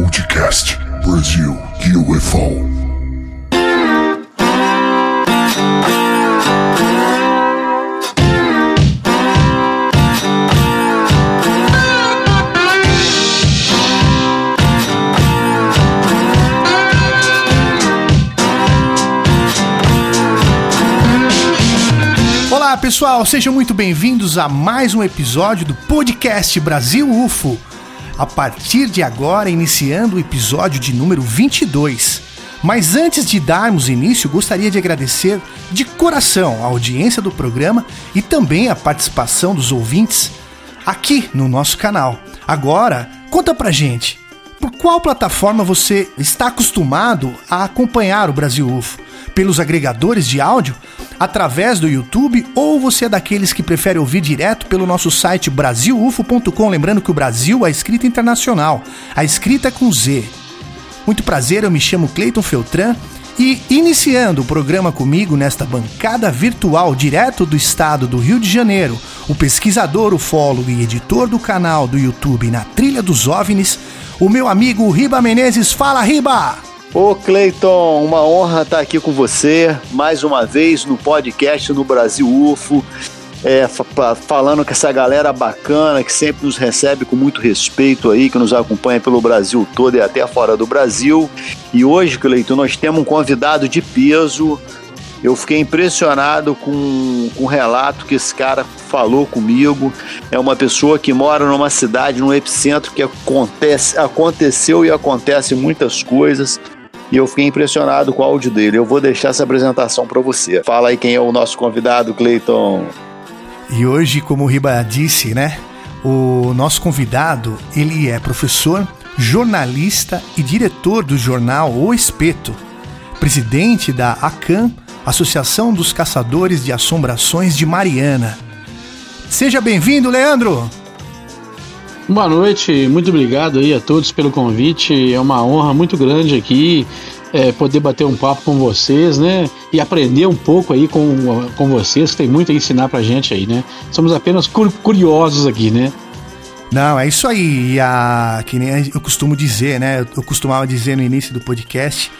Podcast Brasil UFO. Olá pessoal, sejam muito bem-vindos a mais um episódio do podcast Brasil UFO. A partir de agora, iniciando o episódio de número 22. Mas antes de darmos início, gostaria de agradecer de coração a audiência do programa e também a participação dos ouvintes aqui no nosso canal. Agora, conta pra gente, por qual plataforma você está acostumado a acompanhar o Brasil UFO? Pelos agregadores de áudio? Através do YouTube ou você é daqueles que prefere ouvir direto pelo nosso site brasilufo.com, lembrando que o Brasil é escrita internacional, a escrita é com Z. Muito prazer, eu me chamo Cleiton Feltran e iniciando o programa comigo nesta bancada virtual direto do estado do Rio de Janeiro, o pesquisador, ufólogo e editor do canal do YouTube Na Trilha dos OVNIs, o meu amigo Riba Menezes. Fala, Riba! Ô Cleiton, uma honra estar aqui com você mais uma vez no podcast no Brasil UFO, é, falando com essa galera bacana que sempre nos recebe com muito respeito aí, que nos acompanha pelo Brasil todo e até fora do Brasil. E hoje, Cleiton, nós temos um convidado de peso. Eu fiquei impressionado com, com o relato que esse cara falou comigo. É uma pessoa que mora numa cidade, num epicentro que acontece, aconteceu e acontece muitas coisas e eu fiquei impressionado com o áudio dele. Eu vou deixar essa apresentação para você. Fala aí quem é o nosso convidado, Cleiton. E hoje, como o Riba disse, né? O nosso convidado, ele é professor, jornalista e diretor do jornal O Espeto, presidente da ACAM, Associação dos Caçadores de Assombrações de Mariana. Seja bem-vindo, Leandro! Boa noite, muito obrigado aí a todos pelo convite. É uma honra muito grande aqui é, poder bater um papo com vocês, né? E aprender um pouco aí com, com vocês, que tem muito a ensinar pra gente aí, né? Somos apenas curiosos aqui, né? Não, é isso aí. E a, que nem eu costumo dizer, né? Eu costumava dizer no início do podcast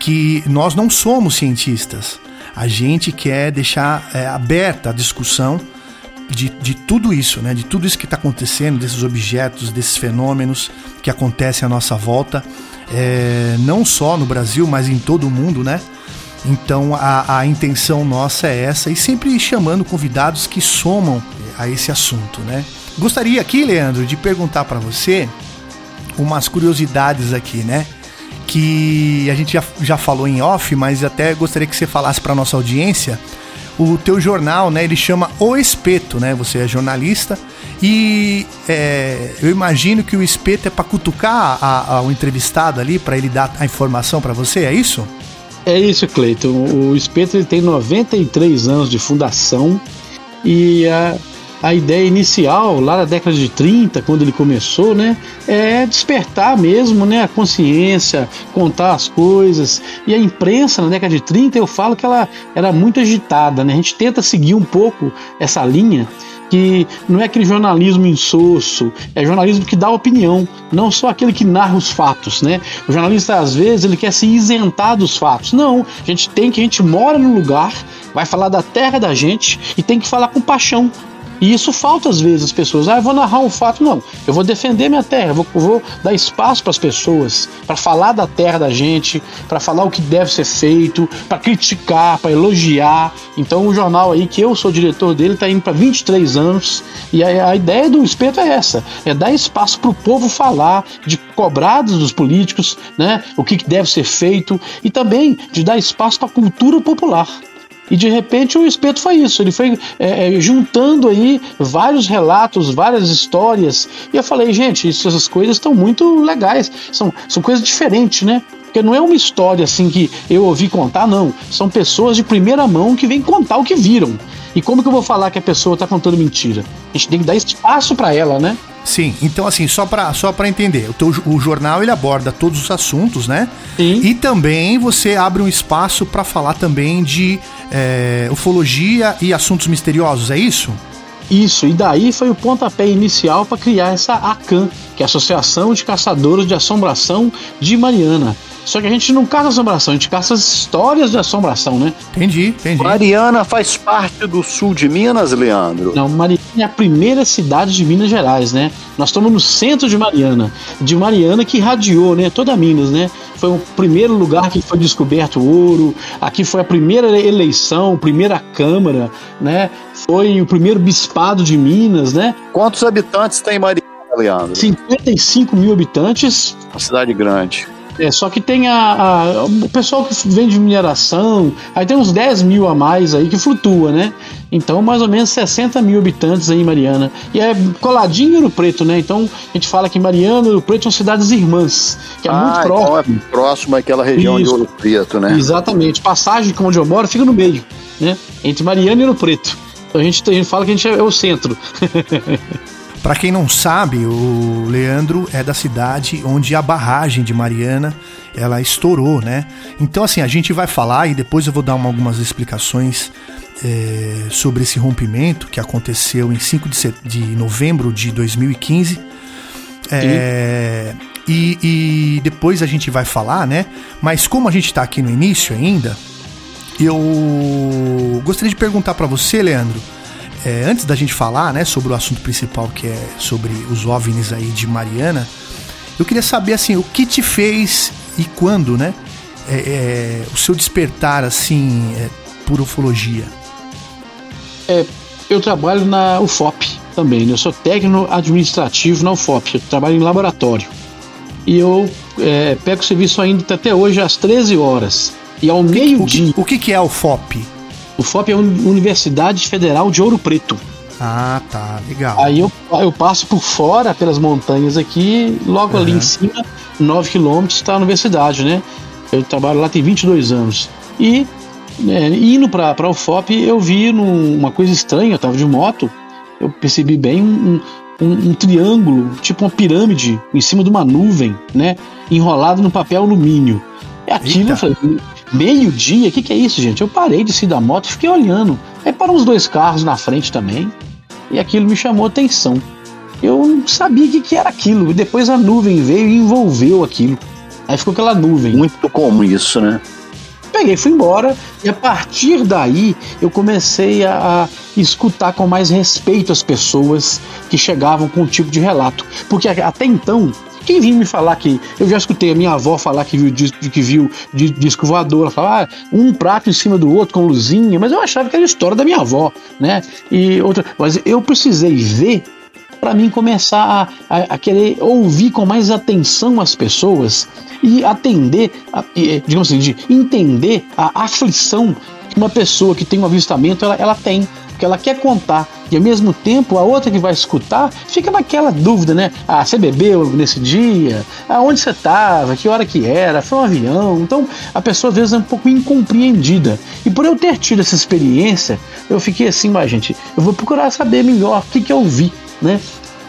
que nós não somos cientistas. A gente quer deixar é, aberta a discussão de, de tudo isso, né? De tudo isso que está acontecendo, desses objetos, desses fenômenos que acontecem à nossa volta, é, não só no Brasil, mas em todo o mundo, né? Então a, a intenção nossa é essa e sempre chamando convidados que somam a esse assunto, né? Gostaria aqui, Leandro, de perguntar para você umas curiosidades aqui, né? Que a gente já, já falou em off, mas até gostaria que você falasse para nossa audiência o teu jornal, né? Ele chama O Espeto, né? Você é jornalista e é, eu imagino que o espeto é para cutucar a, a, o entrevistado ali para ele dar a informação para você, é isso? É isso, Cleiton. O espeto ele tem 93 anos de fundação e a, a ideia inicial, lá na década de 30, quando ele começou, né, é despertar mesmo né, a consciência, contar as coisas. E a imprensa, na década de 30, eu falo que ela era muito agitada. Né? A gente tenta seguir um pouco essa linha que não é aquele jornalismo insosso, é jornalismo que dá opinião, não só aquele que narra os fatos, né? O jornalista às vezes ele quer se isentar dos fatos. Não, a gente tem que a gente mora no lugar, vai falar da terra da gente e tem que falar com paixão, e isso falta às vezes as pessoas. Ah, eu vou narrar um fato. Não, eu vou defender minha terra, vou, vou dar espaço para as pessoas, para falar da terra da gente, para falar o que deve ser feito, para criticar, para elogiar. Então o jornal aí, que eu sou diretor dele, está indo para 23 anos. E a, a, ideia do espeto é essa: é dar espaço para o povo falar, de cobrados dos políticos, né? O que, que deve ser feito, e também de dar espaço para a cultura popular. E de repente o espeto foi isso, ele foi é, é, juntando aí vários relatos, várias histórias. E eu falei, gente, essas coisas estão muito legais, são, são coisas diferentes, né? Porque não é uma história assim que eu ouvi contar, não. São pessoas de primeira mão que vêm contar o que viram. E como que eu vou falar que a pessoa está contando mentira? A gente tem que dar espaço para ela, né? Sim, então assim, só para só pra entender, o, teu, o jornal ele aborda todos os assuntos, né? Sim. E também você abre um espaço para falar também de é, ufologia e assuntos misteriosos, é isso? Isso, e daí foi o pontapé inicial para criar essa ACAN, que é a Associação de Caçadores de Assombração de Mariana. Só que a gente não caça assombração, a gente caça as histórias de assombração, né? Entendi, entendi. Mariana faz parte do sul de Minas, Leandro? Não, Mariana é a primeira cidade de Minas Gerais, né? Nós estamos no centro de Mariana. De Mariana que irradiou, né? Toda Minas, né? Foi o primeiro lugar que foi descoberto ouro. Aqui foi a primeira eleição, primeira Câmara, né? Foi o primeiro bispado de Minas, né? Quantos habitantes tem Mariana, Leandro? 55 mil habitantes. Uma cidade grande. É, só que tem a, a, o pessoal que vende mineração, aí tem uns 10 mil a mais aí que flutua, né? Então, mais ou menos 60 mil habitantes aí em Mariana. E é coladinho em Ouro Preto, né? Então, a gente fala que Mariana e Ouro Preto são cidades irmãs, que é ah, muito próximo. Então é próximo àquela região Isso. de Ouro Preto, né? Exatamente. Passagem, é onde eu moro, fica no meio, né? Entre Mariana e Ouro Preto. Então, a gente, a gente fala que a gente é o centro. Para quem não sabe, o Leandro é da cidade onde a barragem de Mariana ela estourou, né? Então assim a gente vai falar e depois eu vou dar uma, algumas explicações é, sobre esse rompimento que aconteceu em 5 de, de novembro de 2015. É, e, e, depois a gente vai falar, né? Mas como a gente está aqui no início ainda, eu gostaria de perguntar para você, Leandro é, antes da gente falar, né, sobre o assunto principal que é sobre os OVNIs aí de Mariana, eu queria saber assim, o que te fez e quando, né, é, é, o seu despertar assim é, por ufologia? É, eu trabalho na UFOP também, né? eu sou técnico administrativo na UFOP, eu trabalho em laboratório. E eu é, pego serviço ainda até hoje às 13 horas. E ao meio-dia. O, que, o que é a UFOP? O FOP é a Universidade Federal de Ouro Preto. Ah, tá, legal. Aí eu, eu passo por fora, pelas montanhas aqui, logo uhum. ali em cima, 9 quilômetros, está a universidade, né? Eu trabalho lá tem 22 anos. E né, indo para o FOP, eu vi num, uma coisa estranha, eu estava de moto, eu percebi bem um, um, um, triângulo, tipo uma pirâmide, em cima de uma nuvem, né? Enrolado no papel alumínio. E aquilo, Eita. eu falei, Meio-dia? O que, que é isso, gente? Eu parei de sair da moto e fiquei olhando. Aí para uns dois carros na frente também. E aquilo me chamou atenção. Eu não sabia o que, que era aquilo. E depois a nuvem veio e envolveu aquilo. Aí ficou aquela nuvem. Muito comum isso, né? Peguei, fui embora e a partir daí eu comecei a, a, escutar com mais respeito as pessoas que chegavam com o tipo de relato, porque até então quem vinha me falar que. Eu já escutei a minha avó falar que viu, que viu disco voador, ela falava, ah, um prato em cima do outro com luzinha, mas eu achava que era história da minha avó, né? E outra. Mas eu precisei ver para mim começar a, a, a, querer ouvir com mais atenção as pessoas e atender, a, digamos assim, de entender a aflição que uma pessoa que tem um avistamento ela, ela tem porque ela quer contar. E ao mesmo tempo, a outra que vai escutar fica naquela dúvida, né? Ah, você bebeu nesse dia? Aonde você estava? Que hora que era? Foi um avião? Então, a pessoa às vezes é um pouco incompreendida. E por eu ter tido essa experiência, eu fiquei assim, mas gente, eu vou procurar saber melhor o que, que eu vi, né?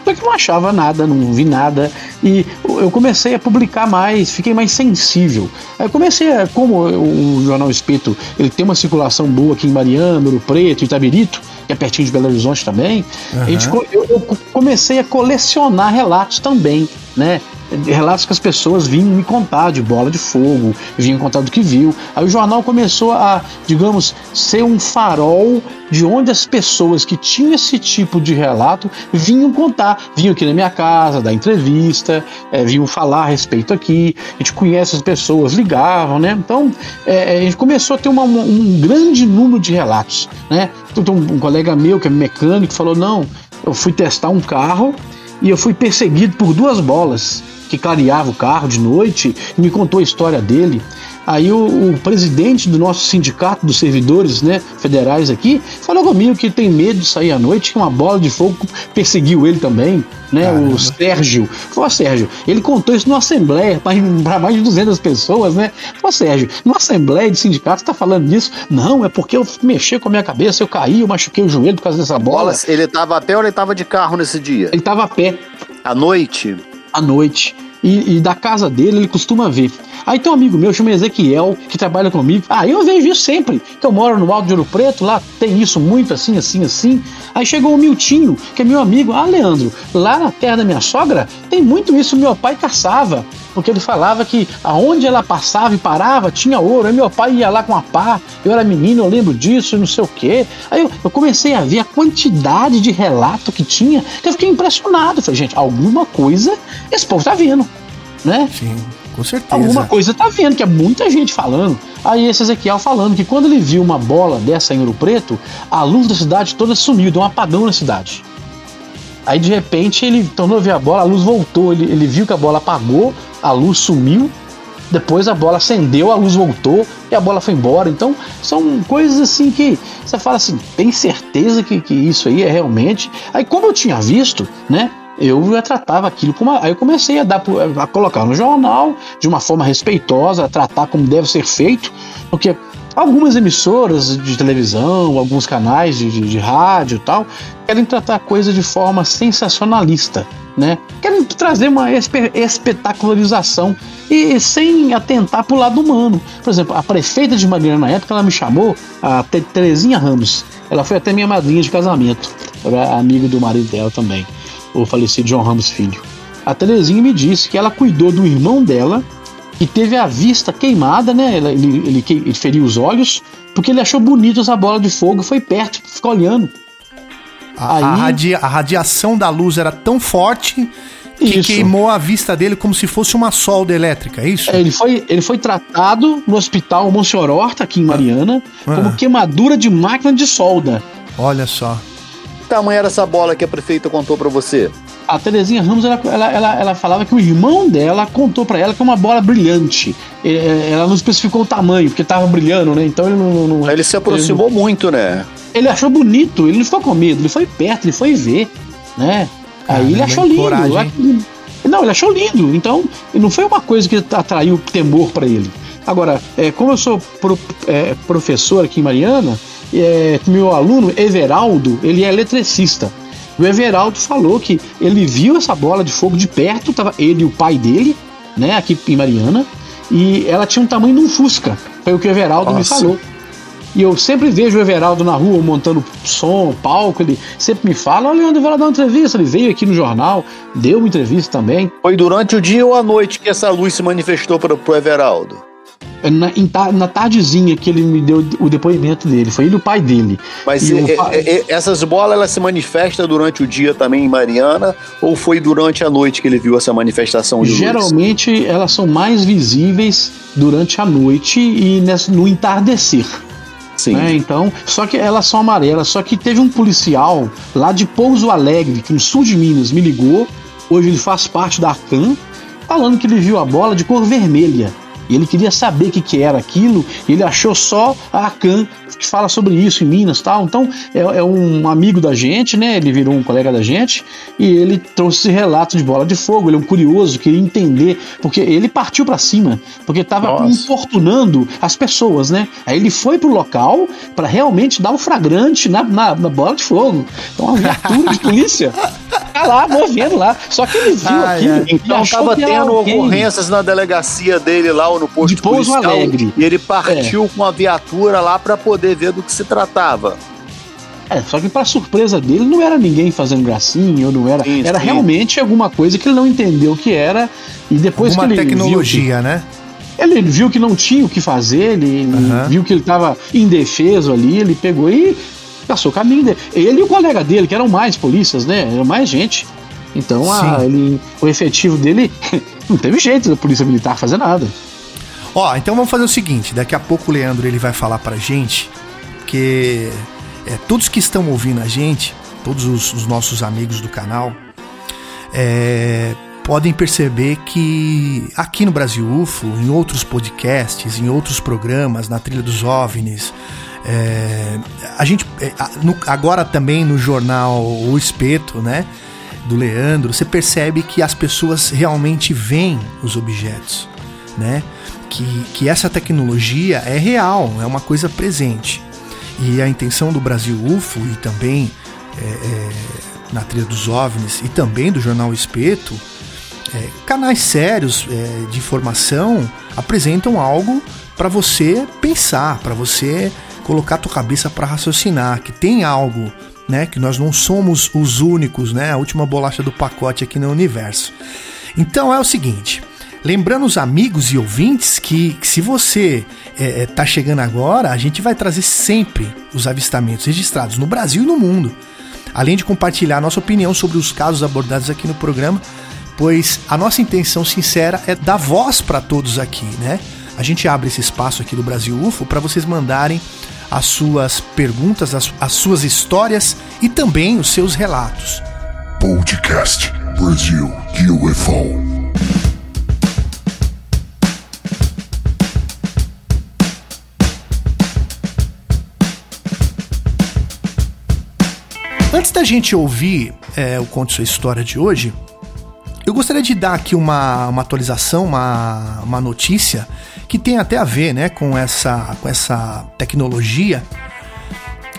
Só que não achava nada, não vi nada. E eu comecei a publicar mais, fiquei mais sensível. Aí comecei a, como o Jornal Espeto ele tem uma circulação boa aqui em Mariana, Ouro Preto, Itabirito, que é pertinho de Belo Horizonte também, uhum. a gente, eu, eu comecei a colecionar relatos também, né? Relatos que as pessoas vinham me contar de bola de fogo, vinham contar do que viu. Aí o jornal começou a, digamos, ser um farol de onde as pessoas que tinham esse tipo de relato vinham contar. Vinham aqui na minha casa, dar entrevista, é, vinham falar a respeito aqui. A gente conhece as pessoas, ligavam, né? Então é, a gente começou a ter uma, um grande número de relatos, né? Então, um colega meu que é mecânico falou: não, eu fui testar um carro e eu fui perseguido por duas bolas que clareava o carro de noite e me contou a história dele. Aí o, o, presidente do nosso sindicato dos servidores né, federais aqui falou comigo que tem medo de sair à noite, que uma bola de fogo perseguiu ele também, né? Caramba. O Sérgio. Falou, Sérgio, ele contou isso numa assembleia para mais de 200 pessoas, né? Falou, Sérgio, numa assembleia de sindicato você tá falando disso? Não, é porque eu mexi com a minha cabeça, eu caí, eu machuquei o joelho por causa dessa bola. Ele tava a pé ou ele tava de carro nesse dia? Ele tava a pé. À noite? À noite. e, e da casa dele ele costuma ver. Aí tem um amigo meu, chama Ezequiel, que trabalha comigo. Ah, eu vejo isso sempre, que eu moro no Alto de Ouro Preto, lá tem isso muito assim, assim, assim. Aí chegou o Miltinho, que é meu amigo. Ah, Leandro, lá na terra da minha sogra tem muito isso, meu pai caçava. Porque ele falava que aonde ela passava e parava tinha ouro. Aí meu pai ia lá com a pá, eu era menino, eu lembro disso, não sei o quê. Aí eu, eu comecei a ver a quantidade de relato que tinha, que eu fiquei impressionado. falei, gente, alguma coisa esse povo tá vendo, né? Sim. Com certeza. Alguma coisa tá vendo, que é muita gente falando. Aí esse Ezequiel falando que quando ele viu uma bola dessa em Ouro Preto, a luz da cidade toda sumiu, deu um apagão na cidade. Aí de repente ele tornou a ver a bola, a luz voltou, ele, ele viu que a bola apagou, a luz sumiu, depois a bola acendeu, a luz voltou e a bola foi embora. Então são coisas assim que você fala assim, tem certeza que, que isso aí é realmente. Aí como eu tinha visto, né? eu tratava aquilo como. Aí eu comecei a, dar, a colocar no jornal de uma forma respeitosa, a tratar como deve ser feito, porque algumas emissoras de televisão, alguns canais de, de, de rádio e tal, querem tratar a coisa de forma sensacionalista, né? Querem trazer uma espetacularização e sem atentar para o lado humano. Por exemplo, a prefeita de Mariana na época, ela me chamou, a Terezinha Ramos. Ela foi até minha madrinha de casamento, era amigo do marido dela também o falecido John Ramos Filho. A Terezinha me disse que ela cuidou do irmão dela, que teve a vista queimada, né? Ele, ele, ele, ele feriu os olhos, porque ele achou bonito essa bola de fogo, foi perto, ficou olhando. A, Aí, a, radia, a radiação da luz era tão forte que isso. queimou a vista dele como se fosse uma solda elétrica, é isso? É, ele, foi, ele foi tratado no hospital Monsenhor Horta, aqui em Mariana, ah. como queimadura de máquina de solda. Olha só tamanho era essa bola que a prefeita contou para você? A Terezinha Ramos, ela, ela, ela, ela, falava que o irmão dela contou para ela que é uma bola brilhante. Ela não especificou o tamanho, porque tava brilhando, né? Então ele não. não ele se aproximou ele, muito, né? Ele achou bonito, ele não ficou com medo, ele foi perto, ele foi ver, né? Aí ele achou lindo. Coragem. Não, ele achou lindo. Então, não foi uma coisa que atraiu temor para ele. Agora, é, como eu sou pro, é, professor aqui em Mariana, é, meu aluno Everaldo, ele é eletricista. O Everaldo falou que ele viu essa bola de fogo de perto, tava ele e o pai dele, né, aqui em Mariana, e ela tinha um tamanho de um Fusca. Foi o que o Everaldo Nossa. me falou. E eu sempre vejo o Everaldo na rua montando som, palco, ele sempre me fala, olha, Leandro vai dar uma entrevista, ele veio aqui no jornal, deu uma entrevista também. Foi durante o dia ou a noite que essa luz se manifestou para o Everaldo? Na, na tardezinha que ele me deu o depoimento dele. Foi ele o pai dele. Mas e, pai... e, essas bolas elas se manifestam durante o dia também em Mariana ou foi durante a noite que ele viu essa manifestação de Geralmente luz? elas são mais visíveis durante a noite e no entardecer. Sim. Né? Então, só que elas são amarelas. Só que teve um policial lá de Pouso Alegre, que no sul de Minas, me ligou. Hoje ele faz parte da Arcan, falando que ele viu a bola de cor vermelha. E ele queria saber o que, que era aquilo, ele achou só a Akan que fala sobre isso em Minas tal. Então é, é, um amigo da gente, né? Ele virou um colega da gente e ele trouxe esse relato de bola de fogo. Ele é um curioso, queria entender, porque ele partiu para cima, porque estava importunando as pessoas, né? Aí ele foi pro local para realmente dar o um flagrante na, na, na, bola de fogo. Então a viatura de polícia tá lá movendo lá. Só que ele viu ai, aquilo. Ai. Então tava tendo ocorrências na delegacia dele lá ou no posto de Pouso policial, Alegre. E ele partiu é. com a viatura lá para poder ver do que se tratava. É, só que para surpresa dele não era ninguém fazendo gracinha, ou não era, sim, era sim. realmente alguma coisa que ele não entendeu o que era e depois Alguma que ele tecnologia, que, né? Ele viu que não tinha o que fazer, ele uhum. viu que ele estava indefeso ali, ele pegou e passou o caminho dele. Ele e o colega dele, que eram mais polícias, né? Eram mais gente. Então a, ele, o efetivo dele não teve jeito da polícia militar fazer nada. Ó, então vamos fazer o seguinte: daqui a pouco o Leandro ele vai falar pra gente porque é, todos que estão ouvindo a gente, todos os, os nossos amigos do canal, é, podem perceber que aqui no Brasil UFO, em outros podcasts, em outros programas, na Trilha dos OVNIs, é, a gente é, no, agora também no jornal O Espeto, né, do Leandro, você percebe que as pessoas realmente veem os objetos, né? Que, que essa tecnologia é real, é uma coisa presente. E a intenção do Brasil UFO e também é, é, na trilha dos OVNIs e também do jornal Espeto é, canais sérios é, de informação apresentam algo para você pensar, para você colocar a tua cabeça para raciocinar, que tem algo, né, que nós não somos os únicos, né, a última bolacha do pacote aqui no universo. Então é o seguinte, lembrando os amigos e ouvintes que, que se você é, é, tá chegando agora, a gente vai trazer sempre os avistamentos registrados no Brasil e no mundo. Além de compartilhar nossa opinião sobre os casos abordados aqui no programa, pois a nossa intenção sincera é dar voz para todos aqui, né? A gente abre esse espaço aqui do Brasil UFO para vocês mandarem as suas perguntas, as, as suas histórias e também os seus relatos. Podcast Brasil UFO. Antes da gente ouvir é, o Conte Sua História de hoje, eu gostaria de dar aqui uma, uma atualização, uma, uma notícia que tem até a ver né, com, essa, com essa tecnologia.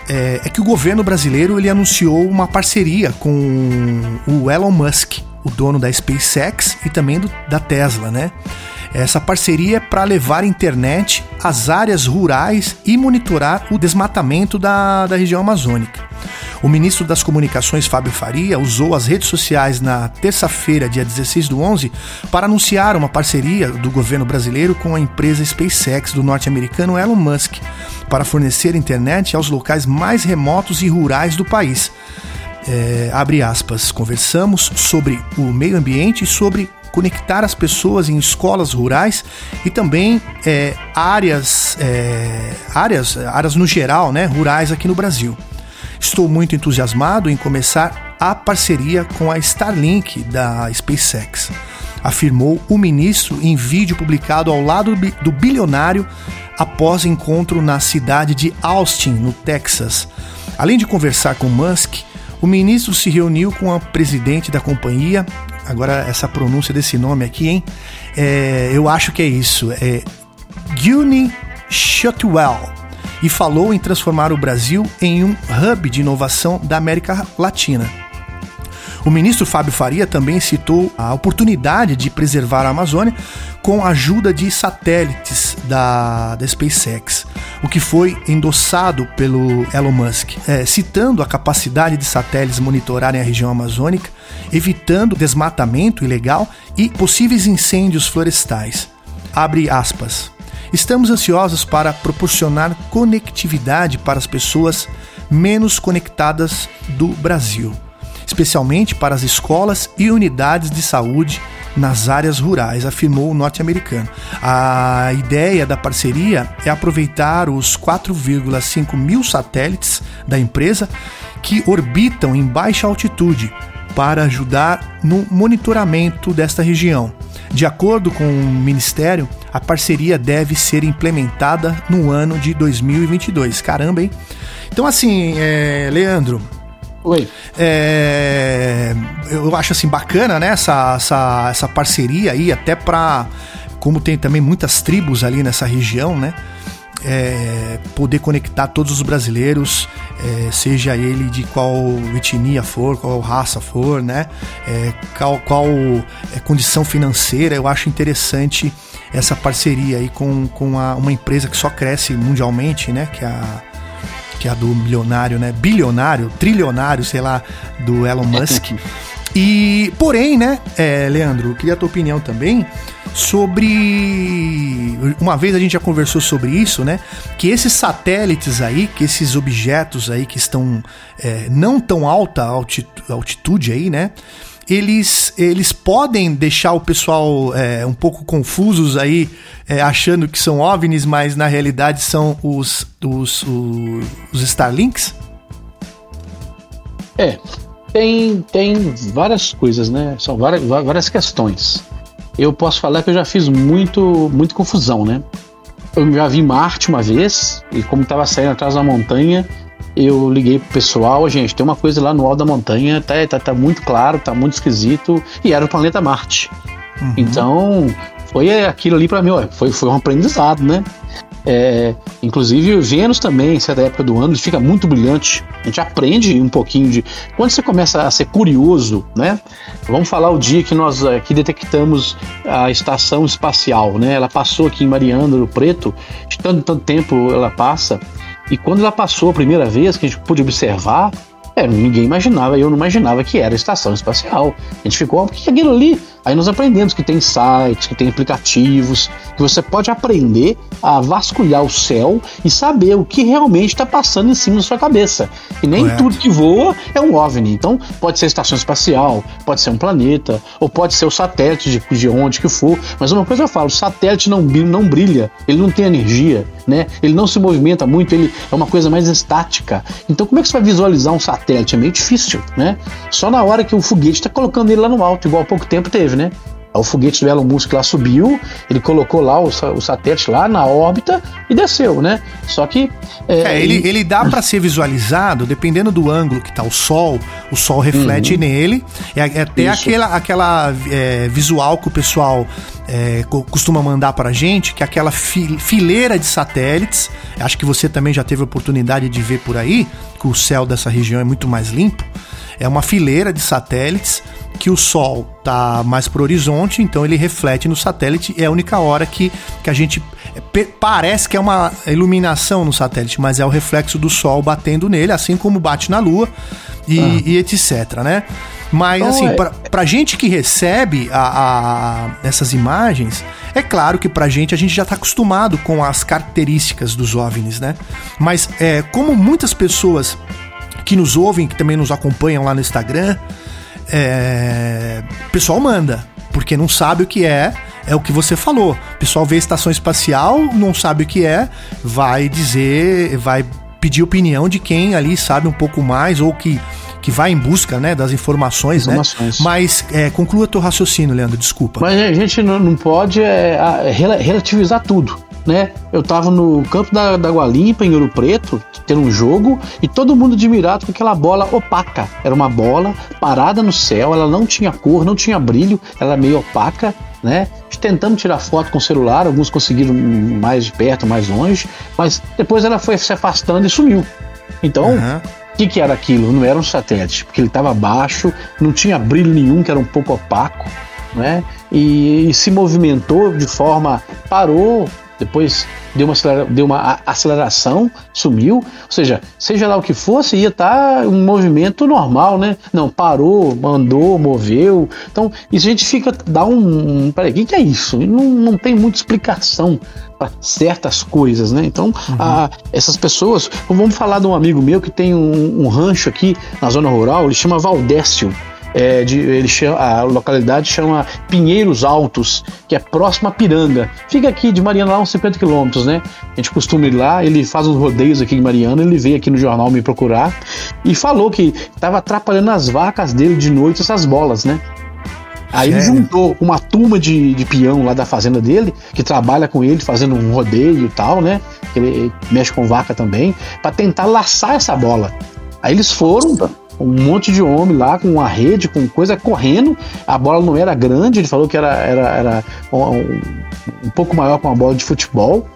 É, é que o governo brasileiro ele anunciou uma parceria com o Elon Musk, o dono da SpaceX e também do, da Tesla, né? Essa parceria é para levar internet às áreas rurais e monitorar o desmatamento da, da região amazônica. O ministro das Comunicações, Fábio Faria, usou as redes sociais na terça-feira, dia 16 do 11, para anunciar uma parceria do governo brasileiro com a empresa SpaceX do norte-americano Elon Musk para fornecer internet aos locais mais remotos e rurais do país. É, abre aspas, conversamos sobre o meio ambiente e sobre conectar as pessoas em escolas rurais e também é, áreas, é, áreas, áreas no geral, né, rurais aqui no Brasil. Estou muito entusiasmado em começar a parceria com a Starlink da SpaceX, afirmou o ministro em vídeo publicado ao lado do bilionário após encontro na cidade de Austin, no Texas. Além de conversar com Musk, o ministro se reuniu com a presidente da companhia, Agora, essa pronúncia desse nome aqui, hein? É, eu acho que é isso. É Guni Shotwell. E falou em transformar o Brasil em um hub de inovação da América Latina. O ministro Fábio Faria também citou a oportunidade de preservar a Amazônia com a ajuda de satélites da, da SpaceX, o que foi endossado pelo Elon Musk, é, citando a capacidade de satélites monitorarem a região amazônica, evitando desmatamento ilegal e possíveis incêndios florestais. Abre aspas. Estamos ansiosos para proporcionar conectividade para as pessoas menos conectadas do Brasil especialmente para as escolas e unidades de saúde nas áreas rurais, afirmou o norte-americano. A ideia da parceria é aproveitar os 4,5 mil satélites da empresa que orbitam em baixa altitude para ajudar no monitoramento desta região. De acordo com o Ministério, a parceria deve ser implementada no ano de 2022. Caramba, hein? Então, assim, é, Leandro, Oi. É, eu acho assim bacana, né? Essa, essa, essa parceria aí, até para como tem também muitas tribos ali nessa região, né? É, poder conectar todos os brasileiros, é, seja ele de qual etnia for, qual raça for, né? É, qual, qual é, condição financeira, eu acho interessante essa parceria aí com, com a, uma empresa que só cresce mundialmente, né? Que é a que é a do milionário, né? Bilionário, trilionário, sei lá, do Elon Musk. e, porém, né, é, Leandro, queria a tua opinião também sobre. Uma vez a gente já conversou sobre isso, né? Que esses satélites aí, que esses objetos aí que estão é, não tão alta altitude aí, né? eles, eles podem deixar o pessoal é, um pouco confusos aí, é, achando que são OVNIs, mas na realidade são os, os, os, os Starlinks? É, tem, tem várias coisas, né? São várias, várias questões. Eu posso falar que eu já fiz muito, muito confusão, né? Eu já vi Marte uma vez, e como estava saindo atrás da montanha, eu liguei pro pessoal, gente, tem uma coisa lá no alto da montanha, tá, tá, tá muito claro, tá muito esquisito, e era o planeta Marte. Uhum. Então, foi aquilo ali para mim, ó, foi, foi um aprendizado, né? É, inclusive, Vênus também, certa época do ano, ele fica muito brilhante. A gente aprende um pouquinho de. Quando você começa a ser curioso, né? Vamos falar o dia que nós aqui detectamos a estação espacial, né? Ela passou aqui em Mariana, no Preto, de tanto, tanto tempo ela passa. E quando ela passou a primeira vez, que a gente pôde observar, é, ninguém imaginava, eu não imaginava que era estação espacial. A gente ficou, o que é aquilo ali? Aí nós aprendemos que tem sites, que tem aplicativos, que você pode aprender a vasculhar o céu e saber o que realmente está passando em cima da sua cabeça. E nem Correto. tudo que voa é um OVNI. Então, pode ser estação espacial, pode ser um planeta, ou pode ser o satélite de, de onde que for. Mas uma coisa eu falo, o satélite não, não brilha, ele não tem energia, né? Ele não se movimenta muito, ele é uma coisa mais estática. Então, como é que você vai visualizar um satélite? É meio difícil, né? Só na hora que o foguete está colocando ele lá no alto, igual há pouco tempo teve né? O foguete do Elon Musk lá subiu, ele colocou lá o, o satélite lá na órbita e desceu, né? Só que. É, é ele, ele dá para ser visualizado, dependendo do ângulo que tá o Sol, o Sol reflete uhum. nele. É, é até Isso. aquela, aquela é, visual que o pessoal é, costuma mandar pra gente, que é aquela fi, fileira de satélites. Acho que você também já teve a oportunidade de ver por aí, que o céu dessa região é muito mais limpo. É uma fileira de satélites que o Sol tá mais pro horizonte, então ele reflete no satélite. É a única hora que, que a gente parece que é uma iluminação no satélite, mas é o reflexo do Sol batendo nele, assim como bate na Lua e, ah. e etc, né? Mas então, assim, é... pra, pra gente que recebe a, a, essas imagens, é claro que pra gente a gente já tá acostumado com as características dos OVNIs, né? Mas é, como muitas pessoas que nos ouvem, que também nos acompanham lá no Instagram, é, o pessoal manda, porque não sabe o que é, é o que você falou. O pessoal vê estação espacial, não sabe o que é, vai dizer, vai pedir opinião de quem ali sabe um pouco mais ou que que vai em busca né, das informações, né? informações. né? Mas é, conclua teu raciocínio, Leandro, desculpa. Mas a gente não, pode é, relativizar tudo né? Eu tava no campo da, da Água Limpa, em Ouro Preto, tendo um jogo, e todo mundo admirado com aquela bola opaca. Era uma bola parada no céu, ela não tinha cor, não tinha brilho, ela era meio opaca, né? Tentando tirar foto com o celular, alguns conseguiram mais de perto, mais longe, mas depois ela foi se afastando e sumiu. Então, uhum. O que, que, era aquilo? Não era um satélite, porque ele estava baixo, não tinha brilho nenhum, que era um pouco opaco, né? E, e, se movimentou de forma. parou, depois deu uma, deu uma aceleração, sumiu. Ou seja, seja lá o que fosse, ia estar tá um movimento normal, né? Não, parou, mandou, moveu. Então, isso a gente fica, dá um. um peraí, o que, que é isso? Não, não tem muita explicação para certas coisas, né? Então, uhum. a, essas pessoas. Vamos falar de um amigo meu que tem um, um rancho aqui na zona rural, ele chama Valdécio é, de, ele chama, a localidade chama Pinheiros Altos, que é próximo a Piranga. Fica aqui de Mariana lá uns 50 quilômetros, né? A gente costuma ir lá, ele faz uns rodeios aqui em Mariana, ele veio aqui no jornal me procurar e falou que estava atrapalhando as vacas dele de noite essas bolas, né? Aí Sério? ele juntou uma turma de, de peão lá da fazenda dele, que trabalha com ele, fazendo um rodeio e tal, né? Ele mexe com vaca também, para tentar laçar essa bola. Aí eles foram, um monte de homem lá com uma rede, com coisa correndo. A bola não era grande, ele falou que era, era, era um, um pouco maior que uma bola de futebol.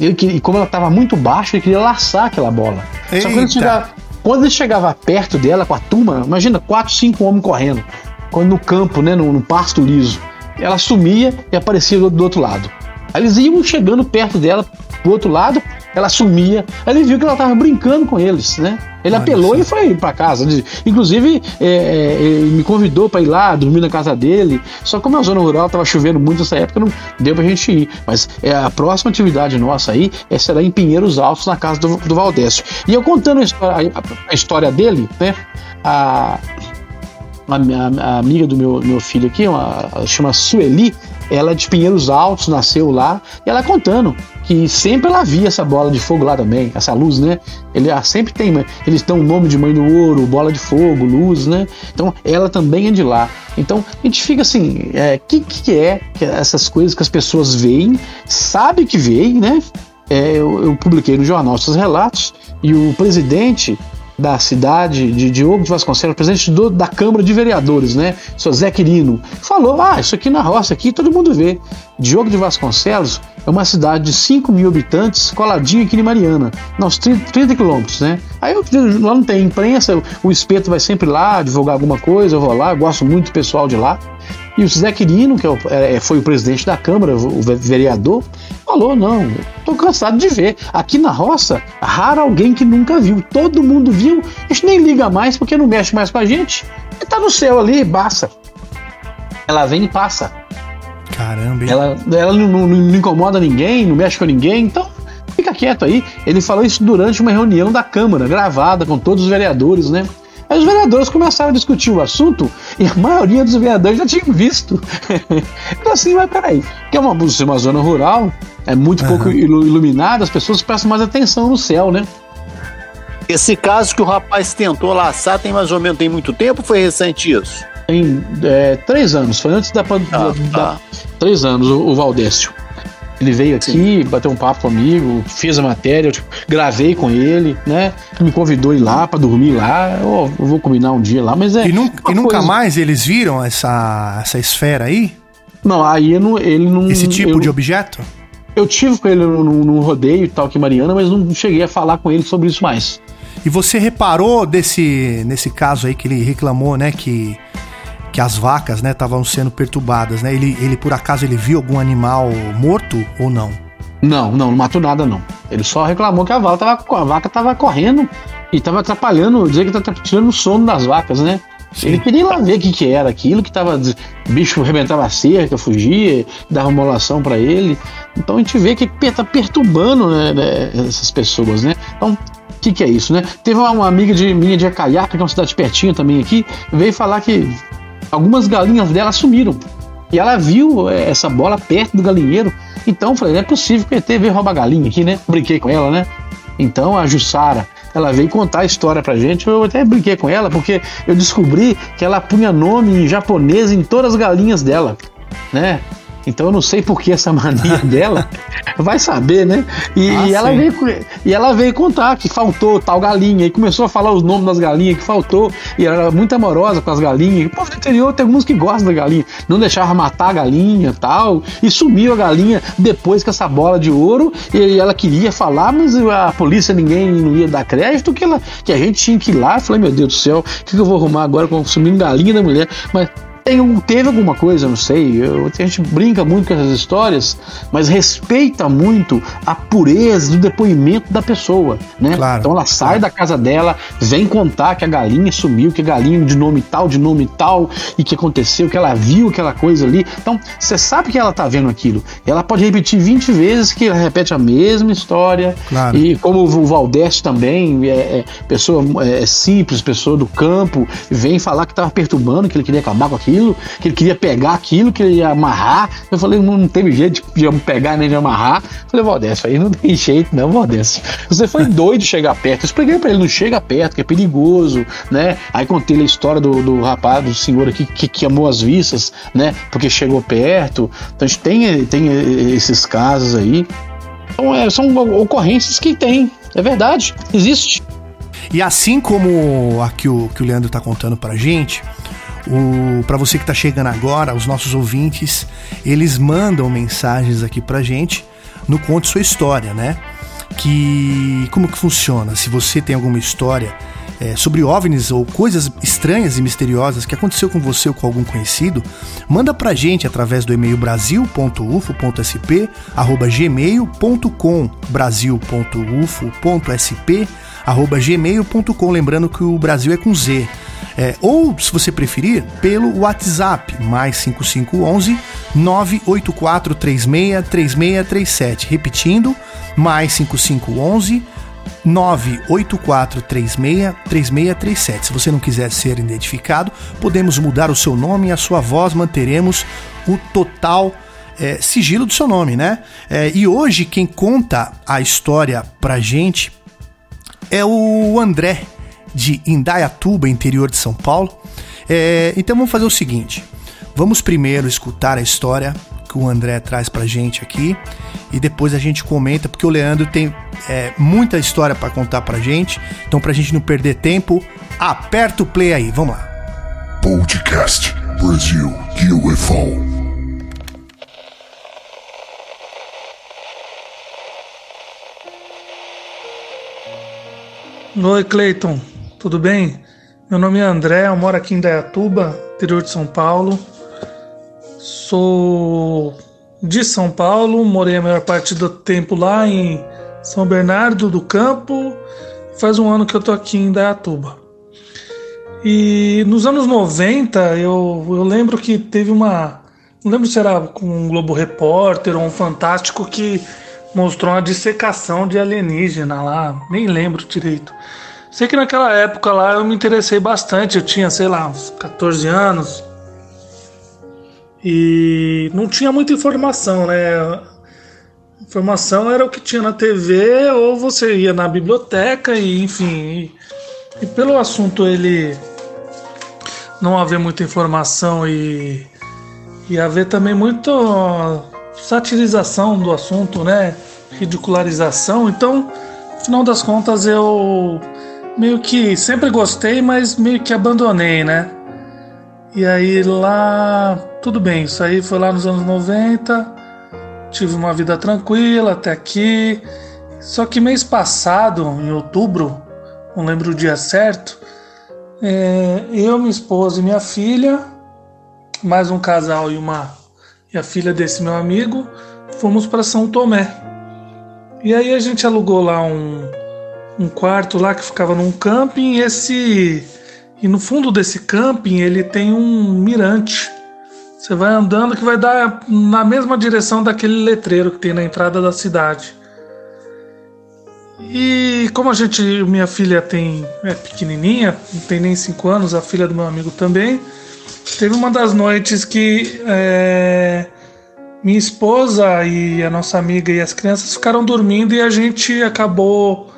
Ele, e como ela estava muito baixa, ele queria laçar aquela bola. Eita. Só que quando ele, chegava, quando ele chegava perto dela com a turma, imagina, quatro, cinco homens correndo. Quando no campo, né, no, no pasto liso. Ela sumia e aparecia do, do outro lado. Aí eles iam chegando perto dela, do outro lado, ela sumia. Aí ele viu que ela estava brincando com eles, né? Ele apelou e foi para casa. Inclusive, é, é, me convidou para ir lá, dormir na casa dele. Só como a zona rural estava chovendo muito nessa época, não deu pra gente ir. Mas é, a próxima atividade nossa aí é, será em Pinheiros Altos, na casa do, do Valdécio. E eu contando a história, a, a história dele, né? A, a, a, amiga do meu, meu filho aqui, uma, chama Sueli, ela é de Pinheiros Altos, nasceu lá, e ela contando que sempre ela via essa bola de fogo lá também, essa luz, né? Ele ah, sempre tem, eles dão o nome de Mãe do Ouro, bola de fogo, luz, né? Então ela também é de lá. Então a gente fica assim, o é, que, que é essas coisas que as pessoas veem, sabe que veem, né? É, eu, eu publiquei no jornal esses relatos e o presidente da cidade, de Diogo de Vasconcelos, presidente do, da Câmara de Vereadores, né? Sr. Zé Quirino, falou: ah, isso aqui na roça, aqui todo mundo vê. Diogo de Vasconcelos é uma cidade de 5 mil habitantes, coladinho aqui em Mariana, nos 30, 30 quilômetros, né? Aí eu, lá não tem imprensa, o espeto vai sempre lá divulgar alguma coisa, eu vou lá, eu gosto muito do pessoal de lá. E o Zé Quirino, que é, é, foi o presidente da Câmara, o vereador, falou: não, tô cansado de ver. Aqui na roça, raro alguém que nunca viu. Todo mundo viu, a gente nem liga mais porque não mexe mais com a gente. Tá no céu ali, passa. Ela vem e passa. Caramba, hein? Ela, ela não, não, não incomoda ninguém, não mexe com ninguém, então fica quieto aí. Ele falou isso durante uma reunião da Câmara, gravada com todos os vereadores, né? Aí os vereadores começaram a discutir o assunto e a maioria dos vereadores já tinham visto. então assim, mas peraí, que é uma, uma zona rural, é muito uhum. pouco iluminada, as pessoas prestam mais atenção no céu, né? Esse caso que o rapaz tentou laçar tem mais ou menos tem muito tempo foi recente isso? Tem é, três anos, foi antes da pandemia. Ah, ah. Três anos, o, o Valdécio. Ele veio aqui, Sim. bateu um papo comigo, fez a matéria, eu, tipo, gravei com ele, né? Me convidou a ir lá para dormir lá. Eu, eu, vou combinar um dia lá, mas é. E, nunca, e nunca mais eles viram essa, essa esfera aí? Não, aí não, ele não. Esse tipo eu, de objeto? Eu tive com ele num, rodeio e tal aqui Mariana, mas não cheguei a falar com ele sobre isso mais. E você reparou desse nesse caso aí que ele reclamou, né, que que as vacas, né, estavam sendo perturbadas, né? Ele, ele por acaso ele viu algum animal morto ou não? Não, não, não matou nada não. Ele só reclamou que a vaca tava, a vaca tava correndo e tava atrapalhando, dizer que tá tirando o sono das vacas, né? Sim. Ele queria ir lá ver o que, que era aquilo, que tava. Bicho arrebentava a cerca, fugia, dava molação para ele. Então a gente vê que tá perturbando né, né, essas pessoas, né? Então, o que, que é isso, né? Teve uma amiga de minha de Acaiaca, que é uma cidade pertinho também aqui, veio falar que algumas galinhas dela sumiram. E ela viu é, essa bola perto do galinheiro. Então eu falei, não é possível que o ET veio roubar galinha aqui, né? Brinquei com ela, né? Então a Jussara, ela veio contar a história pra gente. Eu até brinquei com ela, porque eu descobri que ela punha nome em japonês em todas as galinhas dela, né? Então eu não sei por que essa mania dela, vai saber, né? E, ah, ela veio, e ela veio contar que faltou tal galinha, e começou a falar os nomes das galinhas que faltou, e ela era muito amorosa com as galinhas. O povo do interior tem alguns que gostam da galinha, não deixava matar a galinha tal, e sumiu a galinha depois com essa bola de ouro, e ela queria falar, mas a polícia ninguém não ia dar crédito, que, ela, que a gente tinha que ir lá. Eu falei, meu Deus do céu, o que, que eu vou arrumar agora com sumindo galinha da mulher? Mas tem, teve alguma coisa, não sei. Eu, a gente brinca muito com essas histórias, mas respeita muito a pureza do depoimento da pessoa, né? Claro, então ela sai claro. da casa dela, vem contar que a galinha sumiu, que a galinha de nome tal, de nome tal, e que aconteceu, que ela viu aquela coisa ali. Então, você sabe que ela tá vendo aquilo. Ela pode repetir 20 vezes que ela repete a mesma história. Claro. E como o Valdeste também, é, é pessoa é, simples, pessoa do campo, vem falar que tava perturbando, que ele queria acabar com aquilo aquilo, que ele queria pegar aquilo, que ele ia amarrar. Eu falei, não, não teve jeito de pegar nem de amarrar. Eu falei, Valdécio, aí não tem jeito, não, Valdécio. Você foi doido de chegar perto. Eu expliquei pra ele, não chega perto, que é perigoso, né? Aí contei a história do, do rapaz, do senhor aqui que, que amou as vistas, né? Porque chegou perto. Então a gente tem, tem esses casos aí. Então, é, são ocorrências que tem. É verdade, existe. E assim como a que o, que o Leandro tá contando pra gente, o para você que está chegando agora, os nossos ouvintes, eles mandam mensagens aqui pra gente no Conte Sua História, né? Que como que funciona? Se você tem alguma história é, sobre OVNIs ou coisas estranhas e misteriosas que aconteceu com você ou com algum conhecido, manda pra gente através do e-mail brasil.ufo.sp@gmail.com brasil.ufo.sp@gmail.com lembrando que o Brasil é com Z. É, ou, se você preferir, pelo WhatsApp, mais 5511 984 36 3637. Repetindo, mais 5511 984 36 3637. Se você não quiser ser identificado, podemos mudar o seu nome e a sua voz, manteremos o total é, sigilo do seu nome, né? É, e hoje quem conta a história pra gente é o André de Indaiatuba, interior de São Paulo. É, então vamos fazer o seguinte: vamos primeiro escutar a história que o André traz pra gente aqui e depois a gente comenta, porque o Leandro tem é, muita história para contar pra gente. Então, pra gente não perder tempo, aperta o play aí, vamos lá. Podcast Brasil UFO. Oi, Cleiton, tudo bem? Meu nome é André, eu moro aqui em Dayatuba, interior de São Paulo. Sou de São Paulo, morei a maior parte do tempo lá em São Bernardo do Campo. Faz um ano que eu tô aqui em Dayatuba. E nos anos 90, eu, eu lembro que teve uma. Não lembro se era com um Globo Repórter ou um Fantástico que mostrou uma dissecação de alienígena lá, nem lembro direito. Sei que naquela época lá eu me interessei bastante, eu tinha, sei lá, uns 14 anos. E não tinha muita informação, né? Informação era o que tinha na TV ou você ia na biblioteca e enfim. E, e pelo assunto ele não haver muita informação e, e haver também muito satirização do assunto, né? Ridicularização. Então, no final das contas, eu meio que sempre gostei, mas meio que abandonei, né? E aí lá, tudo bem, isso aí foi lá nos anos 90. Tive uma vida tranquila até aqui. Só que mês passado, em outubro, não lembro o dia certo, é, eu, minha esposa e minha filha, mais um casal e uma e a filha desse meu amigo, fomos para São Tomé. E aí a gente alugou lá um, um quarto lá que ficava num camping. E esse e no fundo desse camping ele tem um mirante. Você vai andando que vai dar na mesma direção daquele letreiro que tem na entrada da cidade. E como a gente, minha filha tem é pequenininha, não tem nem 5 anos, a filha do meu amigo também. Teve uma das noites que é, minha esposa e a nossa amiga e as crianças ficaram dormindo e a gente acabou.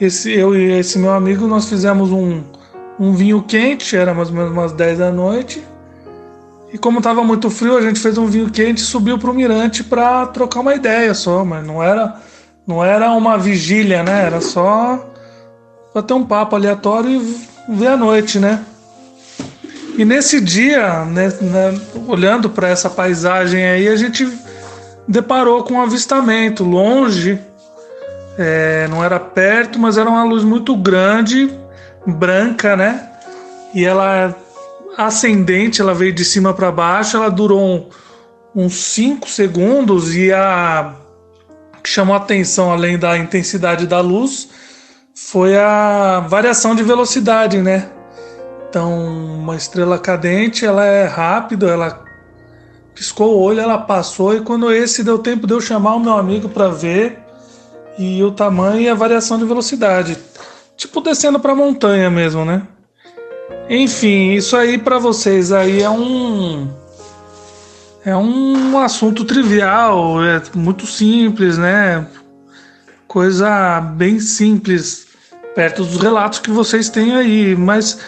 Esse, eu e esse meu amigo, nós fizemos um, um vinho quente, era mais ou menos umas 10 da noite. E como estava muito frio, a gente fez um vinho quente e subiu para o mirante para trocar uma ideia só, mas não era, não era uma vigília, né? Era só para ter um papo aleatório e ver a noite, né? E nesse dia, né, né, olhando para essa paisagem aí, a gente deparou com um avistamento longe. É, não era perto, mas era uma luz muito grande, branca, né? E ela ascendente, ela veio de cima para baixo, ela durou um, uns 5 segundos e a que chamou atenção além da intensidade da luz foi a variação de velocidade, né? Então, uma estrela cadente, ela é rápida, ela piscou o olho, ela passou e quando esse deu tempo de eu chamar o meu amigo para ver e o tamanho e a variação de velocidade, tipo descendo para montanha mesmo, né? Enfim, isso aí para vocês aí é um é um assunto trivial, é muito simples, né? Coisa bem simples perto dos relatos que vocês têm aí, mas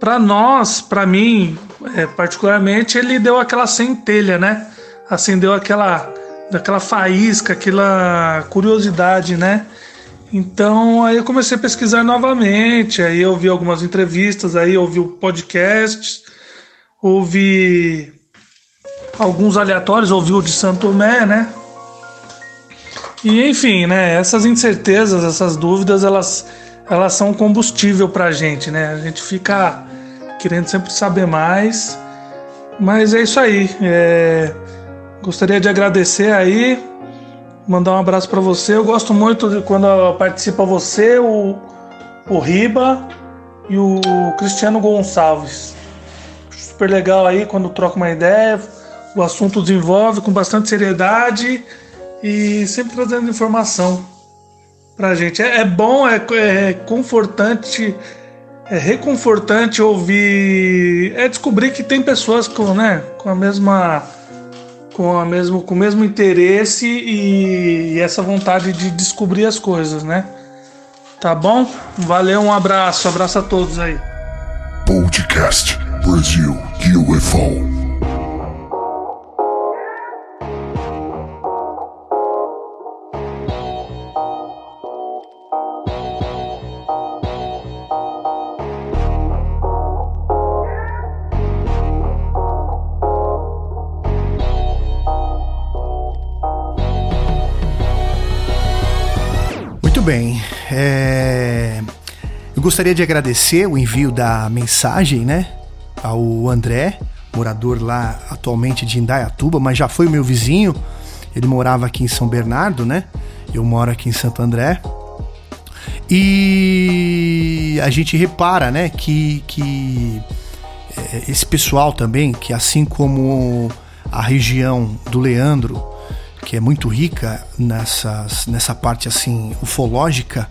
para nós, para mim, é, particularmente, ele deu aquela centelha, né? Acendeu aquela, daquela faísca, aquela curiosidade, né? Então aí eu comecei a pesquisar novamente, aí eu ouvi algumas entrevistas, aí eu ouvi podcasts, ouvi alguns aleatórios, ouvi o de Santo Tomé, né? E enfim, né? Essas incertezas, essas dúvidas, elas elas são combustível para a gente, né? A gente fica querendo sempre saber mais. Mas é isso aí. É... Gostaria de agradecer aí, mandar um abraço para você. Eu gosto muito de quando participa você, o, o Riba e o Cristiano Gonçalves. Super legal aí quando troca uma ideia, o assunto desenvolve com bastante seriedade e sempre trazendo informação pra gente. É, é bom, é, é confortante é reconfortante ouvir, é descobrir que tem pessoas com, né, com a mesma com a mesmo com o mesmo interesse e, e essa vontade de descobrir as coisas, né? Tá bom? Valeu, um abraço, abraço a todos aí. Podcast Brasil UFO. Gostaria de agradecer o envio da mensagem, né? Ao André, morador lá atualmente de Indaiatuba, mas já foi o meu vizinho. Ele morava aqui em São Bernardo, né? Eu moro aqui em Santo André. E a gente repara, né, que, que é, esse pessoal também, que assim como a região do Leandro, que é muito rica nessas, nessa parte assim ufológica,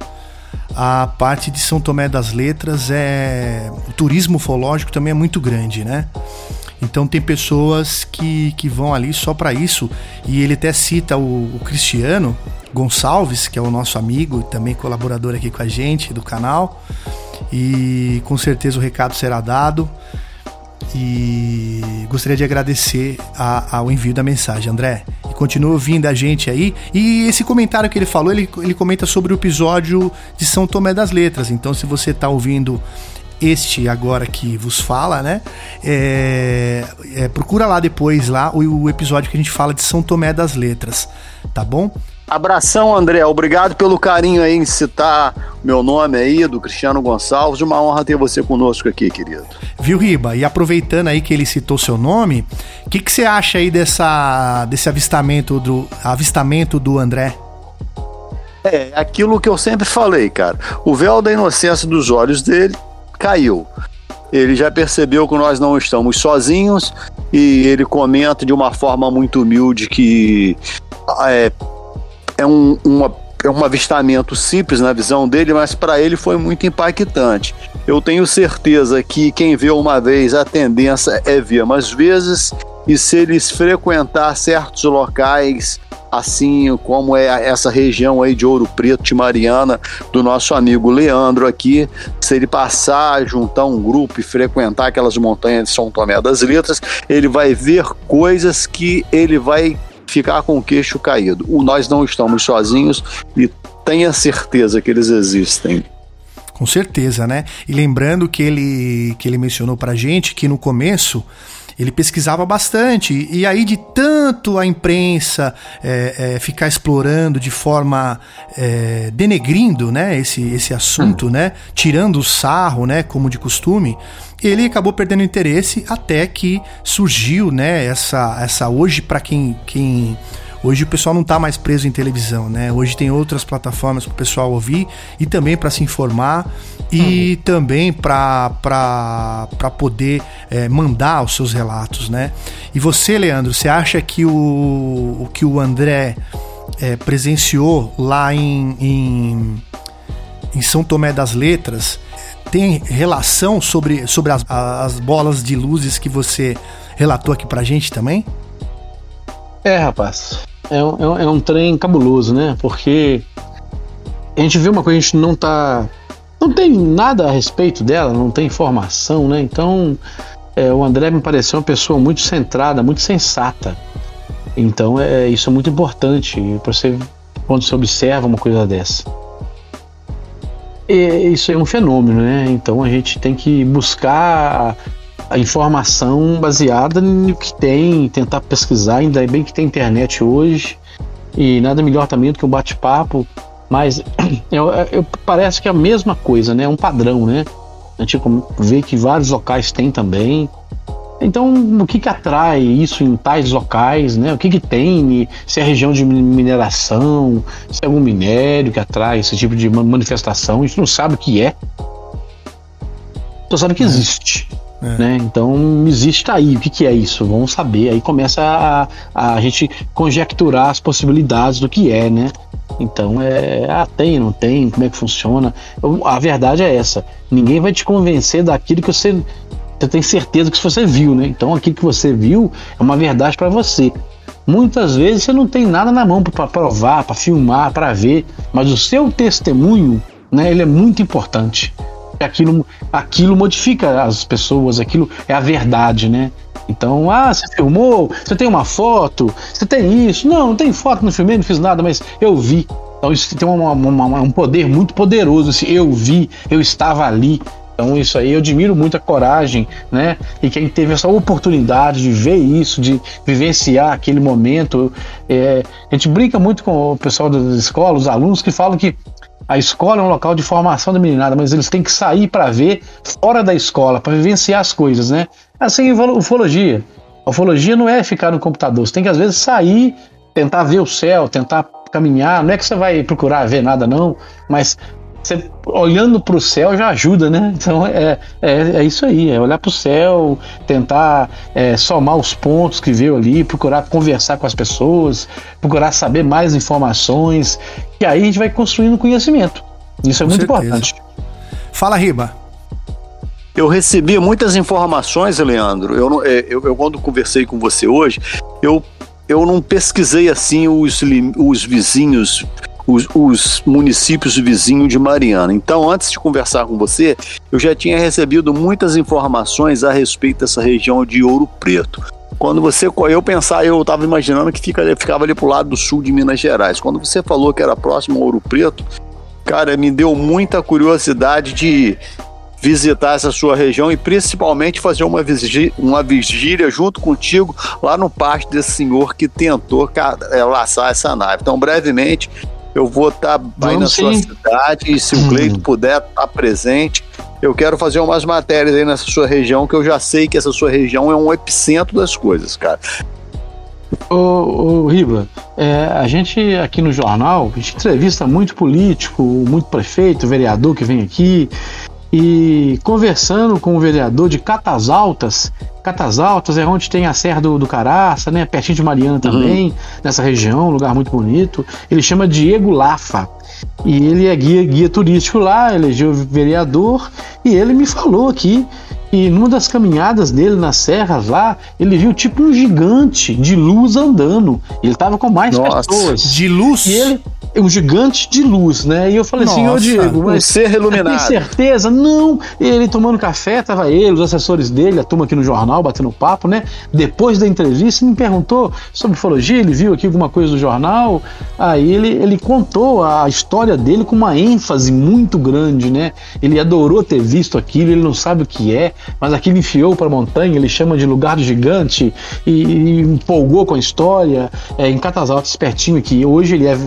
a parte de São Tomé das Letras é. O turismo ufológico também é muito grande, né? Então tem pessoas que, que vão ali só para isso. E ele até cita o, o, Cristiano Gonçalves, que é o nosso amigo e também colaborador aqui com a gente do canal. E com certeza o recado será dado. E gostaria de agradecer a, ao envio da mensagem, André. E continua ouvindo a gente aí. E esse comentário que ele falou, ele, ele comenta sobre o episódio de São Tomé das Letras. Então, se você está ouvindo este agora que vos fala, né? É, é, procura lá depois lá o, o, episódio que a gente fala de São Tomé das Letras, tá bom? Abração, André. Obrigado pelo carinho aí em citar meu nome aí, do Cristiano Gonçalves. Uma honra ter você conosco aqui, querido. Viu, Riba? E aproveitando aí que ele citou seu nome, o que, que você acha aí dessa, desse avistamento do, avistamento do André? É, aquilo que eu sempre falei, cara. O véu da inocência dos olhos dele caiu. Ele já percebeu que nós não estamos sozinhos e ele comenta de uma forma muito humilde que é, é um, uma, é um avistamento simples na visão dele, mas para ele foi muito impactante. Eu tenho certeza que quem vê uma vez a tendência é ver mais vezes e se eles frequentar certos locais assim como é essa região aí de Ouro Preto, de Mariana, do nosso amigo Leandro aqui, se ele passar, juntar um grupo e frequentar aquelas montanhas de São Tomé das Letras, ele vai ver coisas que ele vai ficar com o queixo caído. O nós não estamos sozinhos e tenha certeza que eles existem. Com certeza, né? E lembrando que ele que ele mencionou pra gente que no começo ele pesquisava bastante. E aí, de tanto a imprensa é, é, ficar explorando de forma é, denegrindo né, esse, esse assunto, hum. né, tirando o sarro, né, como de costume, ele acabou perdendo interesse até que surgiu né, essa, essa hoje, para quem. quem Hoje o pessoal não está mais preso em televisão, né? Hoje tem outras plataformas para o pessoal ouvir e também para se informar e uhum. também para poder é, mandar os seus relatos, né? E você, Leandro, você acha que o, o que o André é, presenciou lá em, em, em São Tomé das Letras tem relação sobre, sobre as, as bolas de luzes que você relatou aqui pra gente também? É, rapaz. É um, é um trem cabuloso, né? Porque a gente vê uma coisa, a gente não tá. Não tem nada a respeito dela, não tem informação, né? Então, é, o André me pareceu uma pessoa muito centrada, muito sensata. Então, é, isso é muito importante você quando você observa uma coisa dessa. E, isso é um fenômeno, né? Então, a gente tem que buscar a informação baseada no que tem, tentar pesquisar, ainda bem que tem internet hoje, e nada melhor também do que um bate-papo, mas eu, eu, parece que é a mesma coisa, né? É um padrão, né? A gente vê que vários locais têm também. Então, o que, que atrai isso em tais locais, né? O que, que tem, se é região de mineração, se é algum minério que atrai esse tipo de manifestação, a gente não sabe o que é. Só sabe que é. existe. É. Né? Então existe aí, o que, que é isso? Vamos saber. Aí começa a, a gente conjecturar as possibilidades do que é, né? Então é. Ah, tem, não tem, como é que funciona? A verdade é essa. Ninguém vai te convencer daquilo que você, você tem certeza que você viu, né? Então aquilo que você viu é uma verdade para você. Muitas vezes você não tem nada na mão para provar, para filmar, para ver, mas o seu testemunho, né, ele é muito importante aquilo, aquilo modifica as pessoas, aquilo é a verdade, né? Então, ah, você filmou, você tem uma foto, você tem isso. Não, não tem foto, não filmei, não fiz nada, mas eu vi. Então isso tem uma, uma, um poder muito poderoso. Assim, eu vi, eu estava ali. Então isso aí eu admiro muito a coragem, né? E quem teve essa oportunidade de ver isso, de vivenciar aquele momento. É, a gente brinca muito com o pessoal da escola, os alunos que falam que A escola é um local de formação da meninada, mas eles têm que sair para ver fora da escola, para vivenciar as coisas, né? Assim, ufologia. A ufologia não é ficar no computador, você tem que às vezes sair, tentar ver o céu, tentar caminhar. Não é que você vai procurar ver nada, não, mas você olhando para o céu já ajuda, né? Então é, é, é isso aí, é olhar para o céu, tentar é, somar os pontos que veio ali, procurar conversar com as pessoas, procurar saber mais informações, e aí a gente vai construindo conhecimento. Isso é com muito certeza. importante. Fala, Riba. Eu recebi muitas informações, Leandro. Eu, é, eu, eu, quando conversei com você hoje, eu, eu não pesquisei assim os, os vizinhos os, os municípios vizinhos de Mariana. Então, antes de conversar com você, eu já tinha recebido muitas informações a respeito dessa região de Ouro Preto. Quando você eu pensar, eu estava imaginando que fica, ficava ali pro lado do sul de Minas Gerais. Quando você falou que era próximo a Ouro Preto, cara, me deu muita curiosidade de visitar essa sua região e principalmente fazer uma vigília, uma vigília junto contigo lá no parque desse senhor que tentou é, laçar essa nave. Então, brevemente, eu vou estar tá aí na sim. sua cidade e se o Cleito uhum. puder estar tá presente, eu quero fazer umas matérias aí nessa sua região, que eu já sei que essa sua região é um epicentro das coisas, cara. Ô, ô Riba, é, a gente aqui no jornal, a gente entrevista muito político, muito prefeito, vereador que vem aqui, e conversando com o vereador de Catas Altas, Catas Altas é onde tem a Serra do, do Caraça, né? Pertinho de Mariana também, uhum. nessa região, um lugar muito bonito. Ele chama Diego Lafa. E ele é guia, guia turístico lá, elegeu vereador, e ele me falou aqui e numa das caminhadas dele nas serras lá, ele viu tipo um gigante de luz andando. Ele tava com mais Nossa, pessoas. De luz? E ele, um gigante de luz, né? E eu falei Nossa, assim, ô Diego, mas um ser iluminado. Tem certeza? Não. Ele tomando café, tava ele, os assessores dele, a turma aqui no jornal, batendo papo, né? Depois da entrevista, me perguntou sobre ufologia, ele viu aqui alguma coisa do jornal. Aí ele, ele contou a história dele com uma ênfase muito grande, né? Ele adorou ter visto aquilo, ele não sabe o que é, mas aquilo enfiou para a montanha, ele chama de lugar do gigante e, e empolgou com a história. É, em Catas Altas, pertinho aqui. Hoje ele é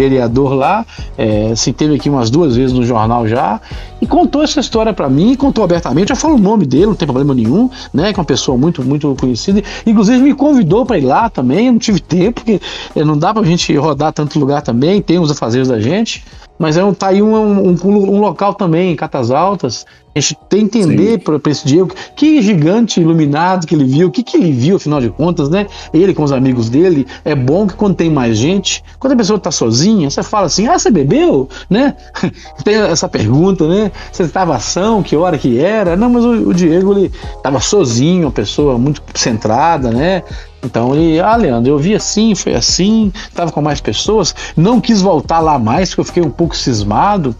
vereador lá, é, se teve aqui umas duas vezes no jornal já, e contou essa história para mim, contou abertamente, já falou o nome dele, não tem problema nenhum, né? Que é uma pessoa muito, muito conhecida. Inclusive me convidou para ir lá também, eu não tive tempo, porque é, não dá pra gente rodar tanto lugar também, tem os afazeres da gente. Mas é um, tá aí um, um, um local também, em Catas Altas, a gente tem que entender para esse Diego que gigante iluminado que ele viu, o que, que ele viu, afinal de contas, né? Ele com os amigos dele. É bom que quando tem mais gente, quando a pessoa está sozinha, você fala assim: ah, você bebeu? Né? tem essa pergunta, né? Você estava ação, que hora que era? Não, mas o, o Diego ele estava sozinho, uma pessoa muito centrada, né? Então ele, ah, Leandro, eu vi assim, foi assim, estava com mais pessoas, não quis voltar lá mais, porque eu fiquei um pouco cismado.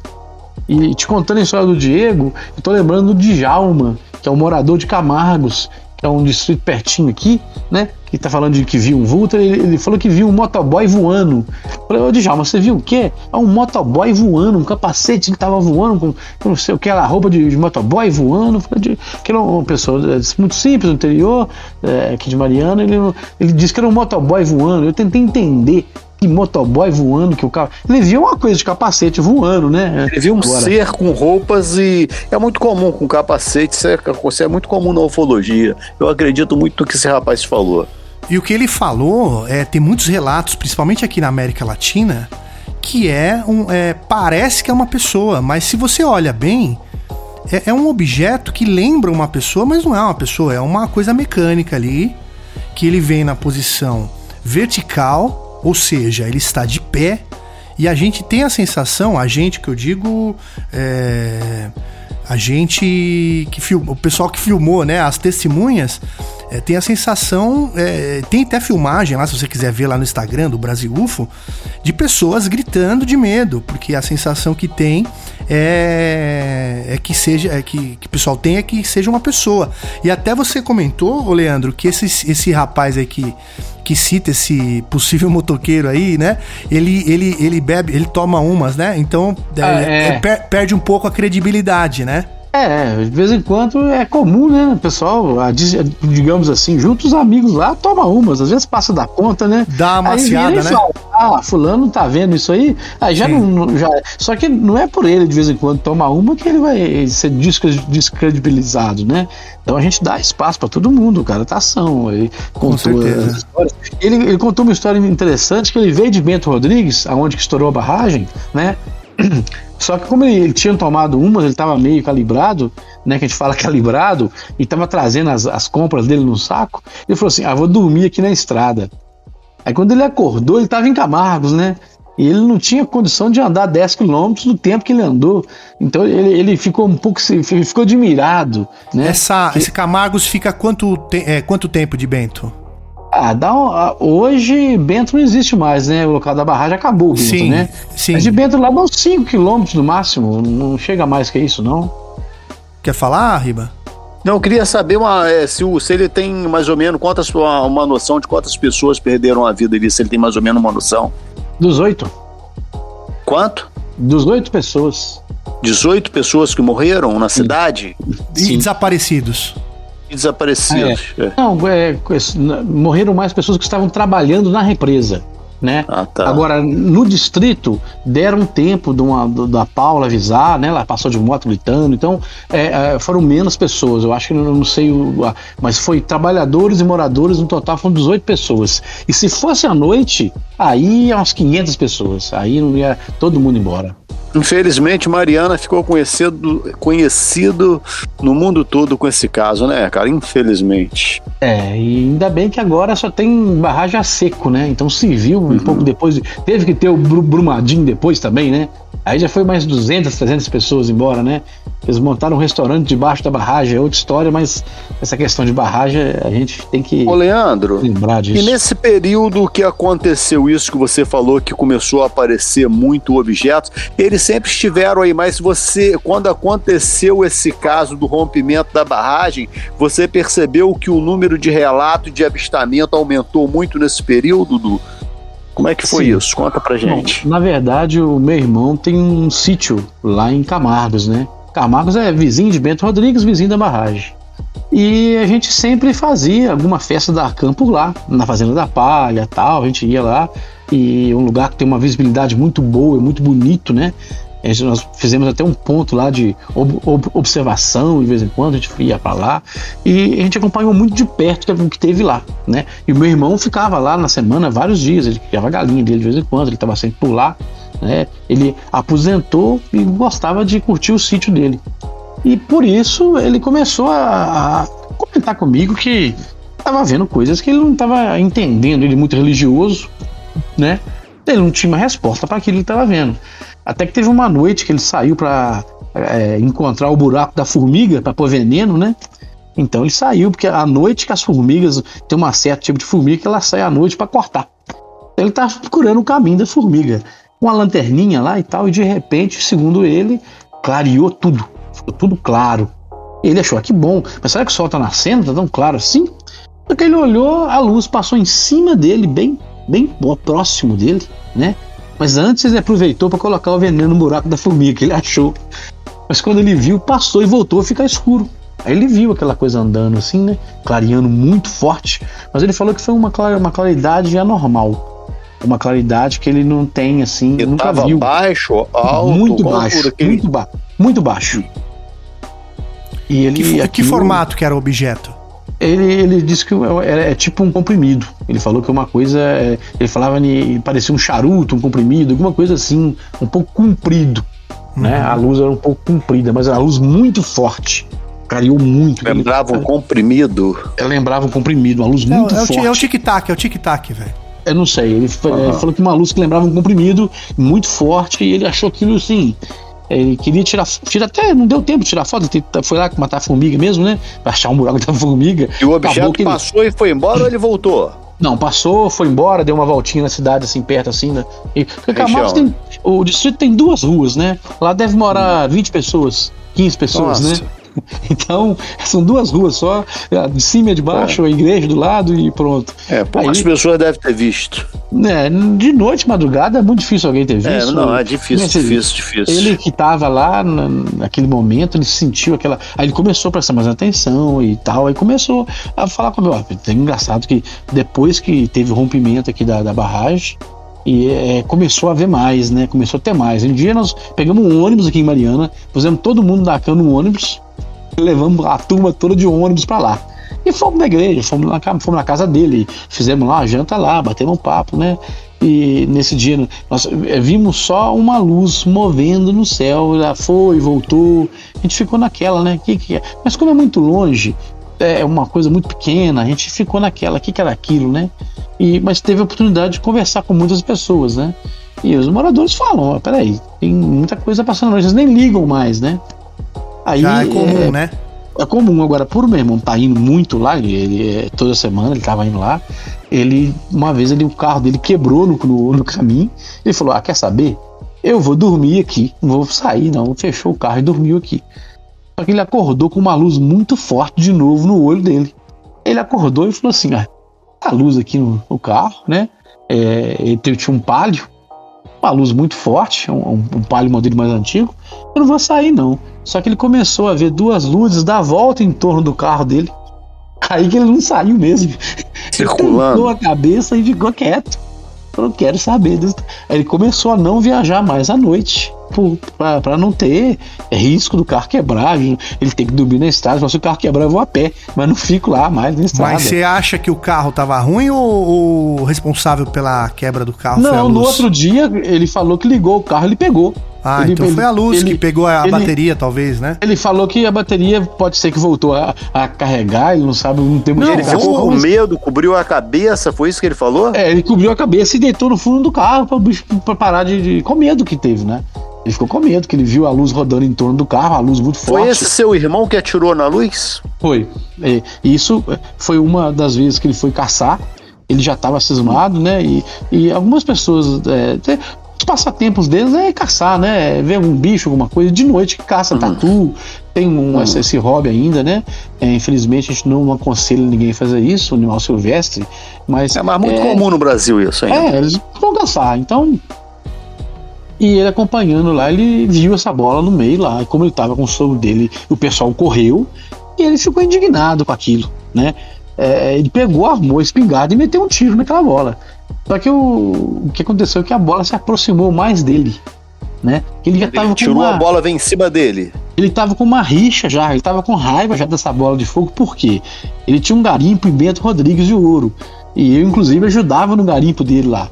E te contando a história do Diego, eu tô lembrando do Djalma, que é um morador de Camargos, que é um distrito pertinho aqui, né? Que tá falando de que viu um vulto, ele, ele falou que viu um motoboy voando. Eu falei, ô Djalma, você viu o quê? É um motoboy voando, um capacete que tava voando, com, com não sei o que, a roupa de, de motoboy voando. Eu falei, que era uma pessoa é, muito simples no interior, é, aqui de Mariana, ele, ele disse que era um motoboy voando. Eu tentei entender motoboy voando, que o carro. Ele viu uma coisa de capacete voando, né? Ele viu um Agora. ser com roupas e é muito comum com capacete, isso é, isso é muito comum na ufologia. Eu acredito muito no que esse rapaz falou. E o que ele falou, é, tem muitos relatos, principalmente aqui na América Latina, que é um. É, parece que é uma pessoa, mas se você olha bem, é, é um objeto que lembra uma pessoa, mas não é uma pessoa, é uma coisa mecânica ali, que ele vem na posição vertical ou seja, ele está de pé. E a gente tem a sensação, a gente que eu digo, é, a gente que filmou, o pessoal que filmou, né, as testemunhas, é, tem a sensação, é, tem até filmagem lá, se você quiser ver lá no Instagram do Brasil UFO, de pessoas gritando de medo, porque a sensação que tem é, é que seja, é que, que o pessoal tem é que seja uma pessoa. E até você comentou, Leandro, que esse, esse rapaz aí que, que cita esse possível motoqueiro aí, né? Ele, ele, ele bebe, ele toma umas, né? Então ah, é, é. per, perde um pouco a credibilidade, né? É, de vez em quando é comum, né? O pessoal, digamos assim, junto os amigos lá, toma umas, às vezes passa da conta, né? Dá uma maciada, né? fala, ah, fulano tá vendo isso aí? Aí já Sim. não, já, só que não é por ele de vez em quando tomar uma que ele vai ser descre- descredibilizado, né? Então a gente dá espaço pra todo mundo, cara, tá ação. Ele contou as histórias. Ele, ele contou uma história interessante que ele veio de Bento Rodrigues, aonde que estourou a barragem, né? Só que como ele, ele tinha tomado umas, ele estava meio calibrado, né? Que a gente fala calibrado, e estava trazendo as, as compras dele no saco. Ele falou assim: Ah, vou dormir aqui na estrada. Aí quando ele acordou, ele estava em Camargos, né? E ele não tinha condição de andar 10 quilômetros no tempo que ele andou. Então ele, ele ficou um pouco. ele ficou admirado, né? Essa, esse Camargos fica quanto, te- é, quanto tempo de Bento? Ah, dá um- ah, hoje Bento não existe mais, né? O local da barragem acabou, Bento, Sim, né? sim. Mas de Bento lá dá uns 5 quilômetros no máximo. Não chega mais que isso, não. Quer falar, Riba? Não, eu queria saber uma, é, se, o- se ele tem mais ou menos quantas, uma, uma noção de quantas pessoas perderam a vida ali, se ele tem mais ou menos uma noção. Dos oito. Quanto? Dos oito pessoas. 18 pessoas que morreram na cidade E Sim. desaparecidos? Desaparecidos. É. Não, é, es- n- morreram mais pessoas que estavam trabalhando na represa, né? Ah, tá. Agora, no distrito, deram tempo de uma, da Paula avisar, né? Ela passou de moto gritando, então é, é, foram menos pessoas. Eu acho que não, não sei, o- mas foi trabalhadores e moradores, no total foram 18 pessoas. E se fosse à noite, aí umas 500 pessoas. Aí não ia todo mundo embora. Infelizmente, Mariana ficou conhecido, conhecido no mundo todo com esse caso, né, cara? Infelizmente. É, e ainda bem que agora só tem barragem a seco, né? Então se viu um pouco depois. Teve que ter o Bru- Brumadinho depois também, né? Aí já foi mais 200, 300 pessoas embora, né? Eles montaram um restaurante debaixo da barragem, é outra história, mas essa questão de barragem a gente tem que Ô, Leandro, lembrar e disso. nesse período que aconteceu isso que você falou, que começou a aparecer muito objetos, eles sempre estiveram aí, mas você, quando aconteceu esse caso do rompimento da barragem, você percebeu que o número de relatos de avistamento aumentou muito nesse período, Du? Como é que foi Sim. isso? Conta pra Bom, gente. na verdade, o meu irmão tem um sítio lá em Camargos, né? Camargos é vizinho de Bento Rodrigues, vizinho da barragem. E a gente sempre fazia alguma festa da Arcam por lá, na Fazenda da Palha tal. A gente ia lá e um lugar que tem uma visibilidade muito boa, é muito bonito, né? Gente- nós fizemos até um ponto lá de ob- ob- observação, de vez em quando a gente ia para lá e a gente acompanhou muito de perto o que teve lá, né? E o meu irmão ficava lá na semana vários dias, ele criava galinha dele de vez em quando, ele estava sempre por lá, né? Ele aposentou e gostava de curtir o sítio dele. E por isso ele começou a, a comentar comigo que estava vendo coisas que ele não estava entendendo, ele é muito religioso, né? Ele não tinha uma resposta para aquilo que ele estava vendo. Até que teve uma noite que ele saiu para encontrar o buraco da formiga para pôr veneno, né? Então ele saiu, porque à noite que as formigas, tem uma certo tipo de formiga que ela sai à noite para cortar. Ele estava procurando o caminho da formiga, uma lanterninha lá e tal, e de repente, segundo ele, clareou tudo. Ficou tudo claro. Ele achou, ah, que bom, mas será que o sol tá nascendo? Tá tão claro assim? Só que ele olhou, a luz passou em cima dele, bem, bem próximo dele, né? Mas antes ele aproveitou para colocar o veneno no buraco da formiga, que ele achou. Mas quando ele viu, passou e voltou a ficar escuro. Aí ele viu aquela coisa andando assim, né? Clareando muito forte. Mas ele falou que foi uma, clara- uma claridade anormal. Uma claridade que ele não tem, assim, Ele nunca tava viu. baixo, alto, muito baixo, que muito, ba muito baixo. E ele, Que, fo- que aquilo- formato que era o objeto? Ele, ele disse que é, é tipo um comprimido. Ele falou que uma coisa. é- ele falava que parecia um charuto, um comprimido, alguma coisa assim, um pouco comprido. Né? A luz era um pouco comprida, mas a luz muito forte. Clareou muito. Lembrava um comprimido. Ela lembrava um comprimido, uma luz É, muito é o, forte. é o tic-tac, é o tic-tac, velho. Eu não sei, ele falou que uma luz que lembrava um comprimido muito forte e ele achou aquilo assim. Ele queria tirar, tira até não deu tempo de tirar foto, foi lá matar a formiga mesmo, né? Pra achar um buraco da formiga. E o objeto ele- passou e foi embora ou ele voltou? Não, passou, foi embora, deu uma voltinha na cidade, assim, perto, assim, né? E, porque Camargos Região. tem, o distrito tem duas ruas, né? Lá deve morar 20 pessoas, 15 pessoas, Nossa. né? Então, são duas ruas só, de cima e de baixo, é. a igreja do lado e pronto. É, poucas Aí, pessoas devem ter visto. É, de noite, madrugada, é muito difícil alguém ter é, visto. É, não, é difícil, difícil, difícil. Ele que estava lá naquele momento, ele sentiu aquela. Aí ele começou a prestar mais atenção e tal, aí começou a falar com o meu. É engraçado que depois que teve o rompimento aqui da, da barragem, e é, começou a ver mais, né? Começou a ter mais. Um dia nós pegamos um ônibus aqui em Mariana, pusemos todo mundo da cama no ônibus, levamos a turma toda de ônibus para lá. E fomos na igreja, fomos na, fomos na casa dele, fizemos lá a janta lá, batemos um papo, né? E nesse dia nós é, vimos só uma luz movendo no céu, ela foi, voltou. A gente ficou naquela, né? Que, que é? Mas como é muito longe, é uma coisa muito pequena, a gente ficou naquela, o que, que era aquilo, né? E, mas teve a oportunidade de conversar com muitas pessoas, né? E os moradores falam, oh, peraí, tem muita coisa passando, eles nem ligam mais, né? Aí, Já é comum, é, né? É comum. Agora, por meu irmão tá indo muito lá, ele, ele toda semana ele tava indo lá, ele, uma vez ele, o carro dele quebrou no, no, no caminho, ele falou, ah, quer saber? Eu vou dormir aqui, não vou sair não, fechou o carro e dormiu aqui. Só que ele acordou com uma luz muito forte de novo no olho dele. Ele acordou e falou assim: ah, a luz aqui no, no carro, né? É, ele tinha um palio, uma luz muito forte, um, um palio modelo mais antigo. Eu não vou sair, não. Só que ele começou a ver duas luzes dar volta em torno do carro dele. Aí que ele não saiu mesmo. Circulando. Ele a cabeça e ficou quieto. Eu não quero saber disso. Aí ele começou a não viajar mais à noite para não ter risco do carro quebrar. Ele tem que dormir na estrada. Se o carro quebrar, eu vou a pé, mas não fico lá mais na estrada. Mas você acha que o carro tava ruim ou o responsável pela quebra do carro não, no outro dia ele falou que ligou o carro, ele pegou. Ah, ele, então ele, foi a luz ele, que pegou a ele, bateria, talvez, né? Ele falou que a bateria pode ser que voltou a, a carregar, ele não sabe, não tem muito Ele ficou com medo, cobriu a cabeça, foi isso que ele falou? É, ele cobriu a cabeça e deitou no fundo do carro pra, pra parar de, de. com medo que teve, né? Ele ficou com medo, que ele viu a luz rodando em torno do carro, a luz muito forte. Foi esse seu irmão que atirou na luz? Foi. E, isso foi uma das vezes que ele foi caçar. Ele já estava cismado, né? E, e algumas pessoas. É, os passatempos deles é caçar, né? Ver um bicho, alguma coisa. De noite caça uhum. tatu. Tem um, uhum. esse, hobby ainda, né? É, infelizmente a gente não aconselha ninguém a fazer isso, animal silvestre. Mas, é mas muito é, comum no Brasil isso aí. É, eles vão caçar. Então e ele acompanhando lá, ele viu essa bola no meio lá. Como ele estava com o sogro dele, o pessoal correu e ele ficou indignado com aquilo, né? É, ele pegou, armou a espingarda e meteu um tiro naquela bola. Só que o, o que aconteceu é que a bola se aproximou mais dele, né? Ele já tava ele tirou uma, a bola vem em cima dele. Ele tava com uma rixa já, ele tava com raiva já dessa bola de fogo, por quê? Ele tinha um garimpo em Bento Rodrigues de Ouro. E eu, inclusive, ajudava no garimpo dele lá.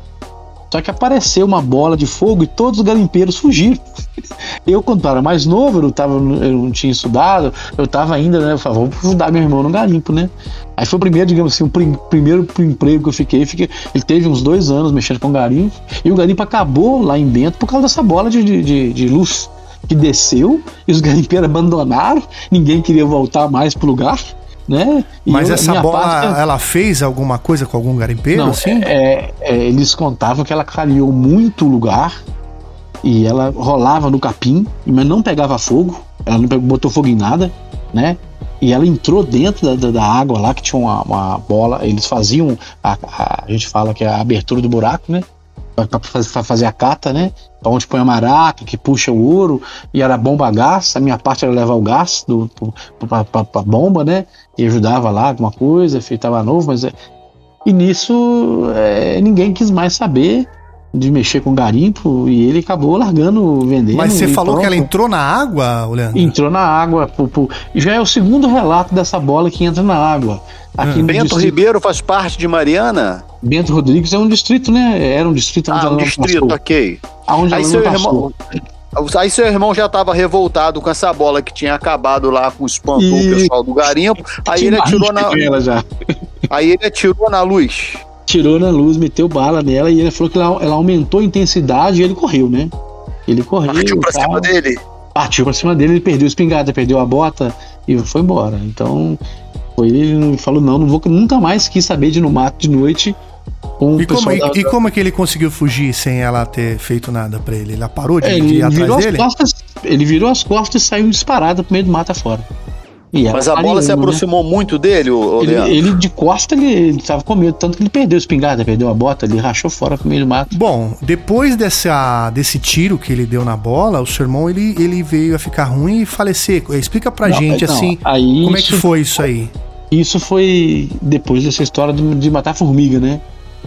Só que apareceu uma bola de fogo e todos os garimpeiros fugiram. Eu, quando era mais novo, eu, tava, eu não tinha estudado, eu tava ainda, né? Eu falava, vou ajudar meu irmão no garimpo, né? Aí foi o primeiro, digamos assim, o prim, primeiro emprego que eu fiquei, fiquei. Ele teve uns dois anos mexendo com garimpo, e o garimpo acabou lá em Bento por causa dessa bola de, de, de luz que desceu e os garimpeiros abandonaram, ninguém queria voltar mais pro lugar né? E Mas eu, essa bola, parte, ela fez alguma coisa com algum garimpeiro? Não, assim? é, é, eles contavam que ela clareou muito o lugar e ela rolava no capim, mas não pegava fogo, ela não botou fogo em nada, né? E ela entrou dentro da, da, água lá, que tinha uma, uma bola, eles faziam, a, a, a, gente fala que é a abertura do buraco, né? Pra, fazer a cata, né? Pra onde põe a maraca, que puxa o ouro, e era bomba a gás, a minha parte era levar o gás pra, pra bomba, né? E ajudava lá alguma coisa, feitava novo, mas é... e nisso é, ninguém quis mais saber de mexer com garimpo e ele acabou largando vendendo. Mas você falou pronto. que ela entrou na água, Leandro? Entrou na água. Pô, pô. Já é o segundo relato dessa bola que entra na água. Aqui hum. Bento distrito... Ribeiro faz parte de Mariana? Bento Rodrigues é um distrito, né? Era um distrito onde ah, um distrito, passou. ok. Aonde Aí seu irmão, Aí seu irmão já estava revoltado com essa bola que tinha acabado lá com o espantou e... o pessoal do garimpo. Aí ele atirou na. Aí ele atirou na luz. Tirou na luz, meteu bala nela e ele falou que ela, ela aumentou a intensidade e ele correu, né? Ele correu. Partiu pra cima dele. Partiu pra cima dele, ele perdeu a espingarda, perdeu a bota e foi embora. Então, foi, ele falou: não, não vou nunca mais quis saber de no mato de noite e como, e, da... e como é que ele conseguiu fugir sem ela ter feito nada para ele? Ela parou de, é, ir atrás dele? Costas, ele virou as costas e saiu disparado pro meio do mato fora. Mas a bola se né? aproximou né? muito dele, o ele, ele, de costa, ele, ele tava com medo, tanto que ele perdeu a espingarda, perdeu a bota, ele rachou fora pro meio do mato. Bom, depois dessa, desse tiro que ele deu na bola, o seu irmão ele, ele veio a ficar ruim e falecer. Explica pra não, gente, não, assim, como isso, é que foi isso aí? Isso foi depois dessa história de, de matar formiga, né?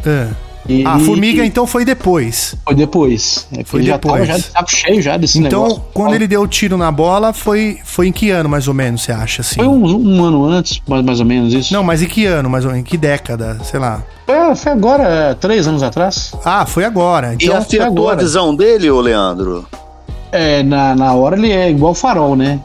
É. E, a formiga, então, foi depois. Foi depois. É foi ele depois. Já, já cheio já desse então, negócio. Então, quando ele deu o tiro na bola, foi, foi em que ano, mais ou menos, você acha, assim? Foi um, um ano antes, mais, mais ou menos, isso. Não, mas em que ano, mais ou menos? Em que década, sei lá? É, foi agora, três anos atrás. Ah, foi agora. Então, e afetou a visão dele, ô Leandro? É, na, na hora ele é igual farol, né?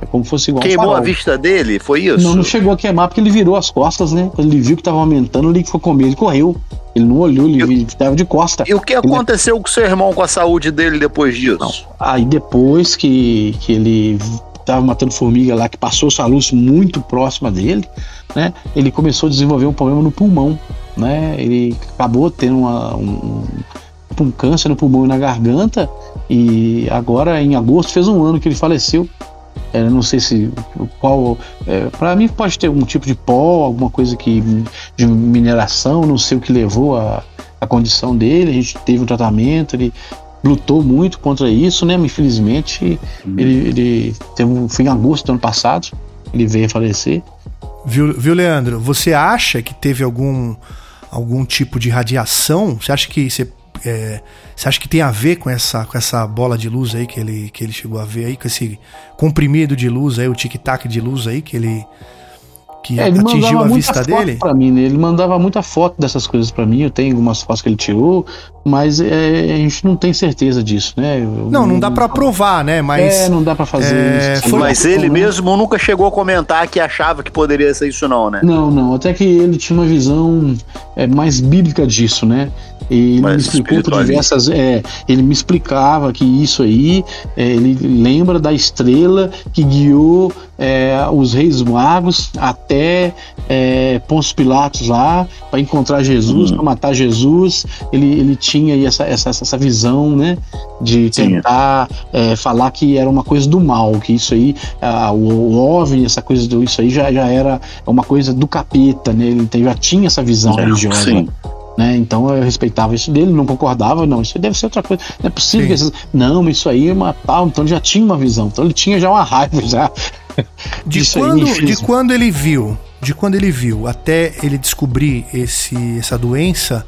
É como fosse igual Queimou a vista dele? Foi isso? Não, não chegou a queimar porque ele virou as costas, né? Quando ele viu que tava aumentando, ele foi comer, ele correu. Ele não olhou, ele estava de costa. E o que aconteceu ele... com o seu irmão, com a saúde dele depois disso? Não. Aí depois que, que ele estava matando formiga lá, que passou essa luz muito próxima dele, né? Ele começou a desenvolver um problema no pulmão, né? Ele acabou tendo uma, um, um câncer no pulmão e na garganta e agora em agosto fez um ano que ele faleceu é, não sei se qual. É, para mim pode ter algum tipo de pó, alguma coisa que de mineração, não sei o que levou a, a condição dele. A gente teve um tratamento, ele lutou muito contra isso, né? Mas infelizmente hum. ele, ele teve um, foi em agosto do ano passado, ele veio a falecer. Viu, viu, Leandro? Você acha que teve algum algum tipo de radiação? Você acha que você é, você acha que tem a ver com essa, com essa bola de luz aí que ele, que ele chegou a ver aí, com esse comprimido de luz aí, o tic-tac de luz aí que ele que é, ele atingiu a vista dele? Pra mim, né? Ele mandava muita foto dessas coisas para mim. Eu tenho algumas fotos que ele tirou, mas é, a gente não tem certeza disso, né? Eu, não, não dá para provar, né? Mas é, não dá para fazer é, isso. Foi, mas ele né? mesmo nunca chegou a comentar que achava que poderia ser isso, não, né? Não, não. Até que ele tinha uma visão é, mais bíblica disso, né? E ele me explicou por diversas. É, ele me explicava que isso aí, é, ele lembra da estrela que guiou é, os reis magos até é, Pôncio Pilatos lá para encontrar Jesus, uhum. para matar Jesus. Ele, ele tinha aí essa, essa, essa visão, né, de tentar é, falar que era uma coisa do mal, que isso aí, a, o, o OVNI, essa coisa do isso aí já, já era uma coisa do capeta, né? Ele já tinha essa visão religiosa. Sim. Né? Então eu respeitava isso dele, não concordava, não, isso deve ser outra coisa. Não é possível que esses, Não, isso aí é uma tal, então ele já tinha uma visão, então ele tinha já uma raiva já. De quando, de quando ele viu, de quando ele viu até ele descobrir esse, essa doença,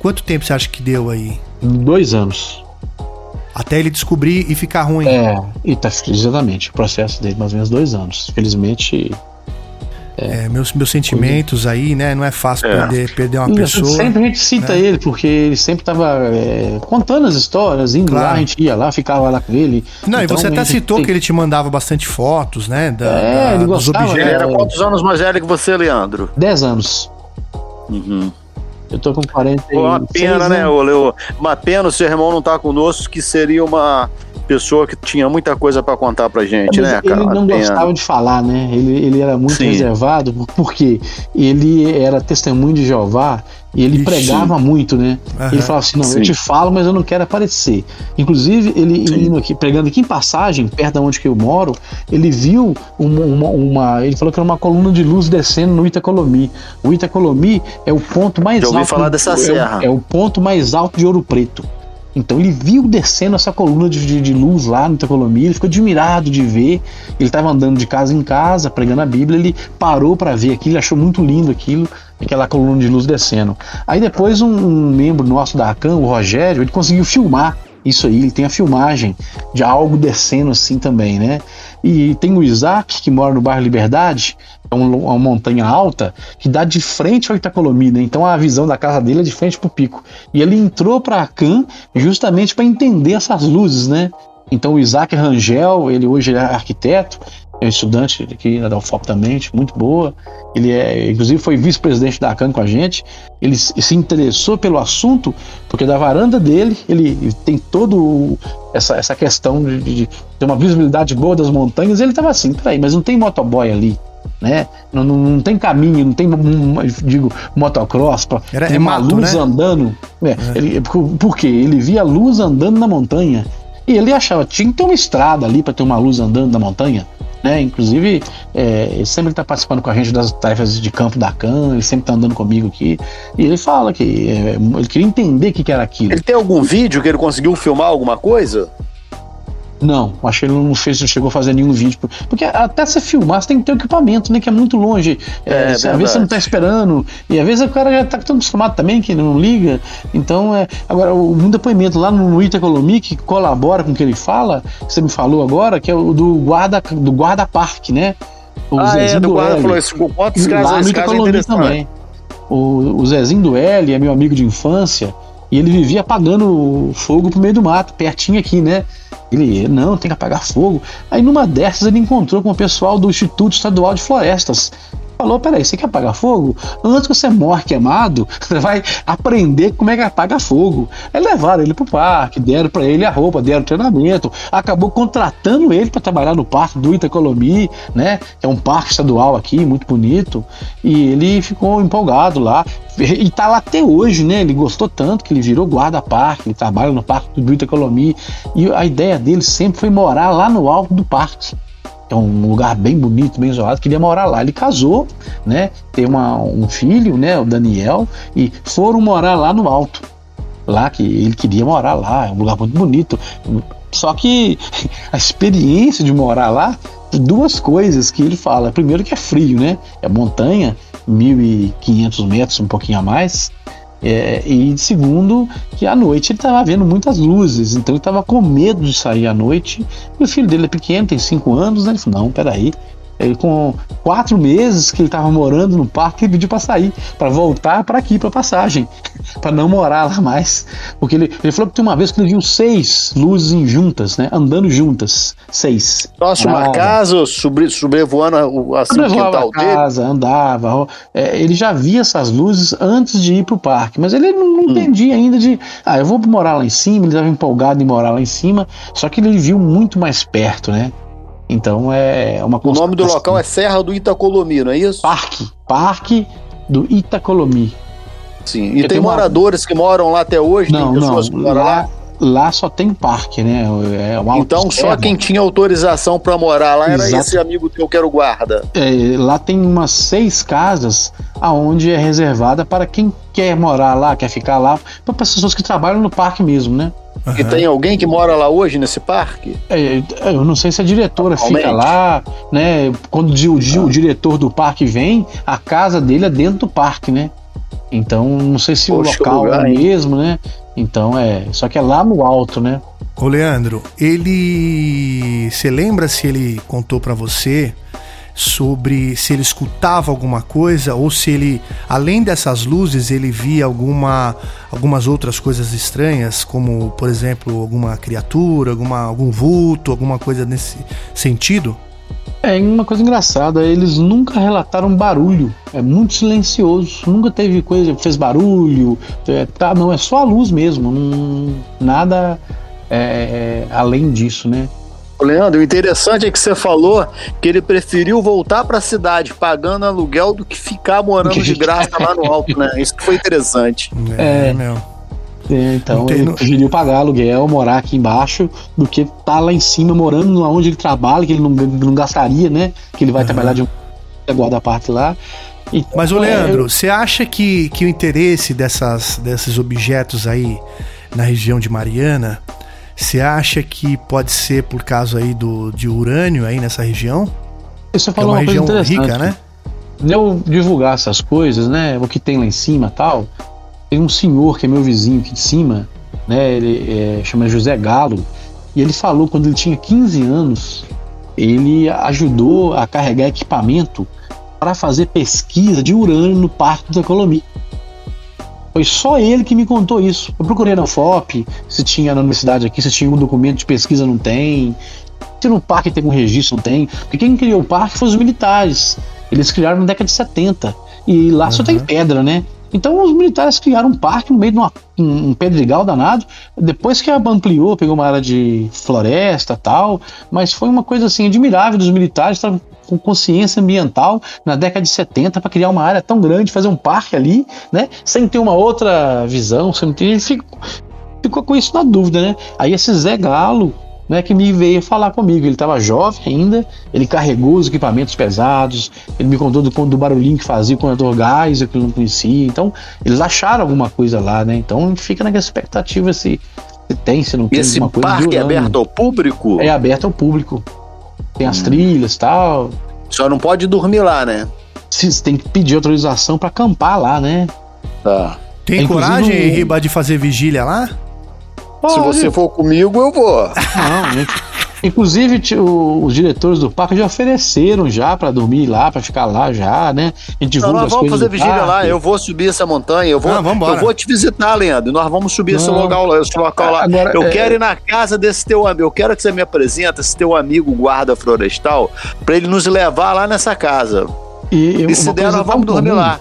quanto tempo você acha que deu aí? Dois anos. Até ele descobrir e ficar ruim. É, e tá, exatamente. O processo dele, mais ou menos dois anos. Felizmente, é, meus, meus sentimentos aí, né? Não é fácil é. Perder, perder uma e pessoa. Sempre a gente cita né? ele, porque ele sempre tava é, contando as histórias, indo claro. lá, a gente ia lá, ficava lá com ele. Não, então, e você até citou tem... que ele te mandava bastante fotos, né? Da, é, da, ele gostava, dos objetos. Ele era quantos anos mais velho que você, Leandro? Dez anos. Uhum. Eu tô com 40 Uma pena, né, Leo? Uma pena o seu irmão não tá conosco, que seria uma pessoa que tinha muita coisa para contar pra gente, Mas né, cara? Ele não gostava de falar, né? Ele, ele era muito Sim. reservado, porque ele era testemunho de Jeová e ele Ixi. pregava muito, né? Uhum. Ele falava assim: não, Sim. eu te falo, mas eu não quero aparecer. Inclusive, ele indo aqui, pregando aqui em passagem, perto de onde que eu moro, ele viu uma, uma, uma, Ele falou que era uma coluna de luz descendo no Itacolomi. O Itacolomi é o ponto mais eu alto. ouvi falar dessa é, serra. É o ponto mais alto de Ouro Preto. Então ele viu descendo essa coluna de, de, de luz lá no Itacolomi, ele ficou admirado de ver. Ele estava andando de casa em casa, pregando a Bíblia, ele parou para ver aquilo, achou muito lindo aquilo, aquela coluna de luz descendo. Aí depois um, um membro nosso da ACAM, o Rogério, ele conseguiu filmar isso aí, ele tem a filmagem de algo descendo assim também, né? E tem o Isaac, que mora no bairro Liberdade, é uma montanha alta, que dá de frente ao Itacolomi, né? Então a visão da casa dele é de frente pro pico. E ele entrou para a CAN justamente para entender essas luzes, né? Então o Isaac Rangel, ele hoje é arquiteto, é estudante aqui da UFOP também, muito boa. Ele é, inclusive, foi vice-presidente da CAN com a gente. Ele se interessou pelo assunto, porque da varanda dele ele tem todo essa, essa questão de, de ter uma visibilidade boa das montanhas. Ele estava assim, peraí, mas não tem motoboy ali. Né? Não, não, não, tem caminho, não tem, digo, motocross, Era, tem é uma mato, luz né? andando. É, é. Ele, por, por quê? Ele via luz andando na montanha. E ele achava, tinha que ter uma estrada ali para ter uma luz andando na montanha. né? Inclusive, é, ele sempre está participando com a gente das tarefas de campo da CAN, ele sempre está andando comigo aqui. E ele fala que é, ele queria entender o que, que era aquilo. Ele tem algum vídeo que ele conseguiu filmar alguma coisa? Não, acho que ele não fez, não chegou a fazer nenhum vídeo. Porque até você filmar, você tem que ter o equipamento, né? Que é muito longe. É, É, às vezes você não tá esperando. E às vezes o cara já tá tão acostumado também, que não liga. Então, é. Agora, o um depoimento lá no Itacolomi, que colabora com o que ele fala, que você me falou agora, que é o do guarda, do guarda-parque, né? O ah, é, Zezinho do guarda L. falou isso. Quantos Lá no é também. O, o Zezinho do L é meu amigo de infância. E ele vivia apagando fogo pro meio do mato, pertinho aqui, né? Ele, não, tem que apagar fogo. Aí numa dessas ele encontrou com o pessoal do Instituto Estadual de Florestas. Falou, peraí, você quer apagar fogo? Antes que você morre queimado, você vai aprender como é que apaga fogo. Aí levaram ele pro parque, deram para ele a roupa, deram treinamento, acabou contratando ele para trabalhar no parque do Itacolomi, né? Que é um parque estadual aqui, muito bonito. E ele ficou empolgado lá. E tá lá até hoje, né? Ele gostou tanto que ele virou guarda-parque, ele trabalha no parque do Itacolomi. E a ideia dele sempre foi morar lá no alto do parque. É um lugar bem bonito, bem isolado, queria morar lá. Ele casou, né? Tem uma, um filho, né? O Daniel, e foram morar lá no alto. Lá que ele queria morar lá, é um lugar muito bonito. Só que a experiência de morar lá, duas coisas que ele fala. Primeiro que é frio, né? É montanha, 1.500 metros, um pouquinho a mais. É, e segundo, que à noite ele estava vendo muitas luzes, então ele estava com medo de sair à noite. E o filho dele é pequeno, tem cinco anos, né? Ele falou: não, peraí. Ele, com quatro meses que ele estava morando no parque, ele pediu para sair, para voltar para aqui, para passagem, para não morar lá mais. Porque ele, ele falou que tem uma vez que ele viu seis luzes juntas, né? Andando juntas. Seis. Próximo a Parada. casa, sobre, sobrevoando o- assim, o quintal a dele. casa, andava. é, ele já via essas luzes antes de ir pro parque, mas ele não, Hum. não entendia ainda de. Ah, eu vou morar lá em cima, ele estava empolgado em morar lá em cima, só que ele viu muito mais perto, né? Então é uma O nome do local é Serra do Itacolomi, não é isso? Parque. Parque do Itacolomi. Sim. E Eu tem tenho uma- moradores que moram lá até hoje? Não, não. lá? Lá, lá só tem parque, né? É Então só quem tinha autorização pra morar lá era Exato. esse amigo que era o guarda. É, lá tem umas seis casas aonde é reservada para quem quer morar lá, quer ficar lá, para pessoas que trabalham no parque mesmo, né? E tem alguém que mora lá hoje nesse parque? É, eu não sei se a diretora fica lá, né? Quando o, o o diretor do parque vem, a casa dele é dentro do parque, né? Então, não sei se Poxa, o local lugar, é o mesmo, né? Então é. Só que é lá no alto, né? Ô Leandro, ele. Você lembra se ele contou pra você sobre se ele escutava alguma coisa ou se ele, além dessas luzes, ele via alguma, algumas outras coisas estranhas, como, por exemplo, alguma criatura, alguma, algum vulto, alguma coisa nesse sentido? É uma coisa engraçada, eles nunca relataram barulho. É muito silencioso. Nunca teve coisa, fez barulho. é, tá, não, é só a luz mesmo. Não, nada é, além disso, né? Leandro, o interessante é que você falou que ele preferiu voltar pra cidade pagando aluguel do que ficar morando de graça lá no alto, né? Isso que foi interessante. É. meu. É, então Não tem- ele preferiu pagar aluguel, morar aqui embaixo, do que estar lá em cima morando onde ele trabalha, que ele não, não gastaria, né? Que ele vai trabalhar de um guarda-parte lá. E- Mas, ô é, Leandro, você acha que, que o interesse dessas, desses objetos aí na região de Mariana, você acha que pode ser por causa aí do, de urânio aí nessa região? Você É falou uma uma coisa região rica, né? eu divulgar essas coisas, né? O que tem lá em cima tal. Tem um senhor que é meu vizinho aqui de cima, né? Ele é, chama José Galo. E ele falou quando ele tinha 15 anos, ele ajudou a carregar equipamento para fazer pesquisa de urânio no Parque do Ecolomi. Foi só ele que me contou isso. Eu procurei na FOP, se tinha na universidade aqui, se tinha um documento de pesquisa, não tem. Se no parque tem um registro, não tem. Porque quem criou o parque foram os militares. Eles criaram na década de 70. E lá só tem pedra, né? Então os militares criaram um parque no meio de uma, um, um pedregal danado. Depois que ampliou, pegou uma área de floresta tal. Mas foi uma coisa assim admirável dos militares, com consciência ambiental na década de 70 para criar uma área tão grande, fazer um parque ali, né? Sem ter uma outra visão, sem ter. Ficou, ficou com isso na dúvida, né? Aí esse Zé Galo né, que me veio falar comigo. Ele estava jovem ainda, ele carregou os equipamentos pesados, ele me contou do, do barulhinho que fazia com o conector gás, que eu não conhecia. Então, eles acharam alguma coisa lá, né? Então, a gente fica naquela expectativa se, se tem, se não tem Esse parque é aberto ao público? É aberto ao público. Tem Hum. as trilhas e tal. Só não pode dormir lá, né? Você tem que pedir autorização para acampar lá, né? Tá. Tem Inclusive, coragem, Riba, de fazer vigília lá? Se Pode. você for comigo, eu vou. Não, né? Inclusive, o- os diretores do parque já ofereceram já para dormir lá, para ficar lá já, né? A gente Não, nós vamos fazer vigília lá, eu vou subir essa montanha, eu vou, vambora. eu vou te visitar, Leandro. e Nós vamos subir esse Não. local, esse local lá. Agora, eu é- quero ir na casa desse teu amigo. Eu quero que você me apresente esse teu amigo guarda florestal para ele nos levar lá nessa casa. E, E se der, nós vamos dormir comum lá.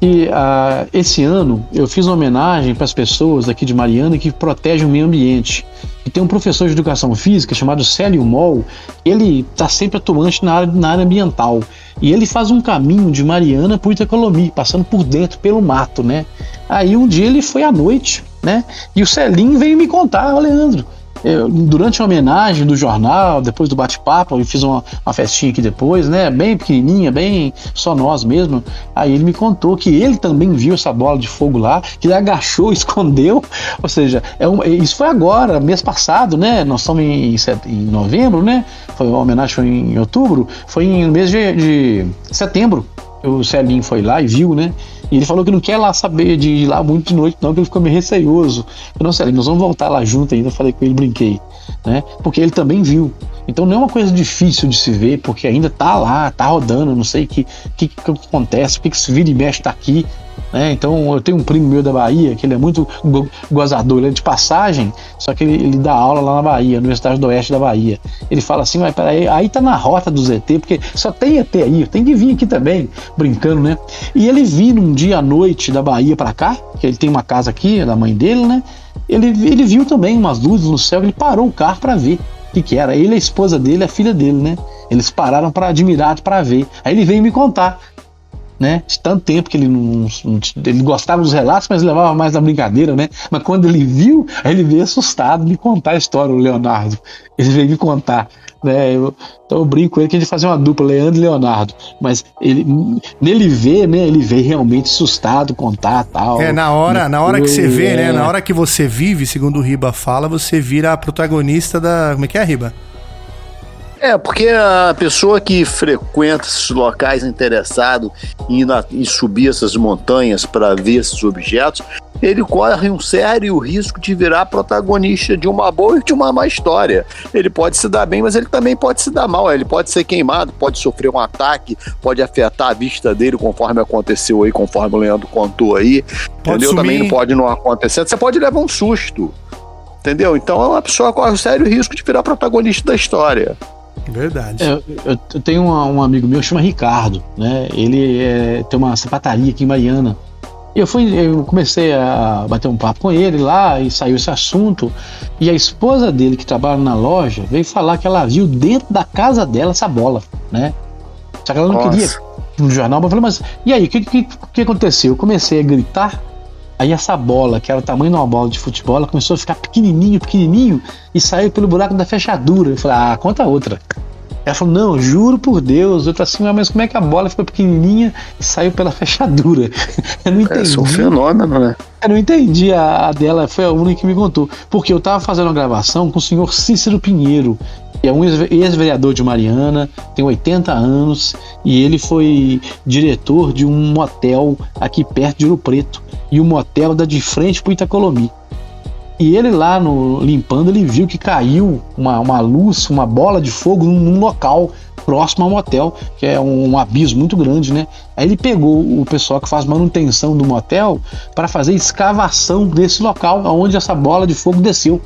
E ah, esse ano eu fiz uma homenagem para as pessoas daqui de Mariana que protegem o meio ambiente. E tem um professor de educação física chamado Célio Moll, ele está sempre atuante na área, na área ambiental. E ele faz um caminho de Mariana para Itacolomi, passando por dentro, pelo mato, né? Aí um dia ele foi à noite, né? E o Celinho veio me contar, Leandro, durante a homenagem do jornal, depois do bate-papo, eu fiz uma, uma festinha aqui depois, né? Bem pequenininha, bem só nós mesmo. Aí ele me contou que ele também viu essa bola de fogo lá, que ele agachou, escondeu. Ou seja, é um- isso foi agora, mês passado, né? Nós estamos em, em novembro, né? Foi uma homenagem foi em outubro, foi no mês de, de setembro. O Celinho foi lá e viu, né? E ele falou que não quer lá saber de ir lá muito de noite, não, que ele ficou meio receioso. Eu não, Celinho, nós vamos voltar lá junto ainda. Eu falei com ele, brinquei, né? Porque ele também viu. Então não é uma coisa difícil de se ver, porque ainda tá lá, tá rodando, não sei o que, que, que acontece, o que, que se vira e mexe tá aqui. Né? Então eu tenho um primo meu da Bahia, que ele é muito go- gozador, ele é de passagem, só que ele, ele dá aula lá na Bahia, no Universidade do Oeste da Bahia. Ele fala assim, mas peraí, aí tá na rota do ZT, porque só tem ET aí, tem que vir aqui também, brincando, né? E ele vindo um dia à noite da Bahia pra cá, que ele tem uma casa aqui, é da mãe dele, né? Ele, ele viu também umas luzes no céu, ele parou o carro pra ver o que, que era. Ele, a esposa dele, a filha dele, né? Eles pararam pra admirar, pra ver. Aí ele veio me contar né? De tanto tempo que ele não, ele gostava dos relatos, mas levava mais na brincadeira, né? Mas quando ele viu, ele veio assustado me contar a história, o Leonardo. Ele veio me contar, né? Eu, então eu brinco com ele que a gente fazia uma dupla, Leandro e Leonardo. Mas ele, nele ver, né? Ele veio realmente assustado, contar tal. É, na hora, na hora que você vê, É. né? Na hora que você vive, segundo o Riba fala, você vira a protagonista da. Como é que é, Riba? É, porque a pessoa que frequenta esses locais interessado em, na- em subir essas montanhas para ver esses objetos, ele corre um sério risco de virar protagonista de uma boa e de uma má história. Ele pode se dar bem, mas ele também pode se dar mal. Ele pode ser queimado, pode sofrer um ataque, pode afetar a vista dele, conforme aconteceu aí, conforme o Leandro contou aí. Pode entendeu? sumir. Também não pode não acontecer. Você pode levar um susto. Entendeu? Então a pessoa corre o sério risco de virar protagonista da história. Verdade. É, eu, eu tenho uma- um amigo meu que chama Ricardo, né? Ele é, tem uma sapataria aqui em Mariana. E eu fui, eu comecei a bater um papo com ele lá e saiu esse assunto. E a esposa dele que trabalha na loja veio falar que ela viu dentro da casa dela essa bola, né? Só que ela não Nossa. queria no jornal, mas eu falei, mas e aí, o que, que, que aconteceu? Eu comecei a gritar, aí essa bola, que era o tamanho de uma bola de futebol, ela começou a ficar pequenininho, pequenininho, e saiu pelo buraco da fechadura. Eu falei, ah, conta outra. Ela falou, não, juro por Deus. Eu falei assim, "Ah, mas como é que a bola ficou pequenininha e saiu pela fechadura? Eu não entendi. Esse é um fenômeno, né? Eu não entendi, a, a dela foi a única que me contou. Porque eu tava fazendo uma gravação com o senhor Cícero Pinheiro, é um ex- ex-vereador de Mariana, tem 80 anos, e ele foi diretor de um motel aqui perto de Ouro Preto. E o motel dá de frente pro Itacolomi. E ele lá no limpando, ele viu que caiu uma, uma luz, uma bola de fogo num, num local próximo ao motel, que é um, um abismo muito grande, né? Aí ele pegou o pessoal que faz manutenção do motel para fazer escavação desse local onde essa bola de fogo desceu.